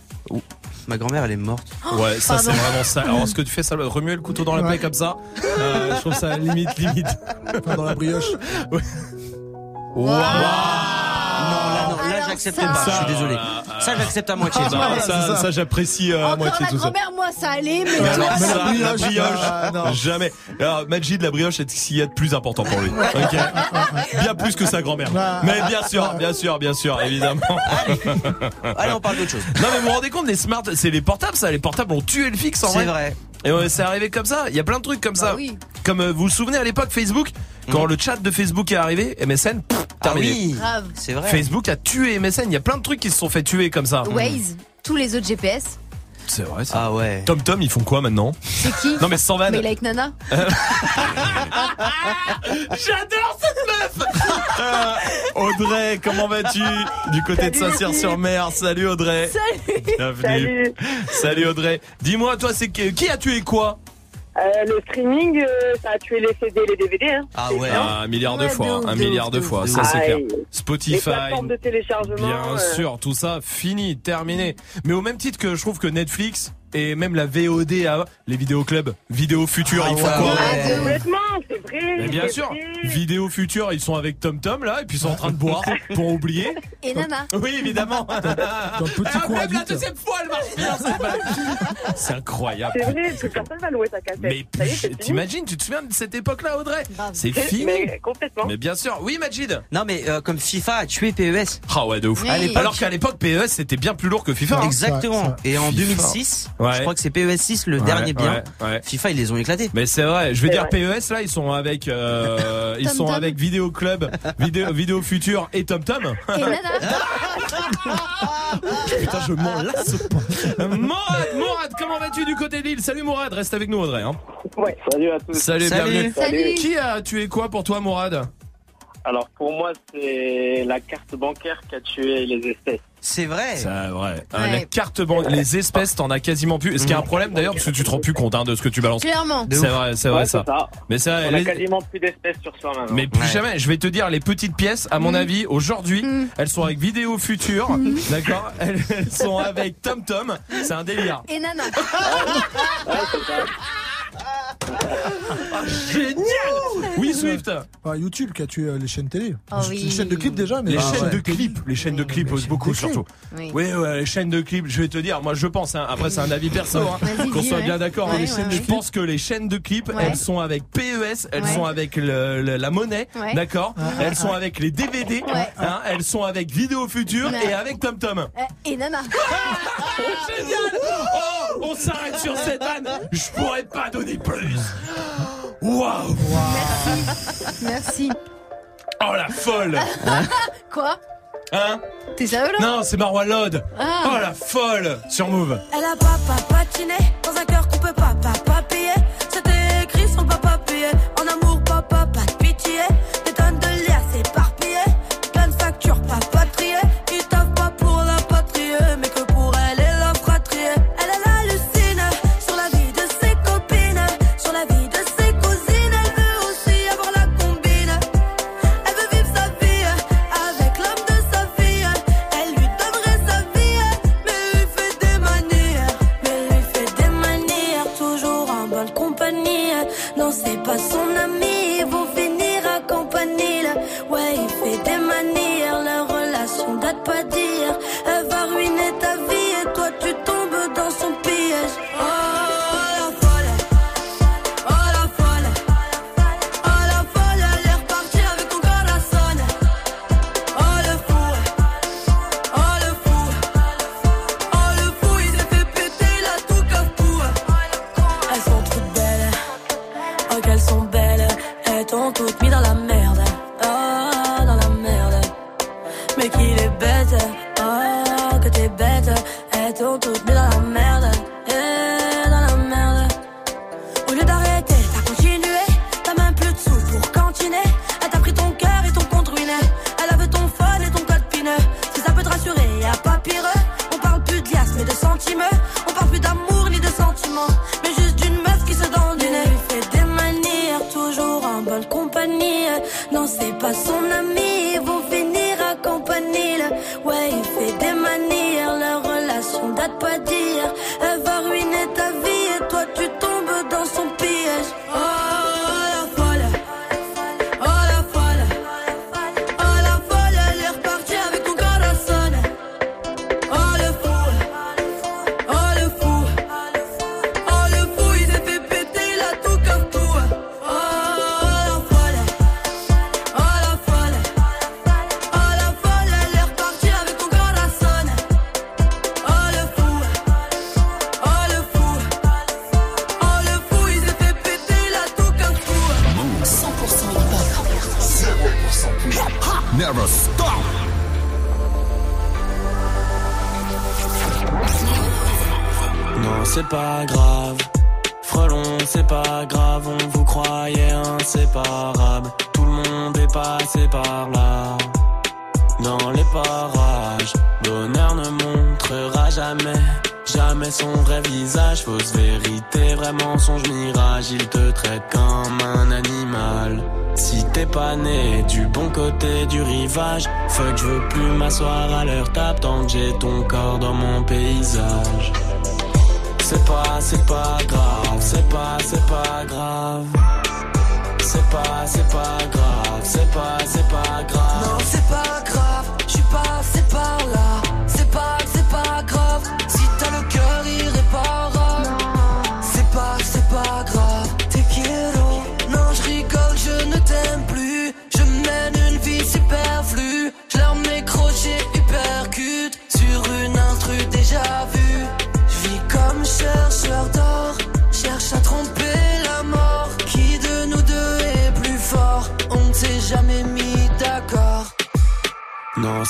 Ma grand-mère, elle est morte. Ouais, ça c'est vraiment ça. Alors ce que tu fais, ça, remuer le couteau dans la plaie comme ça, euh, je trouve ça limite, limite. Dans la brioche. Là, j'accepte ça- pas. Je suis désolé. Ça, j'accepte à moitié. Ça, ça. ça, ça, j'apprécie euh, à Encore moitié la tout ça. grand-mère, moi, ça allait, mais Mais alors ça, la la brioche, ah, non. jamais. Alors Majid, la brioche, c'est ce qu'il y a de plus important pour lui. Bien plus que sa grand-mère. Mais bien sûr, bien sûr, bien sûr, évidemment. Allez, on parle d'autre chose. Non mais vous vous rendez compte, les smart, c'est les portables, ça. Les portables ont tué le fixe en C'est vrai. Et ouais, c'est arrivé comme ça. Il y a plein de trucs comme ça. Bah oui. Comme euh, vous vous souvenez à l'époque Facebook, quand le chat de Facebook est arrivé, MSN, pff, Ah terminé. oui, grave. c'est vrai. Facebook a tué MSN. Il y a plein de trucs qui se sont fait tuer comme ça. Waze, tous les autres GPS. C'est vrai ça. Ah ouais. Tom Tom, ils font quoi maintenant C'est qui Non mais sans vanne. Mais like Nana. [laughs] J'adore cette meuf Euh, Audrey, comment vas-tu Du côté de Saint-Cyr-sur-Mer. Salut Audrey. Salut. Bienvenue. Salut. Audrey. Dis-moi, toi, c'est que- qui a tué quoi Euh, le streaming, euh, ça a tué les CD et les DVD. Hein. Ah ouais. Ah, Un milliard de Ouais, fois, hein, un milliard de fois, ça c'est Aïe. clair. Spotify. de téléchargement. Bien euh, sûr, tout ça fini, terminé. Mais au même titre que je trouve que Netflix et même la VOD, à- les vidéoclubs, Vidéo Future, Ah font ouais. quoi Ah, Ouais. complètement, c'est vrai. Mais bien sûr, vrai. Vidéo Future, ils sont avec Tom Tom là, et puis ils sont en train de boire [laughs] pour oublier. Et Nana. Oui, évidemment. [laughs] Dans le petit Ah, coin même la deuxième fois, elle marche bien. C'est [laughs] incroyable. C'est vrai, plus personne va louer ta cassette. Mais t'imagines, tu te souviens de cette époque-là, Audrey. C'est fini. Mais complètement. Mais bien sûr, oui, Majid. Non, mais euh, comme FIFA a tué PES. Ah ouais, de ouf. Oui. À l'époque- Alors qu'à l'époque, PES c'était bien plus lourd que FIFA. hein. Exactement. ça, Et en FIFA. 2006, Ouais. je crois que c'est PES 6 le Ouais, dernier bien. ouais, ouais. FIFA, ils les ont éclatés. Mais c'est vrai, je veux dire vrai. PES là, ils sont avec euh, [laughs] ils Tom sont Tom. avec Vidéo Club, Vidéo Vidéo Future et Tom Tom. Et Nana. [laughs] Putain, je m'en lasse pas. Morad, Morad, comment vas-tu du côté de l'île Salut Morad, reste avec nous Audrey hein. Ouais. Salut à tous. Salut, Salut. bienvenue. Salut. Qui a tué quoi pour toi Morad? Alors pour moi, c'est la carte bancaire qui a tué les espèces. C'est vrai. C'est vrai. Ouais. La carte banque, les espèces, t'en as quasiment plus. Est-ce qu'il y a un problème d'ailleurs parce que tu te rends plus compte hein, de ce que tu balances Clairement. C'est vrai, c'est vrai Ouais, ça. c'est ça. Mais ça, On les- a quasiment plus d'espèces sur soi maintenant. Mais plus Ouais. jamais, je vais te dire, les petites pièces, à mon avis, aujourd'hui, elles sont avec Vidéo Future, d'accord? Elles, elles sont avec Tom Tom, c'est un délire. Et Nana. Ah, génial Oui, Swift Ah, YouTube qui a tué euh, les chaînes télé. Oh oui. Les chaînes de clips déjà, mais Les Ah, chaînes ouais. de clips, les chaînes de clips, les chaînes beaucoup de surtout. Oui. Oui, ouais, les chaînes de clips, je vais te dire, moi je pense, hein, après c'est un avis perso, hein, Vas-y, qu'on dis, soit ouais. bien d'accord, Ouais, hein, ouais, je ouais. pense que les chaînes de clips, Ouais. elles sont avec PES, elles Ouais. sont avec le- le- la monnaie, Ouais. d'accord Elles sont avec les DVD, Ouais. hein, elles sont avec Vidéo Future Ouais. et avec Tom Tom. Euh, Et Nana. [laughs] Génial Oh, on s'arrête sur cette vanne. Je pourrais pas donner plus. Waouh Merci. Oh la folle [laughs] Quoi? Hein? T'es sérieux là? Non, c'est Marwa Lod. Ah. Oh la folle Sur Move. Elle a papa patiné dans un cœur qu'on peut pas papa payer. C'était écrit le papa payé. En amour,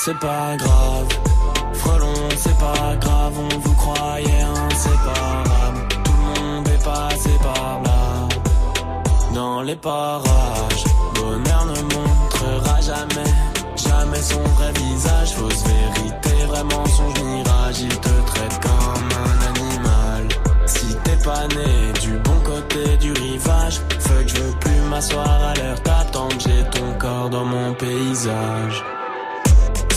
c'est pas grave. Frelon, c'est pas grave, on vous croyait inséparables. Tout le monde est passé par là. Dans les parages, bonheur ne montrera jamais, jamais son vrai visage. Fausse vérité, vrai mensonge, mirage. Il te traite comme un animal. Si t'es pas né du bon côté du rivage, fuck, je veux plus m'asseoir à tant que j'ai ton corps dans mon paysage.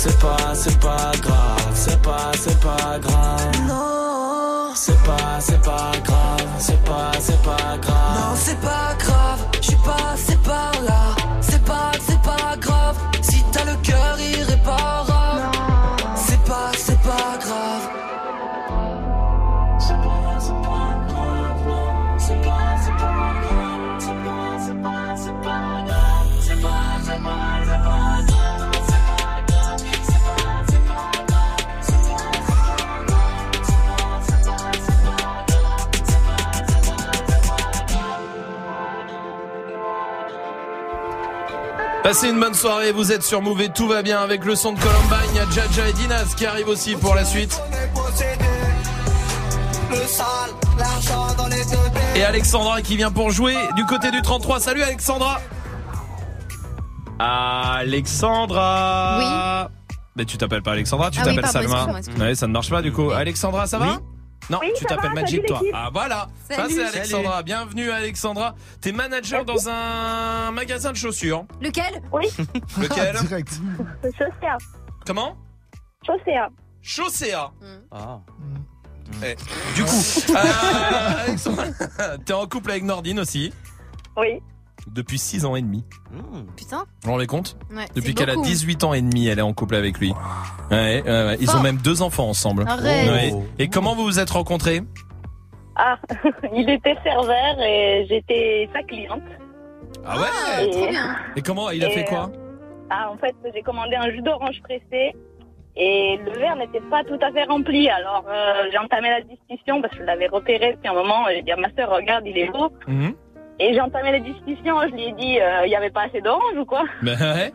C'est pas, c'est pas grave, c'est pas, c'est pas grave. Non, c'est pas, c'est pas grave, c'est pas, c'est pas grave. Non, c'est pas grave, je suis passé par là. C'est pas, c'est pas grave, si t'as le cœur irréparable. Passez une bonne soirée, vous êtes sur Move et tout va bien avec le son de Columbine. Il y a Jaja et Dinas qui arrivent aussi pour la suite. Le sale, l'argent dans les deux Et Alexandra qui vient pour jouer du côté du 33. Salut Alexandra Alexandra Oui. Mais tu t'appelles pas Alexandra, tu Ah t'appelles Salma. Ouais, ça ne marche pas du coup. Alexandra, ça va? Non, Oui, tu t'appelles Magic salut toi. Ah voilà, ça Salut. c'est Alexandra. Bienvenue Alexandra. T'es manager dans un magasin de chaussures. Lequel? Oui. Lequel? [laughs] Direct. Chaussea. Comment? Chaussea. Chaussea. Ah. Eh, Du coup, euh, [laughs] Alexandra, [laughs] t'es en couple avec Nordine aussi? Oui. Depuis 6 ans et demi. Putain. Vous vous rendez compte Ouais, Depuis c'est qu'elle a beaucoup. 18 ans et demi, elle est en couple avec lui. Ouais, ouais, ouais. Ils Fort. ont même deux enfants ensemble. Arrête. Ouais. Et comment vous vous êtes rencontrés Ah, [laughs] il était serveur et j'étais sa cliente. Ah ouais Et- Et comment Il a Et, fait quoi Ah, en fait, j'ai commandé un jus d'orange pressé et le verre n'était pas tout à fait rempli. Alors, euh, j'ai entamé la discussion parce que je l'avais repéré depuis un moment. J'ai dit à ma soeur, regarde, il est beau. Mhm. Et j'ai entamé la discussion, je lui ai dit, euh, il n'y avait pas assez d'orange ou quoi Ben ouais.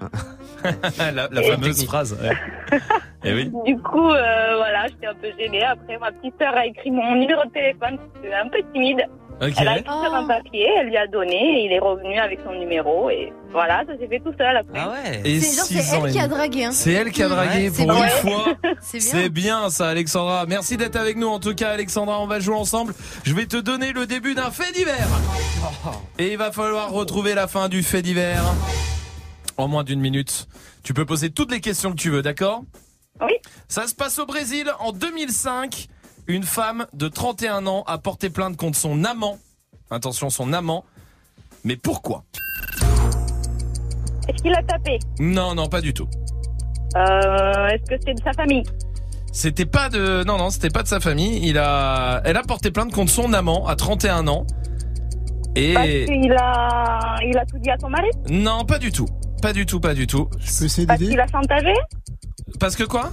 [laughs] la, la fameuse phrase. ouais. Eh oui. [laughs] Du coup, euh, voilà, j'étais un peu gênée. Après, ma petite sœur a écrit mon numéro de téléphone, parce que j'étais un peu timide. Elle a écrit sur un papier, elle lui a donné, et il est revenu avec son numéro, et voilà, ça s'est fait tout seul après. Ah ouais Et C'est elle qui a dragué. Hein. C'est elle qui a dragué pour une fois. [laughs] C'est bien. C'est bien ça, Alexandra. Merci d'être avec nous. En tout cas, Alexandra, on va jouer ensemble. Je vais te donner le début d'un fait divers. [laughs] Et il va falloir retrouver la fin du fait divers en moins d'une minute. Tu peux poser toutes les questions que tu veux, d'accord? Oui. Ça se passe au Brésil en 2005. Une femme de 31 ans a porté plainte contre son amant. Attention, son amant. Mais pourquoi? Est-ce qu'il a tapé? Non, non, pas du tout. euh, Est-ce que c'est de sa famille? C'était pas de non non, c'était pas de sa famille. Il a elle a porté plainte contre son amant à 31 ans. Et Parce qu'il a, il a tout dit à son mari? Non, pas du tout. Pas du tout, pas du tout. Je peux essayer Parce qu'il a chantagé? Parce que quoi?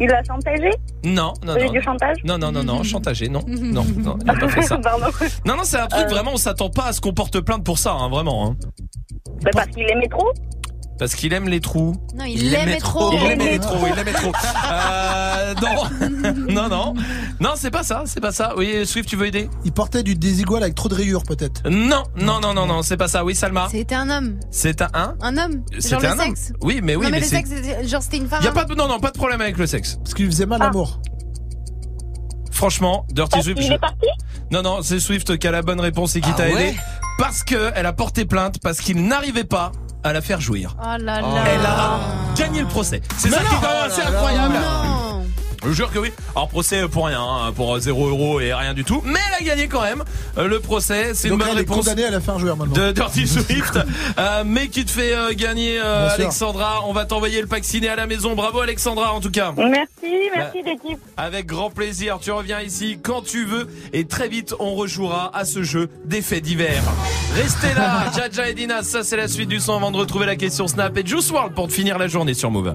Il a chantagé Non, non Vous avez non. du chantage Non non non non, [laughs] chantagé, non. Non, non, il a pas fait ça. [laughs] Pardon. Non non, c'est un truc Euh. vraiment on s'attend pas à ce qu'on porte plainte pour ça hein, vraiment hein. Bah, parce qu'il aimait trop Parce qu'il aime les trous. Non, il l'aimait trop. Il l'aimait trop, il l'aimait trop. Euh, non, [laughs] non, non, non, c'est pas ça, c'est pas ça. Oui, Swift, tu veux aider? Il portait du désigual avec trop de rayures, peut-être. Non, non, non, non, non, c'est pas ça. Oui, Salma. C'était un homme. C'est un, un Un homme. C'était un homme. sexe. Oui, mais oui, non, mais, mais le c'est- sexe, genre c'était une femme. Y a hein. pas de, non, non, pas de problème avec le sexe. Parce qu'il faisait mal l'amour. Franchement, Dirty Parce Swift. je- est parti? Non, non, c'est Swift qui a la bonne réponse et qui Ah t'a ouais aidé. Parce que elle a porté plainte parce qu'il n'arrivait pas à la faire jouir. Oh là là. Elle a gagné le procès. C'est ça qui est quand même assez incroyable. Je vous jure que oui. Alors procès pour rien, hein, pour 0 euros et rien du tout. Mais elle a gagné quand même euh, le procès. C'est une bonne elle est réponse condamnée à la faire jouer maintenant. de Dirty Swift. [laughs] Euh, mais qui te fait euh, gagner euh. Alexandra? On va t'envoyer le pack ciné à la maison. Bravo Alexandra en tout cas. Merci, merci d'équipe. Avec grand plaisir, tu reviens ici quand tu veux et très vite on rejouera à ce jeu des faits divers. Restez là, [laughs] Jaja et Dina, ça c'est la suite du son avant de retrouver la question Snap et Juice WRLD pour te finir la journée sur Move.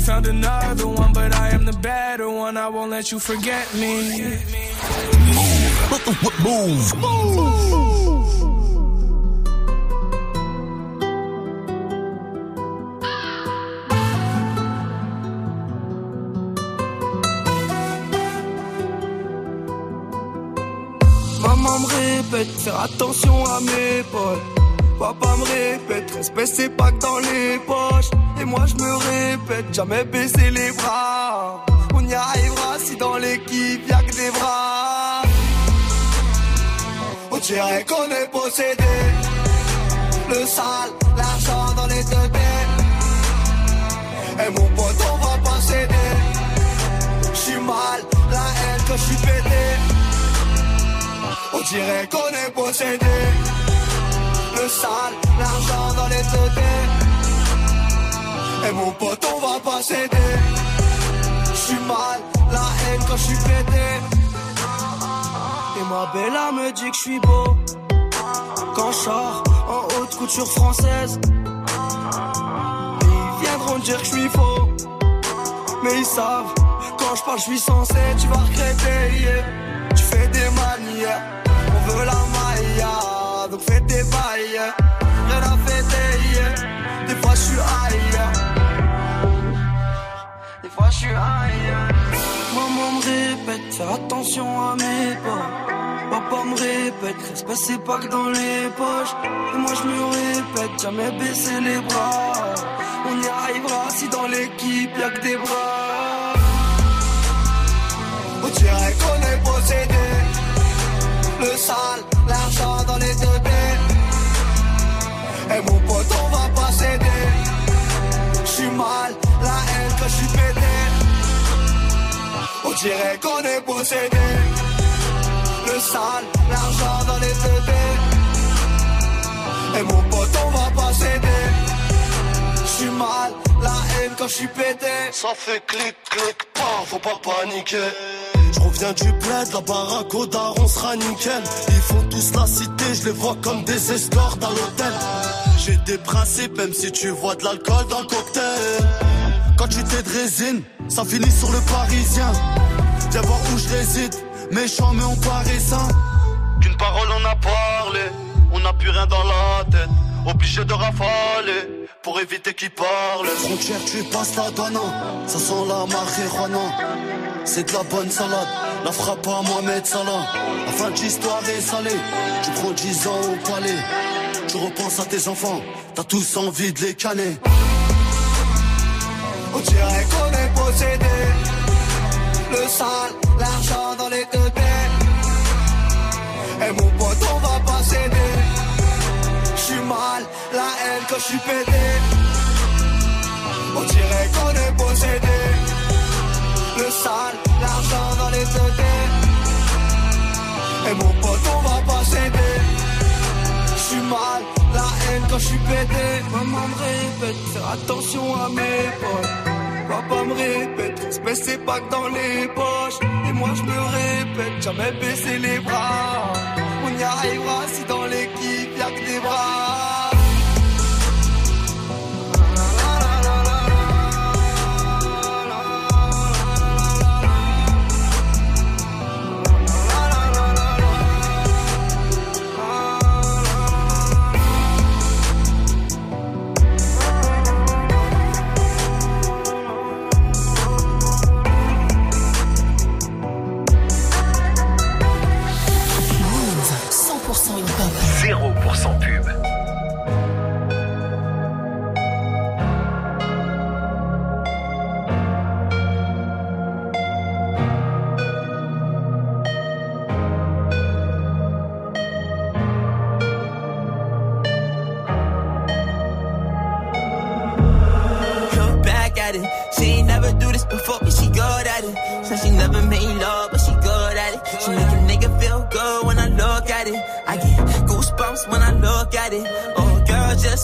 You found another one, but I am the better one. I won't let you forget me. Move. Move. Maman me répète, faire attention à mes potes. Papa me répète, respect c'est pas que dans les poches. Et moi je me répète, jamais baisser les bras. On y arrivera si dans l'équipe y'a que des bras. On dirait qu'on est possédé. Le sale, l'argent dans les deux Et mon pote, on va pas céder. J'suis mal, la haine quand j'suis pété. On dirait qu'on est possédé. Le sale, l'argent dans les deux Et mon pote, on va pas céder. J'suis mal, la haine quand j'suis pété. Et ma bella me dit que j'suis beau. Quand j'sors en haute couture française. Ils viendront dire que j'suis faux. Mais ils savent, quand je parle, je suis censé, tu vas regretter. yeah. Tu fais des manières, on veut la maille, donc fais tes bails. Rien à fêter, des fois je suis ailleurs. Des fois je suis ailleurs. Maman me répète, faire attention à mes pas. Papa me répète, respect c'est pas que dans les poches. Et moi je me répète, jamais baisser les bras. On y arrivera si dans l'équipe y'a que des bras. On dirait qu'on est possédé. Le sale, l'argent dans les Et mon pote, on va pas céder. J'suis mal, la haine quand j'suis pété. On dirait qu'on est possédé. Le sale, l'argent dans les deux Et mon pote, on va pas céder. J'suis mal, la haine quand j'suis pété. Ça fait clic, clic, pas, faut pas paniquer. Je reviens du bled, la baraque au daron sera nickel. Ils font tous la cité, je les vois comme des escortes à l'hôtel. J'ai des principes, même si tu vois de l'alcool dans le cocktail. Quand tu t'es de résine, ça finit sur le parisien. Viens voir où je réside, méchant mais on paraît sain. Qu'une parole on a parlé, on n'a plus rien dans la tête. Obligé de rafaler pour éviter qu'ils parlent. Frontière, tu passes la douane, ça sent la marijuana. C'est de la bonne salade, la frappe à Mohamed Salah. La fin de l'histoire est salée, tu prends 10 ans au palais. Tu repenses à tes enfants, t'as tous envie de les canner. On dirait qu'on est possédé. Le sale, l'argent dans les deux Et mon pote, on va pas céder. J'suis mal, la haine quand j'suis pété. On dirait qu'on est possédé. Le sale, l'argent dans les deux Et mon pote, on va pas céder. J'suis mal, la haine quand j'suis pété. Maman me répète, faire attention à mes potes. Papa me répète, respect c'est pas que dans les poches. Et moi je me répète, jamais baisser les bras. On y arrivera si dans l'équipe y'a que des bras.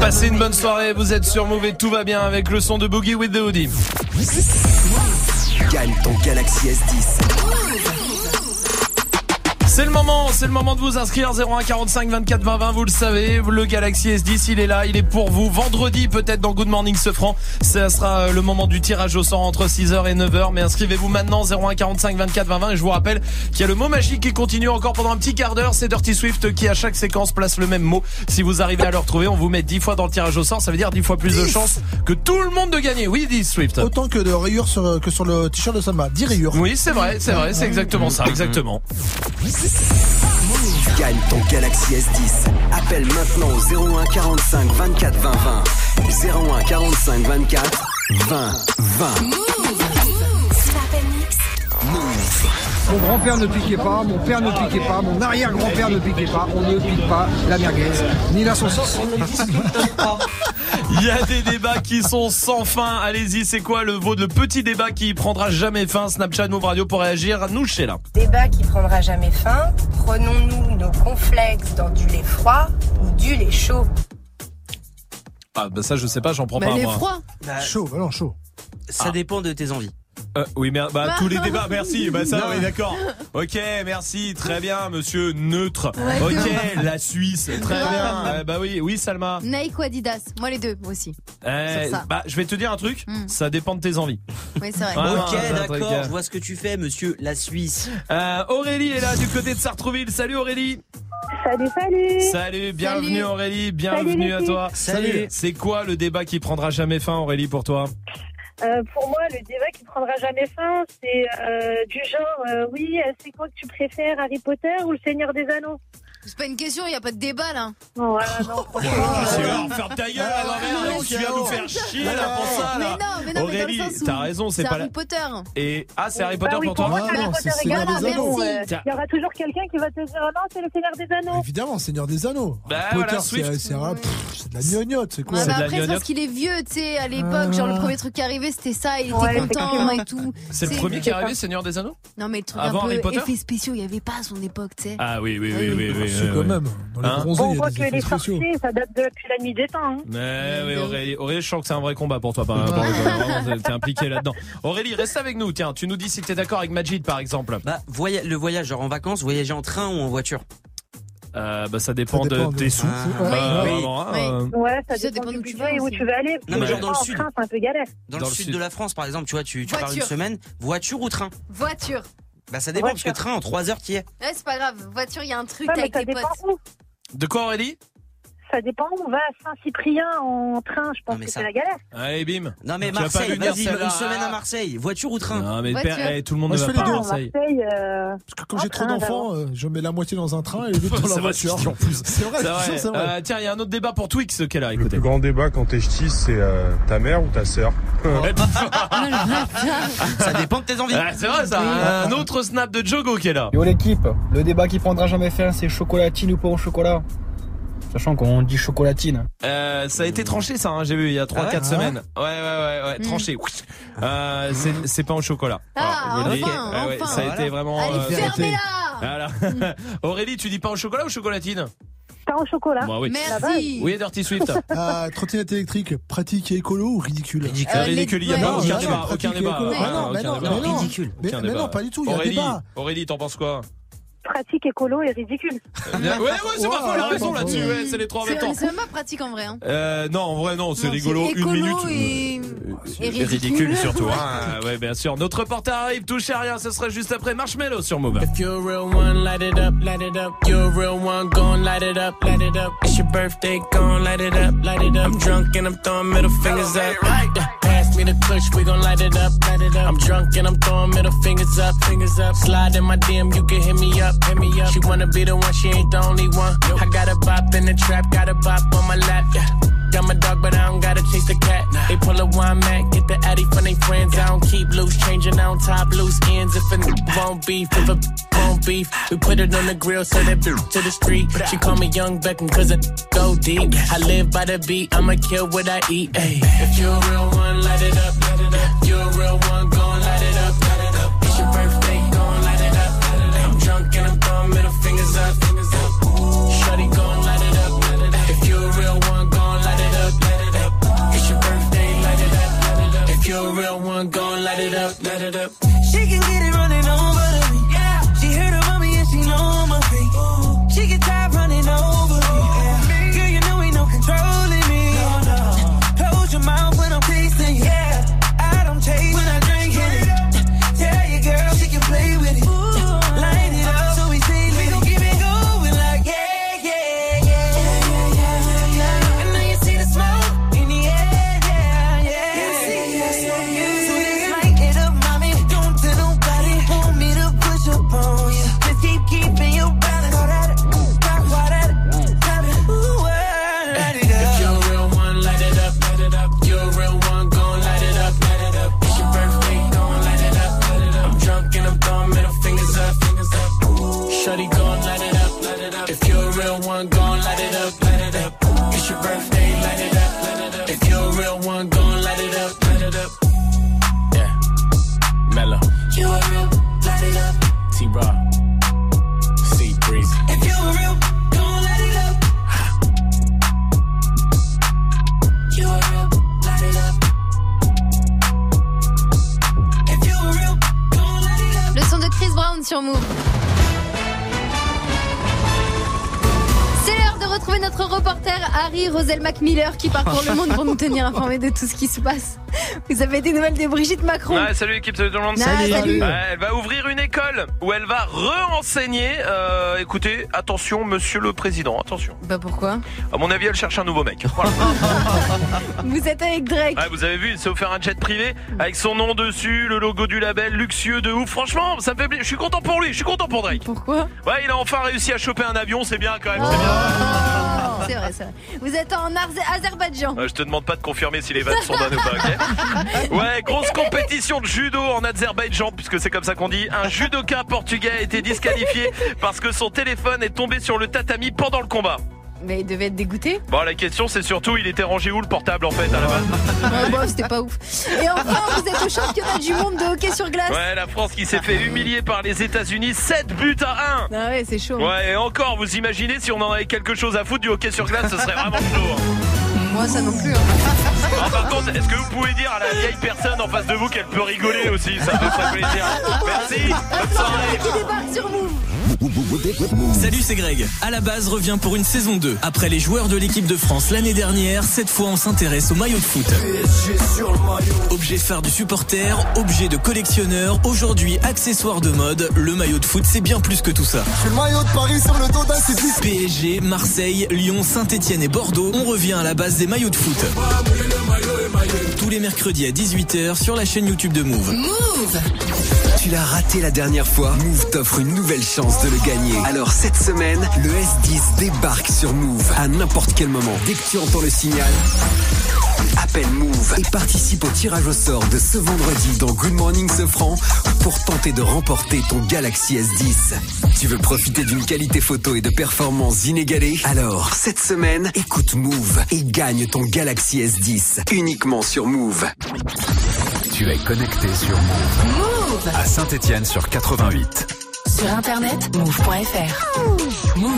Passez une bonne soirée, vous êtes sur Move et tout va bien avec le son de Boogie with the Hoodie. Gagne ton Galaxy S10. C'est le moment, c'est le moment de vous inscrire 01 45 24 20 20, vous le savez, le Galaxy S10, il est là, il est pour vous. Vendredi, peut-être dans Good Morning Sofran, ça sera le moment du tirage au sort entre 6h et 9h, mais inscrivez-vous maintenant 01 45 24 20 20 et je vous rappelle qu'il y a le mot magique qui continue encore pendant un petit quart d'heure, c'est Dirty Swift qui à chaque séquence place le même mot. Si vous arrivez à le retrouver, on vous met 10 fois dans le tirage au sort, ça veut dire 10 fois plus de chances que tout le monde de gagner. Oui, dit Swift. Autant que de rayures sur, que sur le t-shirt de Salma. 10 rayures. Oui, c'est vrai, c'est vrai, c'est exactement ça, exactement. Gagne ton Galaxy S10. Appelle maintenant au 01 45 24 20 20. 01 45 24 20 20. Mon grand-père ne piquait pas, mon père ne piquait pas, mon arrière-grand-père ne piquait pas, on ne pique pas la merguez, ni la saucisse. [laughs] Il y a des débats qui sont sans fin. Allez-y, c'est quoi le, vos- le petit débat qui prendra jamais fin Snapchat Move Radio pour réagir. Nous, chez là. Débat qui prendra jamais fin. Prenons-nous nos complexes dans du lait froid ou du lait chaud? Ah, bah ça, je sais pas, j'en prends Mais pas les moi. Chaud, bah non, chaud. Ça dépend de tes envies. Euh, oui, mais bah, Bah. tous les débats, merci. Bah ça, oui, d'accord. Ok, merci, très bien, monsieur neutre. Ouais, ok, la Suisse, très bien. Eh bah oui, oui, Salma. Nike ou Adidas Moi les deux, moi aussi. Ça. bah, je vais te dire un truc. Hmm. Ça dépend de tes envies. Oui, c'est vrai. Ah, ok, d'accord, euh. je vois ce que tu fais, monsieur la Suisse. Euh, Aurélie est là du côté de Sartrouville. Salut Aurélie. Salut, salut. Salut, bienvenue Salut. Aurélie, bienvenue Salut, à toi. Salut. C'est quoi le débat qui prendra jamais fin Aurélie pour toi? Euh, pour moi, le débat qui prendra jamais fin, c'est euh, du genre, euh, oui, c'est quoi que tu préfères, Harry Potter ou le Seigneur des Anneaux? C'est pas une question, il y a pas de débat là. Non, voilà, non, franchement. Tu vas ferme ta gueule, ah, non, merde, tu viens nous faire chier là pour ça là. Mais non, mais non, mais dans Aurélie, le sens où t'as raison, c'est pas Harry la... Potter. Et ah, c'est Harry Potter Bah oui, pour toi moi, c'est Harry Potter merci. euh, Tiens. Il y aura toujours quelqu'un qui va te dire, non, c'est le Seigneur des Anneaux. Évidemment, Seigneur des Anneaux. Bah, Potter, voilà, c'est Swift. c'est un- pff, c'est de la gnognotte, c'est quoi Ouais, bah après, c'est parce qu'il est vieux, tu sais, à l'époque, genre le premier truc qui arrivait, c'était ça, il était Ouais, content et tout. C'est le premier qui est arrivé, Seigneur des Anneaux? Non, mais le truc Avant un Harry peu Potter? effets spéciaux, il y avait pas à son époque, tu sais. Ah oui, oui, oui, oui, oui. C'est oui, quand oui. même. Dans les Hein bronzés, On voit que les sorciers, ça date depuis la nuit des temps. hein. Mais oui, Aurélie, Aurélie, je sens que c'est un vrai combat pour toi. par- par- t'es impliqué là-dedans. Aurélie, reste avec nous. Tiens, tu nous dis si t'es d'accord avec Majid, par exemple. Bah, voya- le voyage, genre en vacances, voyager en train ou en voiture? Euh, bah, ça dépend, Ça dépend de de- tes sous. Ah. Oui, vraiment, hein, oui. euh, Ouais, ça Ça dépend dépend du d'où tu budget et vas où tu veux aller. Non, mais genre dans le sud. train, c'est un peu galère. Dans, Dans le le sud, sud. de la France, par exemple, tu vois, tu, tu pars une semaine, voiture ou train? Voiture. Bah, ça dépend, Voiture. parce que train, en 3 heures, qui est Ouais, c'est pas grave. Voiture, il y a un truc Ouais, mais avec ça tes dépend potes. où. De quoi, Aurélie? Ça dépend. On va à Saint-Cyprien en train. Je pense que ça- c'est la galère. Allez, bim. Non mais Tu vas pas Marseille, venir vas-y, celle-là. une semaine à Marseille, voiture ou train Non, mais Voiture. père, eh, tout le monde Moi, ne je va fais pas les à deux. Marseille. Marseille, euh, Parce que quand j'ai trop train, d'enfants, euh, je mets la moitié dans un train et l'autre [laughs] dans la voiture. suffire en plus. C'est vrai, C'est je te jure, c'est vrai. Euh, tiens, il y a un autre débat pour Twix qu'elle a, Le écoutez. plus grand débat quand t'es ch'ti, c'est euh, ta mère ou ta sœur [laughs] [laughs] Ça dépend de tes envies. Ah, c'est vrai ça. Un autre snap de Jogo qui est là. Yo l'équipe, le débat qui prendra jamais fin, c'est chocolatine ou pas au chocolat? Sachant qu'on dit chocolatine. Euh, ça a été tranché ça, hein, j'ai vu il y a 3-4 Ah ouais semaines. Ouais, ouais, ouais, ouais, Mm. tranché. Euh, c'est- c'est pas au chocolat. Ah, enfin, Ouais, enfin. ça a été Voilà. vraiment. Allez, euh, fermez-la [laughs] Voilà. Aurélie, tu dis pas au chocolat ou chocolatine? Pain au chocolat. Bah oui. Merci. Oui, Dirty Swift. [laughs] Ah, trottinette électrique, pratique et écolo ou ridicule? Ridicule. Euh, ridicule, il y a pas- aucun débat, aucun débat. Ah mais non, débat. mais non. Ridicule. Mais, non, pas du tout, il y a un Aurélie, débat. Aurélie, t'en penses quoi? Pratique, écolo et ridicule. Ouais, ouais, c'est pas faux, elle a raison là-dessus. Ouais, c'est les trois en même C'est temps. c'est même pas pratique en vrai. Hein. Euh, non, en vrai, non, c'est rigolo, une minute. Et... et Et ridicule. ridicule surtout. Hein. [laughs] Ouais, bien sûr. Notre reporter arrive, touche à rien. Ce sera juste après Marshmello sur Move. If you're a real one, light it up, light it up. You're a real one, gon' light it up, light it up. It's your birthday, gon' light it up, light it up. I'm drunk and I'm throwing middle fingers up. Pass me the push, we gon' light it up, light it up. I'm drunk and I'm throwing middle fingers up, fingers up. Slide in my DM, you can hit me up, hit me up. She wanna be the one, she ain't the only one. I got a bop in the trap, got a bop on my lap, yeah. Got my dog, but I don't gotta chase the cat. They pull a wine mat, get the addy from they friends. I don't keep loose, changing on top loose ends. If a n- won't beef, if a won't beef, we put it on the grill, that bitch to the street. She call me Young Beckham, cause it go deep. I live by the beat, I'ma kill what I eat. Ay. If you're a real one, light it up, light it up. You're a real one, gon' real one, gon' light it up, light it up. Sur Move. De retrouver notre reporter Harry Rosel Macmiller qui parcourt le monde pour nous tenir informés de tout ce qui se passe. Vous avez des nouvelles de Brigitte Macron Ouais, salut l'équipe, salut tout le monde. Ah, Salut. salut. Ouais, elle va ouvrir une école où elle va re-enseigner. Euh, écoutez, attention, monsieur le président, attention. Bah pourquoi? À mon avis, elle cherche un nouveau mec. Voilà. [laughs] Vous êtes avec Drake. Ouais, vous avez vu, il s'est offert un jet privé avec son nom dessus, le logo du label, luxueux de ouf. Franchement, ça me fait plaisir. Je suis content pour lui, je suis content pour Drake. Pourquoi? Ouais, il a enfin réussi à choper un avion, c'est bien quand même, c'est bien. Oh, C'est vrai, c'est vrai. Vous êtes en Azerbaïdjan. Euh, je te demande pas de confirmer si les vannes sont bonnes ou pas, ok [laughs] Ouais, grosse compétition de judo en Azerbaïdjan, puisque c'est comme ça qu'on dit. Un judoka portugais a été disqualifié parce que son téléphone est tombé sur le tatami pendant le combat. Mais il devait être dégoûté. Bon, la question c'est surtout, il était rangé où le portable en fait à la base [laughs] Ouais, bon, c'était pas ouf. Et enfin, vous êtes au championnat du monde de hockey sur glace. Ouais, la France qui s'est fait humilier par les États-Unis, 7 buts à 1 Ah ouais, c'est chaud. Ouais, et encore, vous imaginez si on en avait quelque chose à foutre du hockey sur glace, ce serait vraiment chaud. hein. Moi, ça non plus. hein. Ah, par contre, est-ce que vous pouvez dire à la vieille personne en face de vous qu'elle peut rigoler aussi? Ça me ferait plaisir. [laughs] Merci. Bonne soirée. Qui débarque sur Move Salut, c'est Greg. À la base revient pour une saison 2. Après les joueurs de l'équipe de France l'année dernière, cette fois on s'intéresse au maillot de foot. Objet phare du supporter, objet de collectionneur, aujourd'hui accessoire de mode, le maillot de foot c'est bien plus que tout ça. Le maillot de Paris sur le dos d'un cycliste. PSG, Marseille, Lyon, Saint-Etienne et Bordeaux, on revient à la base des maillots de foot. Tous les mercredis à 18h sur la chaîne YouTube de Move. Move Tu l'as raté la dernière fois Move t'offre une nouvelle chance de le gagner. Alors cette semaine, le S10 débarque sur Move à n'importe quel moment. Dès que tu entends le signal, appelle Move et participe au tirage au sort de ce vendredi dans Good Morning Sofran pour tenter de remporter ton Galaxy S10. Tu veux profiter d'une qualité photo et de performances inégalées? Alors, cette semaine, écoute Move et gagne ton Galaxy S10 uniquement sur Move. Tu es connecté sur Move. Move À Saint-Etienne sur 88. Sur internet, move.fr. Move.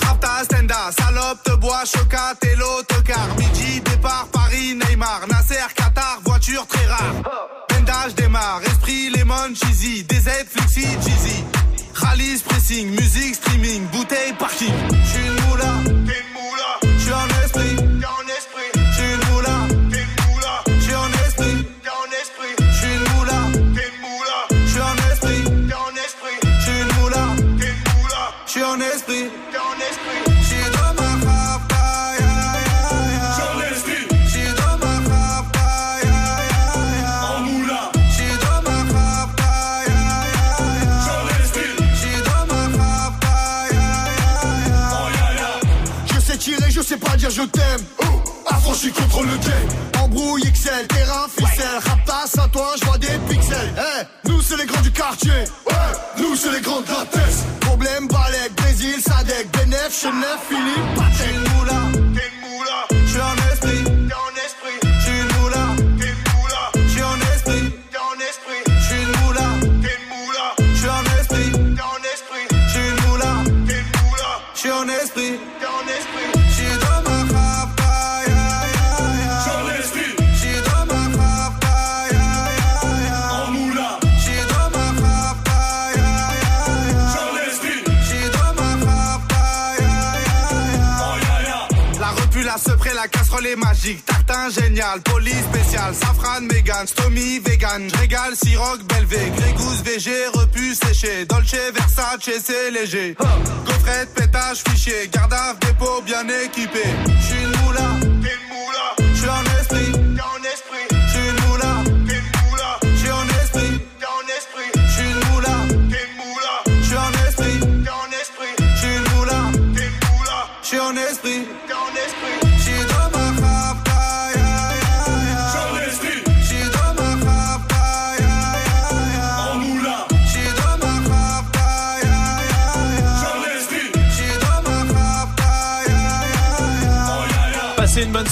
Rapta Stenda, salope te bois, chocat et l'autocar. Midi, départ, Paris, Neymar, Nasser, Qatar, voiture très rare. Bendage démarre, esprit, lemon, cheesy, DZ, flexi, cheesy. Rallye, pressing, musique, streaming, bouteille, parking. J'suis une moula. Affranchi contre le game. Embrouille XL, terrain, ficelle. Raptas à toi, je vois des pixels. Eh, nous c'est les grands du quartier. Ouais, nous c'est les grands de la. Problème, Balek, Brésil, Sadek, Benef, Chenef, Philippe, Patek. Génial, police spécial, safran, mégan, stomy, vegan. J'régale, siroc, belvé, grégousse, VG, repu, séché. Dolce, Versace, c'est léger. Gaufrette, pétage, fichier, garde dépôt bien équipé. J'suis une moula, t'es une moula.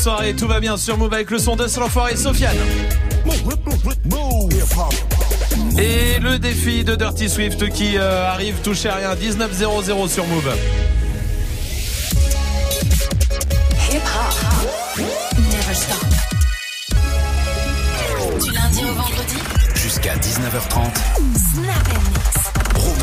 Soirée, tout va bien sur Move avec le son de l'enfoiré et Sofiane. Et le défi de Dirty Swift qui euh, arrive touché à rien 19-0-0 sur Move. Hip hop. Never stop. Du lundi au vendredi. Jusqu'à 19h30. Snap.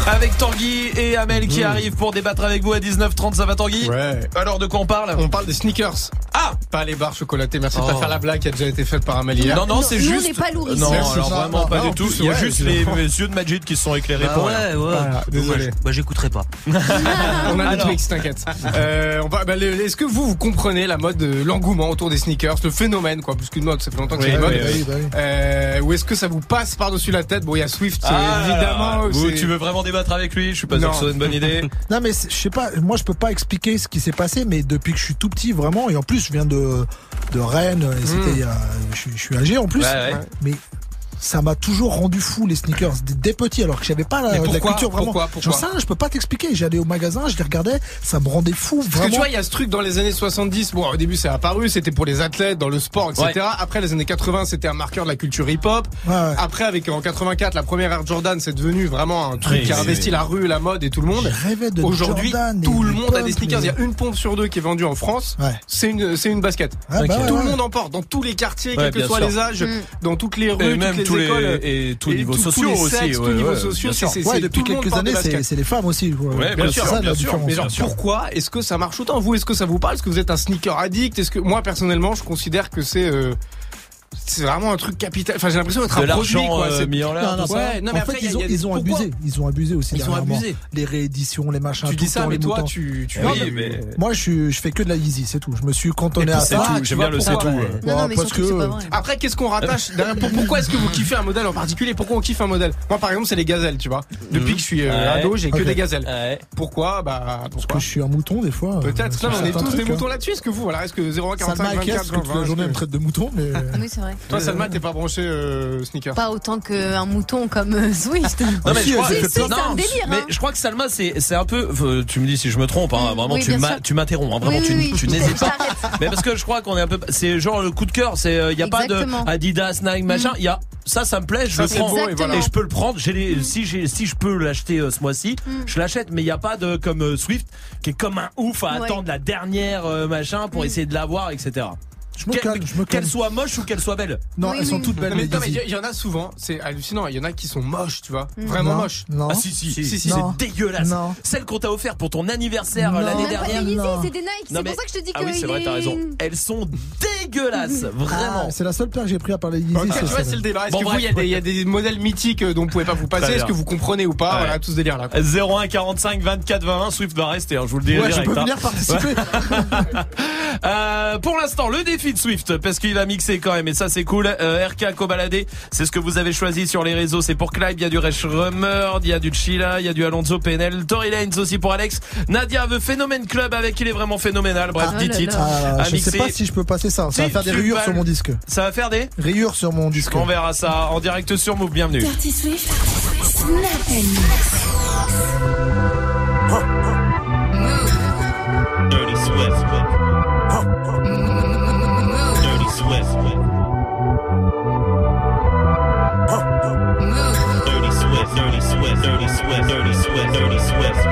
Avec Tanguy et Amel qui Mmh. arrivent pour débattre avec vous à 19h30, ça va Tanguy? Ouais. Alors de quoi on parle? On parle des sneakers. Ah Pas les barres chocolatées. Merci de Oh. pas faire la blague qui a déjà été faite par Amel hier. Non, non, c'est nous, on juste. pas lourds ici. Non, Merci, alors ça. vraiment pas du tout. plus, Il y a ouais, juste les yeux de Majid qui se sont éclairés Bah pour ouais, rien. ouais. Voilà, désolé. Bah j'écouterai pas. [laughs] On a. Netflix, t'inquiète. Euh, on va, bah, Est-ce que vous, vous comprenez la mode, l'engouement autour des sneakers, le phénomène, quoi, plus qu'une mode, ça fait longtemps que c'est une mode. oui, oui. Euh, ou est-ce que ça vous passe par-dessus la tête? Bon, il y a Swift, Ah, évidemment. Tu veux vraiment débattre avec lui Je suis pas sûr que ce soit une bonne idée. [laughs] Non mais je sais pas, moi je peux pas expliquer ce qui s'est passé, mais depuis que je suis tout petit vraiment, et en plus je viens de, de Rennes, et c'était Mm. a- je, suis- je suis âgé en plus, Ouais, ouais. mais ça m'a toujours rendu fou les sneakers dès, dès petit alors que j'avais pas la, Mais la pourquoi culture vraiment. Pourquoi Pourquoi J'en sais rien, je peux pas t'expliquer. J'allais au magasin, je les regardais, ça me rendait fou Parce que vraiment. tu vois, il y a ce truc dans les années 70. Bon, au début, c'est apparu, c'était pour les athlètes, dans le sport, etc. Ouais. Après, les années 80, c'était un marqueur de la culture hip-hop. Ouais, ouais. Après, avec en 84, la première Air Jordan, c'est devenu vraiment un truc Oui, qui a investi oui. la rue, la mode et tout le monde. Je rêvais de Aujourd'hui, tout le monde a des sneakers. Il y a une pompe sur deux qui est vendue en France. Ouais. C'est une, c'est une basket. Ah, bah, tout ouais, le monde en porte, dans tous les quartiers, Ouais, quels que soient les âges, Mm. dans toutes les rues, toutes les tous les- écoles. et tous niveaux tous- tous sociaux les aussi, tous ouais, niveaux sociaux. c'est- depuis quelques années, c'est les femmes aussi. bien sûr, bien sûr. Mais genre, pourquoi est-ce que ça marche autant Vous, est-ce que ça vous parle? Est-ce que vous êtes un sneaker addict? Est-ce que moi, personnellement, je considère que c'est euh, c'est vraiment un truc capital. Enfin, j'ai l'impression d'être De un produit. l'argent quoi. euh, C'est- mis en l'air. Non, non, tout. Ouais, non, en mais fait, après, y a- ils ont, ils abusé. Ils ont abusé aussi. Ils ont dernièrement. abusé. Les rééditions, les machins. Tu tout dis ça, temps, mais les toi, tu. tu Oui, oui, mais- Moi, je, suis, je fais que de la Yeezy, c'est tout. Je me suis cantonné à ça. tout, j'aime bien le c'est tout. Non, mais que c'est que vrai. Après, qu'est-ce qu'on rattache Pourquoi est-ce que vous kiffez un modèle en particulier? Pourquoi on kiffe un modèle? Moi, par exemple, c'est les gazelles, tu vois. Depuis que je suis euh, ado, j'ai que des gazelles. Pourquoi? Bah, parce que je suis un mouton des fois. Peut-être. euh, Non, mais on est tous des trucs, moutons hein. là-dessus. Est-ce que vous, voilà, est-ce que 01 45 Salma et 24 Kias, que toute la 20, journée est-ce me traite de mouton, mais. Oui, c'est vrai. Toi, Salma, t'es pas branché euh, sneaker. Pas autant qu'un mouton comme euh, Swift. Non mais Si, je crois, plein- c'est un délire. mais hein. je crois que Salma c'est c'est un peu euh, tu me dis si je me trompe hein, vraiment oui, tu bien m'a- sûr. tu m'interromps hein, vraiment Oui, tu, oui, oui. tu n'hésites pas [laughs] mais parce que je crois qu'on est un peu c'est genre le coup de cœur c'est il y a pas de Exactement. Adidas Nike machin il y a ça ça me plaît je Ça, le c'est prends beau, et voilà. et je peux le prendre j'ai les si j'ai si je peux l'acheter euh, ce mois-ci Mm. je l'achète mais il y a pas de comme euh, Swift qui est comme un ouf à Ouais. attendre la dernière euh, machin pour Mm. essayer de l'avoir etc Je me Qu'elle- calme, je me calme. qu'elle soit moche ou qu'elle soit belle Non, Oui, elles sont oui. toutes belles, Non, mais, les non, mais il y, y en a souvent, c'est hallucinant. Il y en a qui sont moches, tu vois. Mm. Vraiment Non, moches. Non. ah si si Si, c'est dégueulasse Non. celle qu'on t'a offert pour ton anniversaire l'année dernière c'est des Nike. C'est mais- pour ça que je te dis Ah que oui, c'est vrai, t'as raison. Elles sont dégueulasses, vraiment. Ah, c'est la seule paire que j'ai pris à part les Yeezy. Tu vois, c'est le débat. Est-ce Bon, que vous, il y, a des- modèles mythiques euh, dont vous pouvez pas vous passer? Est-ce que vous comprenez ou pas? Voilà, tout ce délire là. 01 45 24 21 Swift va rester, hein, je vous le dis Ouais, je peux hein. venir participer. [laughs] Euh, pour l'instant, le défi Swift, parce qu'il a mixé quand même, et ça c'est cool. Euh, RK Cobaladé, c'est ce que vous avez choisi sur les réseaux. C'est pour Clive, il y a du Resh Rummer, il y a du Chila, il y a du Alonso PNL, Tory Lanez aussi pour Alex. Nadia veut Phénomène Club avec il est vraiment phénoménal. Bref, Ah 10 là titres là. Ah, je sais pas si je peux passer ça. Ça va faire des rayures sur mon disque. Ça va faire des Rayures sur mon disque. On verra ça en direct sur Move. Bienvenue. Dirty Swift, Snap Swift. Dirty Swift. Dirty Swift.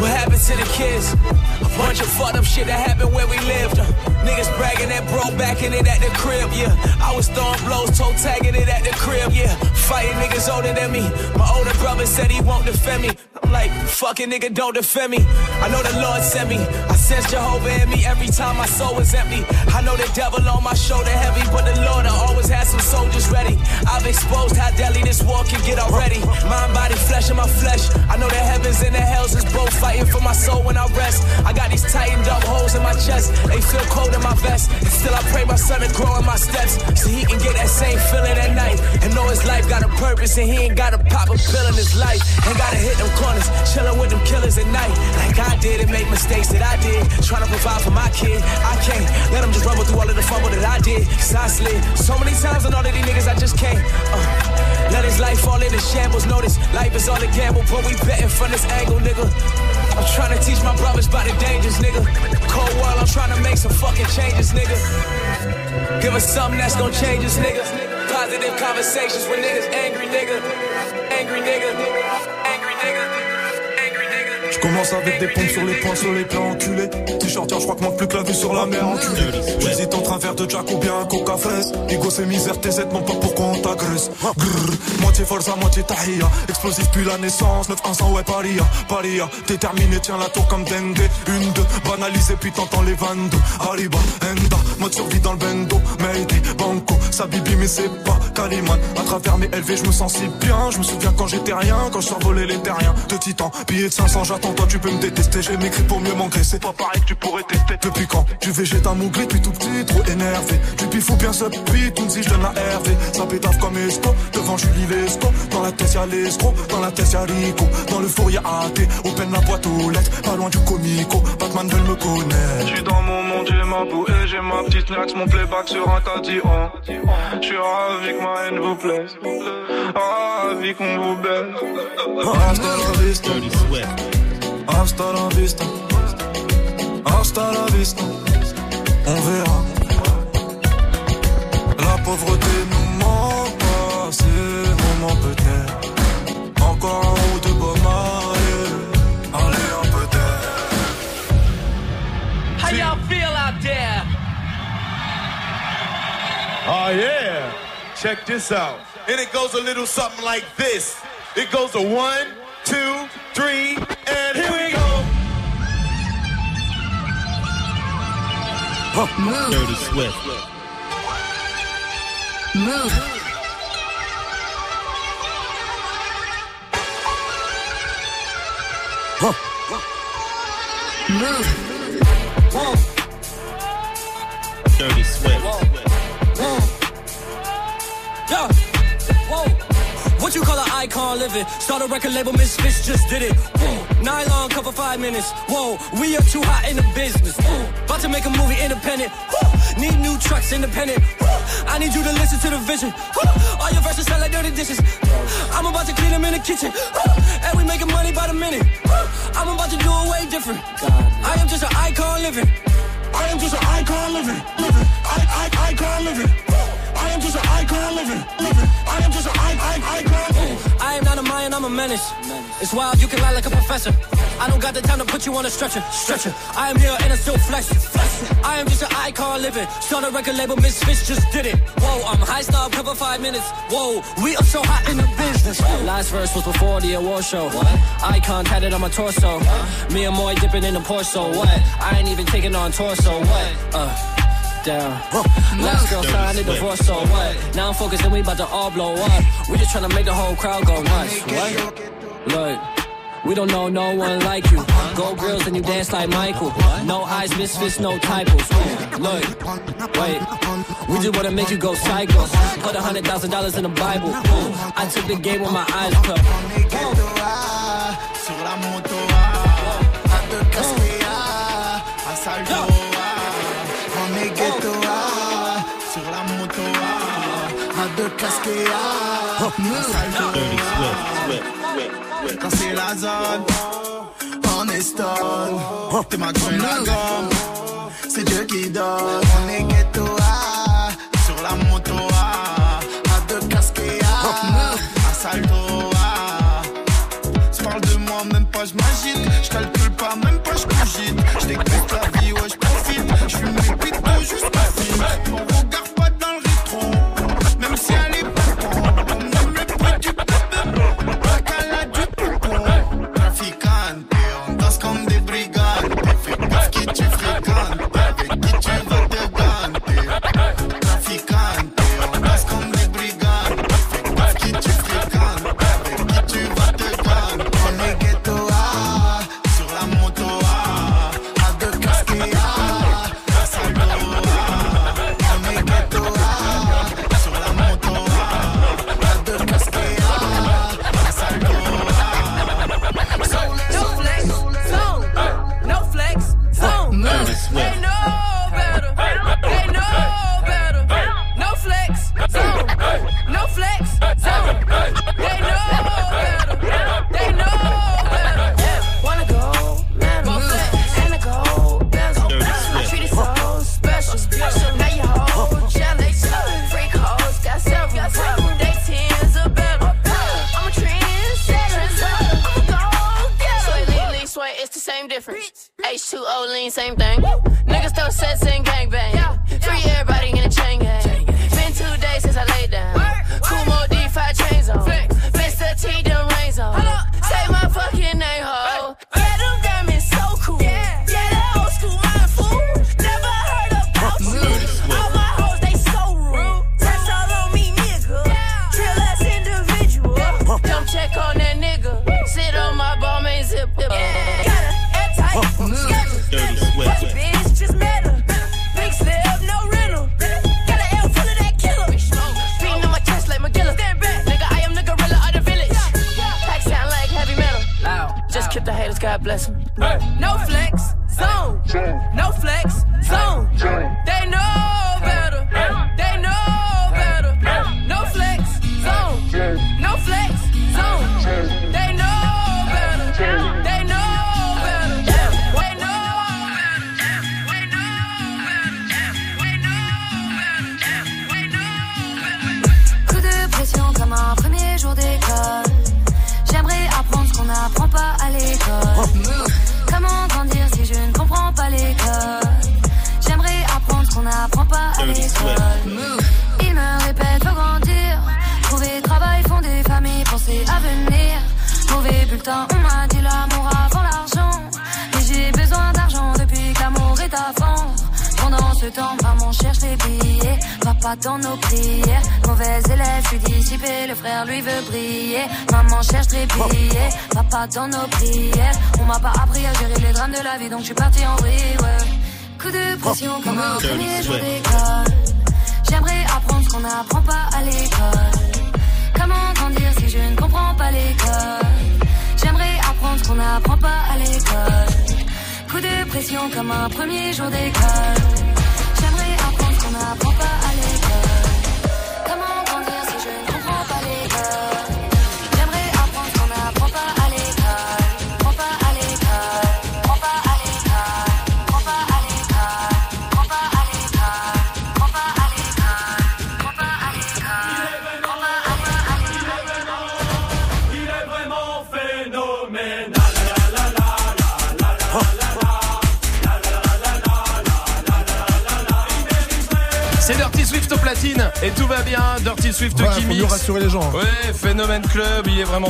What happened to the kids? A bunch of fucked up shit that happened where we lived. Niggas bragging that bro backing it at the crib, yeah. I was throwing blows, toe tagging it at the crib, yeah. Fighting niggas older than me. My older brother said he won't defend me. I'm like, fucking nigga, don't defend me. I know the Lord sent me. I sense Jehovah in me every time my soul is empty. I know the devil on my shoulder heavy, but the Lord I always had some soldiers ready. I've exposed how deadly this war can get already. Mind, body, flesh in my flesh. I know the heavens and the hells is both fighting for my soul when I rest. I got these tightened up holes in my chest. They feel cold my vest. And still I pray my son to grow in my steps so he can get that same feeling at night. And know his life got a purpose and he ain't gotta pop a pill in his life. Ain't gotta hit them corners, chillin' with them killers at night. Like I did and make mistakes that I did. Trying to provide for my kid. I can't let him just rumble through all of the fumble that I did. Cause I slid so many times on all of these niggas, I just can't. Uh, let his life fall into shambles. Notice life is all a gamble, but we betting from this angle, nigga. I'm trying to teach my brothers about the dangers, nigga. Cold world, I'm trying to make some fucking changes, nigga. Give us something that's gonna change us, nigga. Positive conversations with niggas, angry nigga. Angry nigga. Angry nigga. Je commence avec des pompes sur les poings, sur les plans enculés. T-shirt, je crois que manque plus que la vue sur la mer enculé. J'hésite entre un verre de Jack ou bien un coca fraise. Ego, c'est misère, tes aides, non pas pourquoi on t'agresse? Moitié forza, moitié tahia. Explosif depuis la naissance, 9 100 ouais, paria. Paria, déterminé, tiens la tour comme dengue. Une, deux, banalisé, puis t'entends les 22. Arriba, Enda, mode survie dans le bendo. Mayday, Banco, ça bibi, mais c'est pas Caliman. À travers mes LV, je me sens si bien. Je me souviens quand j'étais rien, quand je survolais les terriens. De titan, billet de 500, j'attends toi tu peux me détester, j'ai m'écrit pour mieux m'engraisser. Pas pareil que tu pourrais tester. Depuis quand Tu végètes un mouglé depuis tout petit, trop énervé. Du pifou bien ce beat, si je donne la RV. Ça pétave comme esco, devant Julie Lesco. Dans la tête y'a l'escroc, dans la tête y'a Rico. Dans le four y'a AT, open la boîte aux lettres, pas loin du comico. Batman veulent me connaître. J'suis dans mon monde, j'ai ma bouée, j'ai ma petite nax, mon playback sur un caddie. Oh. J'suis ravi que ma haine vous plaise. Ravi qu'on vous baise. Hasta la vista. Hasta la vista. Hasta la vista. On verra. La pauvreté nous manque pas, ces moments peut-être. Encore un ou deux beaux mariés. Allez, un peut-être. How y'all feel out there? Oh yeah. Check this out. And it goes a little something like this. It goes a one, Move. Dirty Swift. Move. Move. Dirty Swift. Yeah. Whoa. What you call an icon living? Start a record label, Misfits just did it. Nylon cover five minutes. Whoa, we are too hot in the business. About to make a movie independent. Need new trucks independent. I need you to listen to the vision. All your verses sound like dirty dishes. I'm about to clean them in the kitchen. And we making money by the minute. I'm about to do it way different. I am just an icon living. I am just an icon living. Living. I, I, icon living. I am just an icon living. Living. I am just an icon. I am not a Mayan, I'm a menace. It's wild, you can lie like a professor. I don't got the time to put you on a stretcher. Stretcher. I am here and I still flex. I am just an icon living. Start a record label, Misfits just did it. Whoa, I'm high snob, cover five minutes. Whoa, we are so hot in the business. Last verse was before the award show. What? Icon tatted on my torso. Me and Moy dipping in the Porsche, so what? I ain't even taking on torso. What? Uh. Down. Last girl signed a divorce, so what? Now I'm focused and we about to all blow up. We just tryna make the whole crowd go nuts. What? Look. We don't know no one like you. Go grills and you dance like Michael. No eyes, misfits, no typos. Look, wait. We just wanna make you go psycho. Put a hundred thousand dollars in the Bible. I took the game with my eyes closed. Casquer A, à salto A. Quand c'est la zone, on est stone, t'es ma grande la gomme, c'est Dieu qui donne, on est ghetto A, sur la moto A, à deux casquer A, à salto A. Tu parles de moi, même pas je m'agite. Je calcule pas, même pas je cogite. Je découpe la vie, ouais, je profite. Je fume mes jusqu'à film. On Papa dans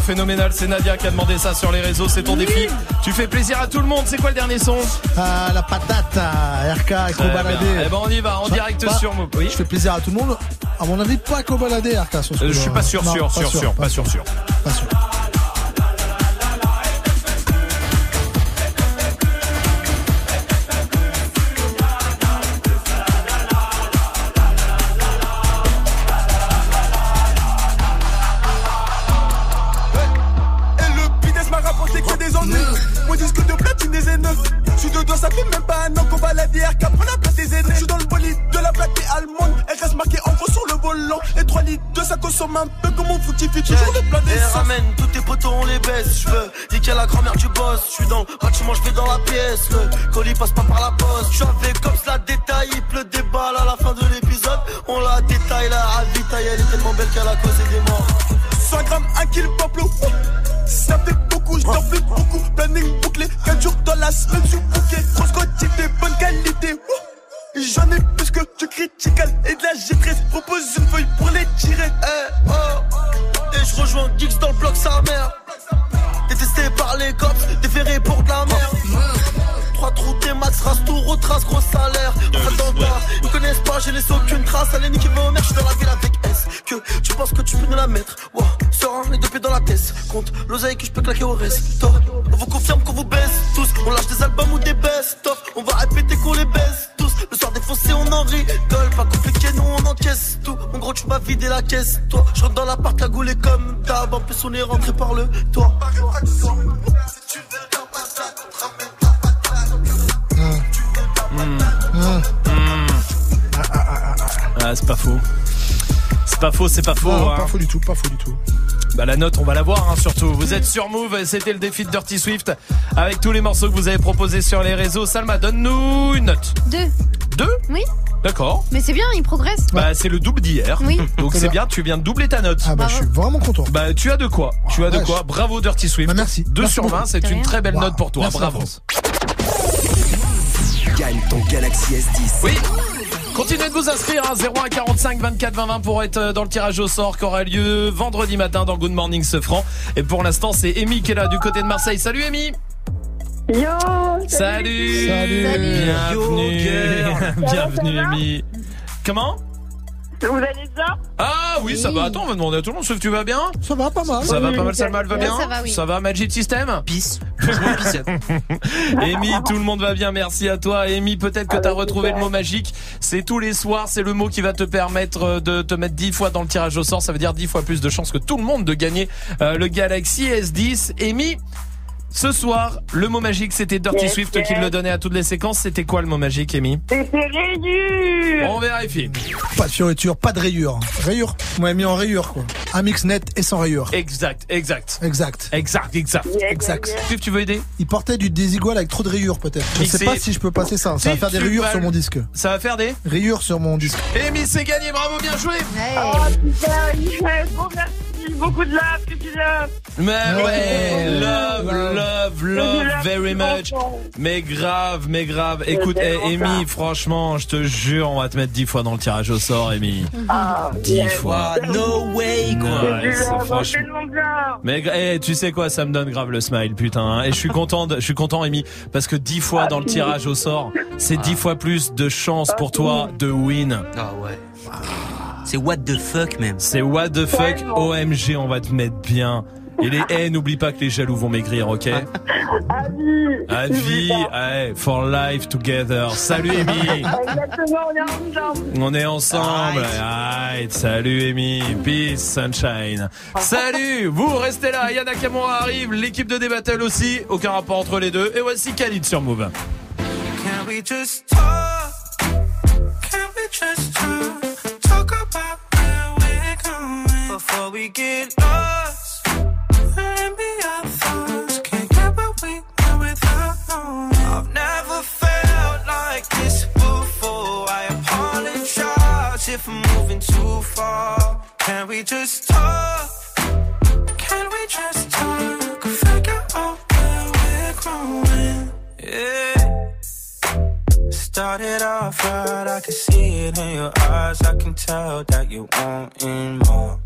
phénoménal. C'est Nadia qui a demandé ça sur les réseaux, c'est ton défi. Tu fais plaisir à tout le monde. C'est quoi le dernier son Ah, la patate, ah, RK, Cobaladé. Eh ben, on y va, en direct sur. Oui. Je fais plaisir à tout le monde. À mon avis, pas Cobaladé, RK. Sur ce Euh, je suis pas sûr, sûr, sûr, sûr, pas sûr, sûr. Pas sûr. Tout, pas faux du tout. Bah la note, on va la voir hein, surtout. Vous êtes sur Move, c'était le défi de Dirty Swift avec tous les morceaux que vous avez proposés sur les réseaux. Salma, donne-nous une note. Deux. Deux Oui. D'accord. Mais c'est bien, il progresse. Bah c'est le double d'hier. Oui. [laughs] Donc C'est bien. bien, tu viens de doubler ta note. Ah bah, je suis vraiment content. Bah tu as de quoi Tu as de quoi Bravo Dirty Swift. Bah, merci. 2 Merci sur beaucoup. 20, c'est une très belle Wow. note pour toi. Merci, Bravo. Gagne ton Galaxy S10. Oui. Continuez de vous inscrire à 01 45 24 20 20 pour être euh, dans le tirage au sort qui aura lieu vendredi matin dans Good Morning Sefran. Et pour l'instant, c'est Amy qui est là du côté de Marseille. Salut Amy Yo Salut Salut. Bienvenue girl. [laughs] Bienvenue va Amy Comment? Oui, ça va. Attends, on va demander à tout le monde si tu vas bien? Ça va pas mal. Ça va pas mal, ça Salma, elle va bien? Ça va, oui. Ça va, Magic System? Peace. [laughs] Amy, tout le monde va bien, merci à toi. Amy, peut-être que tu as bah, retrouvé le mot magique. C'est tous les soirs, c'est le mot qui va te permettre euh, de te mettre 10 fois dans le tirage au sort. Ça veut dire 10 fois plus de chances que tout le monde de gagner euh, le Galaxy S10. Amy, Ce soir, le mot magique, c'était Dirty Yes, Swift yes. qui le donnait à toutes les séquences. C'était quoi le mot magique, Amy C'était rayures. On vérifie. Pas de fioriture, pas de rayures. Rayures Moi, mis en rayures, quoi. Un mix net et sans rayures. Exact, exact. Exact. Exact, exact. Exact. Swift, tu veux aider Il portait du désigual avec trop de rayures, peut-être. Je Mixé. sais pas si je peux passer ça. Ça va faire des rayures sur mon disque. Ça va faire des Rayures sur mon disque. Amy, c'est gagné, bravo, bien joué Oh putain, Beaucoup de love, que tu love. Mais ouais, Ouais. love, love, love, very much. Mais grave, mais grave. Écoute, eh, Amy, ça. franchement, je te jure, on va te mettre 10 fois dans le tirage au sort, Amy. Ah, 10 yes. fois. No way, quoi. Franchement-. Mais eh, tu sais quoi, ça me donne grave le smile, putain. hein. Et je suis content, je suis content, Amy, parce que 10 fois dans le tirage au sort, c'est 10 fois plus de chance pour toi de win. Ah ouais. C'est what the fuck, même. C'est what the fuck, Tellement. OMG, on va te mettre bien. Et les eh, n'oublie pas que les jaloux vont maigrir, ok À vie. À vie, ouais, for life together. Salut Amy [laughs] Exactement, on est ensemble. On est ensemble. Alright, salut Amy. Peace, sunshine. Salut, vous restez là. Yana Kamura arrive, l'équipe de D-Battle aussi. Aucun rapport entre les deux. Et voici Khalid sur Move. Can we just talk? Can we just? Talk? Before we get lost. And be our thoughts. Can't get what we want without knowing. I've never felt like this before. I apologize if I'm moving too far. Can we just talk? Can we just talk? Figure out where we're growing. Yeah. Started off right, I can see it in your eyes. I can tell that you wanting more.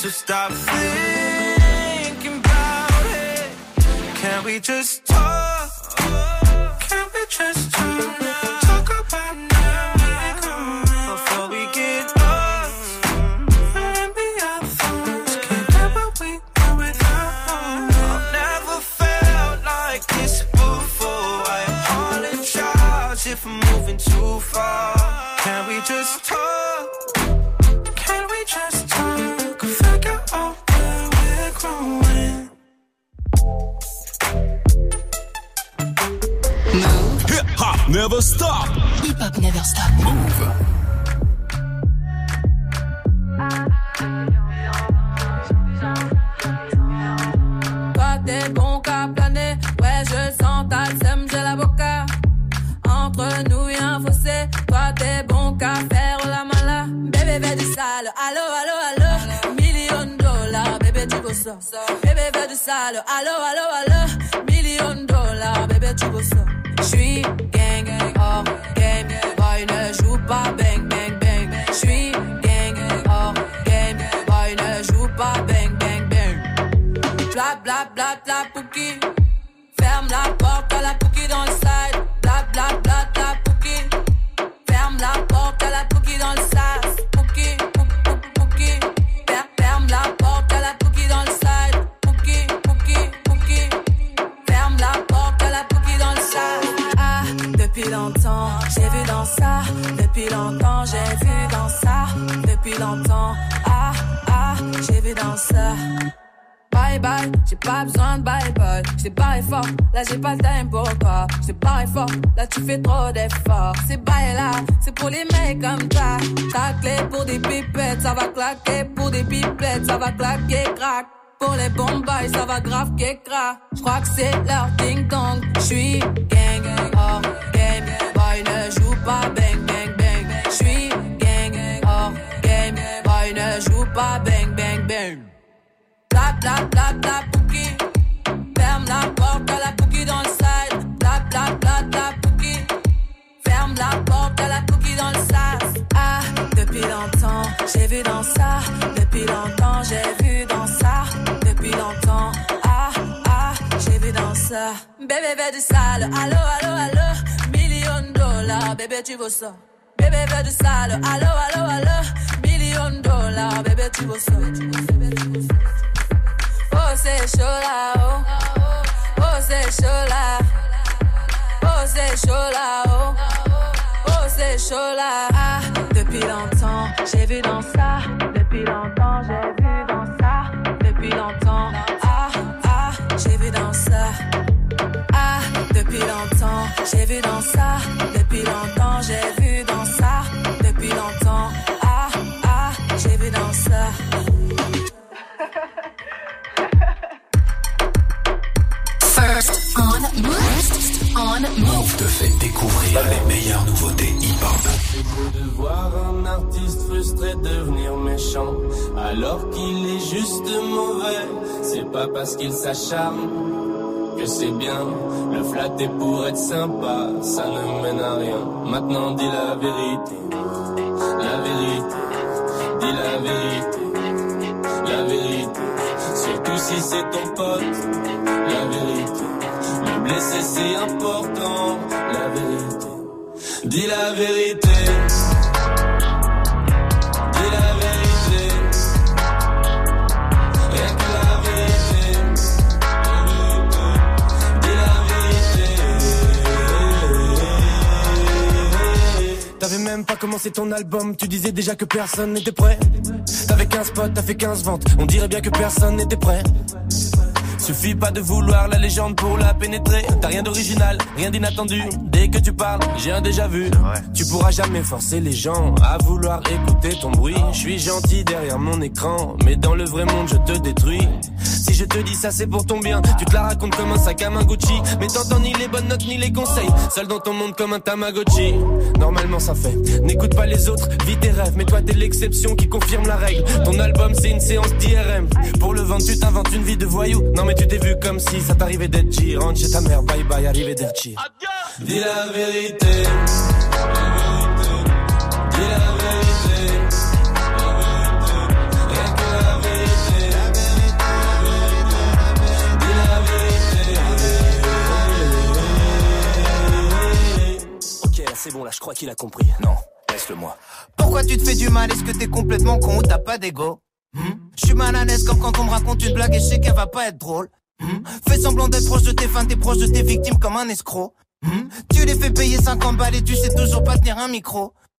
So stop thinking about it. Can we just talk? Can we just talk? About now before we get lost. Can't we. I've never felt like this before. I apologize if I'm moving too far. Can we just talk? Hip hop never stop. Hip hop never stop. Move. Toi t'es bon qu'à planer, ouais je sens ta sème, j'ai la boca. Entre nous y'a un fossé, toi t'es bon qu'à faire la mala. Bébé fais du sale, allo allo allo. Million dollars, bébé tu go ça. Bébé fais du sale, allo allo allo. Million dollars, bébé tu go ça. J'suis gang hors game, boy ne joue pas bang bang bang. J'suis gang hors game, boy ne joue pas bang bang bang. Bla bla bla bla pouki. Ferme la porte à la pouki dans le side. Bla bla bla Ah, ah, j'ai vu dans ça. Bye bye j'ai pas besoin de bye bye. J't'ai barré fort, là j'ai pas le time pour toi. J't'ai barré fort, là tu fais trop d'efforts. C'est bye là, c'est pour les mecs comme ça. Ta clé pour des pipettes, ça va claquer. Pour des pipettes, ça va claquer, crack. Pour les bombes, ça va grave qu'écra. J'crois que c'est leur ding dong. J'suis gang, hors game. Boy ne joue pas bang. Joue pas bang, bang, bang. Bla bla bla pouki. Ferme la porte à la pouki dans le. Bla bla bla bla pouki. Ferme la porte à la pouki dans le sas. Ah, depuis longtemps, j'ai vu dans ça. Depuis longtemps, j'ai vu dans ça. Depuis longtemps, ah, ah, j'ai vu dans ça. Bébé veut du sale, allo, allo, allo. Million de dollars, bébé tu veux ça. Bébé veut du sale, allo, allo, allo. Million dollars, bébé tu veux ça. Oh, c'est chaud là, oh. Oh, c'est chaud là. Oh, c'est chaud là, oh. Oh, c'est chaud là. Ah, depuis longtemps, j'ai vu dans ça. Depuis longtemps, j'ai vu dans ça. Depuis longtemps, ah, ah, j'ai vu dans ça. Ah, depuis longtemps, j'ai vu dans ça. Depuis longtemps, j'ai vu on Move. Te fait découvrir les meilleures nouveautés hip-hop. C'est beau de voir un artiste frustré devenir méchant, alors qu'il est juste mauvais. C'est pas parce qu'il s'acharne que c'est bien. Le flatter pour être sympa, ça ne mène à rien. Maintenant dis la vérité, la vérité, dis la vérité, la vérité. Surtout si c'est ton pote, la vérité. Blesser c'est important, la vérité. Dis la vérité. Dis la vérité. Rien que la vérité. Dis la vérité. T'avais même pas commencé ton album, tu disais déjà que personne n'était prêt. T'avais 15 potes, t'as fait 15 ventes, on dirait bien que personne n'était prêt. Suffit pas de vouloir la légende pour la pénétrer. T'as rien d'original, rien d'inattendu. Dès que tu parles, j'ai un déjà vu. Tu pourras jamais forcer les gens à vouloir écouter ton bruit. Je suis gentil derrière mon écran, mais dans le vrai monde je te détruis. Je te dis ça c'est pour ton bien, tu te la racontes comme un sac à main Gucci. Mais t'entends ni les bonnes notes ni les conseils. Seul dans ton monde comme un Tamagotchi. Normalement ça fait. N'écoute pas les autres, vis tes rêves. Mais toi t'es l'exception qui confirme la règle. Ton album c'est une séance d'IRM. Pour le vendre tu t'inventes une vie de voyou. Non mais tu t'es vu comme si ça t'arrivait d'être G. Rentre chez ta mère, bye bye, arrivé d'Erchi. Dis la vérité. Dis la vérité. C'est bon, là je crois qu'il a compris. Non, laisse-le moi. Pourquoi tu te fais du mal? Est-ce que t'es complètement con ou t'as pas d'ego? Hmm? Je suis mal à l'aise comme quand on me raconte une blague et je sais qu'elle va pas être drôle. Hmm? Fais semblant d'être proche de tes fans, t'es proche de tes victimes comme un escroc. Hmm? Tu les fais payer 50 balles et tu sais toujours pas tenir un micro.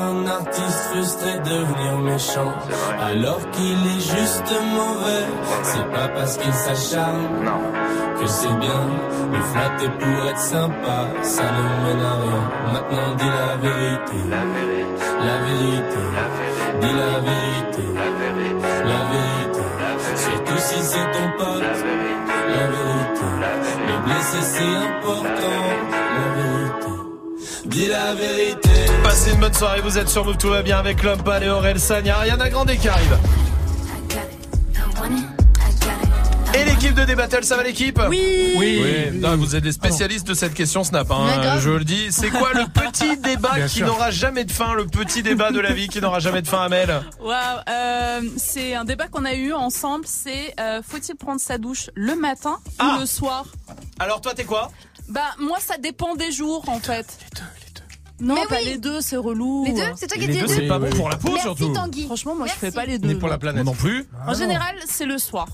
un artiste frustré devenir méchant alors qu'il est juste mauvais. C'est pas parce qu'il s'acharne que c'est bien. Le flatter pour être sympa, ça ne mène à rien. Maintenant dis la vérité, la vérité, dis la vérité, la vérité. Surtout si c'est ton pote, la vérité. Le blesser c'est important, la vérité. Dis la vérité. Passez une bonne soirée, vous êtes sur Move, tout va bien avec l'homme et Aurel San. Il y a Ariana Grande qui arrive. Et l'équipe de Débattle, ça va l'équipe Oui. Oui. Non, vous êtes des spécialistes de cette question Snap, hein, grave. je le dis. C'est quoi le [laughs] petit débat Bien qui n'aura jamais de fin, le petit débat de la vie qui n'aura jamais de fin, Amel? Waouh, euh, c'est un débat qu'on a eu ensemble. C'est euh, faut-il prendre sa douche le matin Ah. ou le soir? Alors toi, t'es quoi? Bah moi, ça dépend des jours en fait. Non, Mais pas oui. les deux, c'est relou. Les deux C'est toi qui Les dis deux, les c'est deux pas bon pour la peau, Merci surtout. Tanguy. Franchement, moi, je fais pas les deux. Ni pour la planète. Non plus. En général, c'est le soir.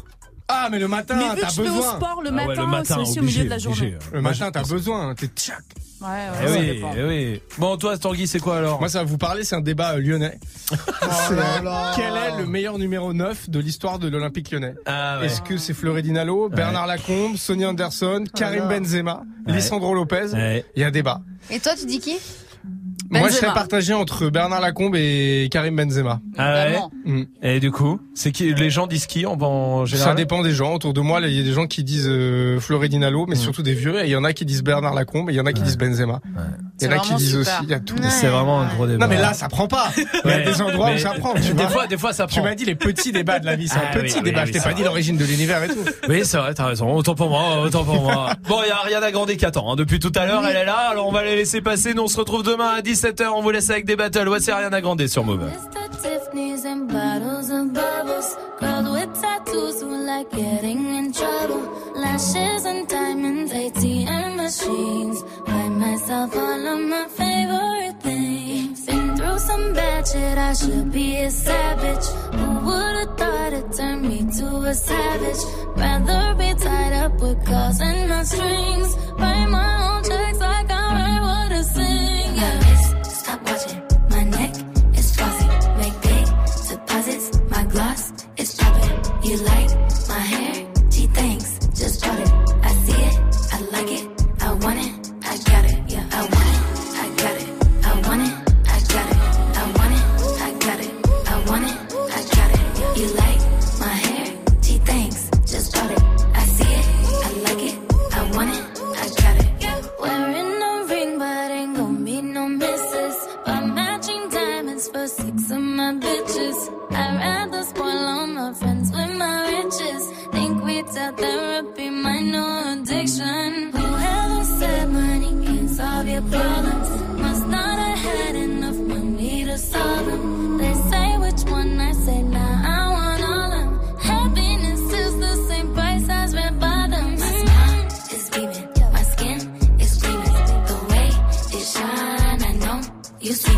Ah, mais le matin, Mais vu t'as que je vais au besoin. sport le Ah ouais, matin, le matin, c'est aussi au milieu de la journée. obligé. Le matin, t'as besoin. T'es tchac. Ouais, ouais, Eh ça oui, eh oui. Bon, toi, Tanguy, c'est quoi alors Moi, ça va vous parler, c'est un débat euh, lyonnais. [laughs] C'est, là là. Quel est le meilleur numéro 9 de l'histoire de l'Olympique lyonnais Ah ouais. Est-ce que c'est Fleury Nalo, Bernard Lacombe, Sonny Anderson, Karim là. Benzema, Ouais. Lisandro Lopez Ouais. Il y a un débat. Et toi, tu dis qui? Moi, je serais partagé entre Bernard Lacombe et Karim Benzema. Ah ouais. Mm. Et du coup, c'est qui les gens disent qui en, en général Ça dépend des gens. Autour de moi, il y a des gens qui disent euh, Fleury Nalo, mais surtout des vieux. Et il y en a qui disent Bernard Lacombe, et il y en a qui disent Benzema. Il y en a qui disent super. aussi. Il y a tout. Ouais. C'est vraiment un gros débat. Non mais là ça prend pas. Il y a Ouais. des endroits où ça prend. Tu des fois, des fois, ça Tu prend. m'as dit les petits débats de la vie, c'est Ah un petit oui, débat. oui, je t'ai pas dit l'origine de l'univers et tout. [laughs] Oui, c'est vrai, t'as raison. Autant pour moi, autant pour moi. Bon, il y a Ariana Grande qui attend. hein. Depuis tout à l'heure, elle est là. Alors, on va la laisser passer. Nous, on se retrouve demain à 17h. On vous laisse avec des battles. Sur Move. All of my favorite things. Been through some bad shit, I should be a savage. Who thought it turned me to a savage? Rather be tied up with calls and not strings. Write my own checks gloss is popping. You like addiction. Whoever said money can solve your problems must not have had enough money to solve them. They say which one I say now. I want all of 'em. Happiness is the same price as red bottoms. My smile is beaming, my skin is gleaming. The way it shine, I know you seen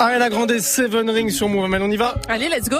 Ariana Grande, Seven Rings sur Move. On y va? Allez, let's go.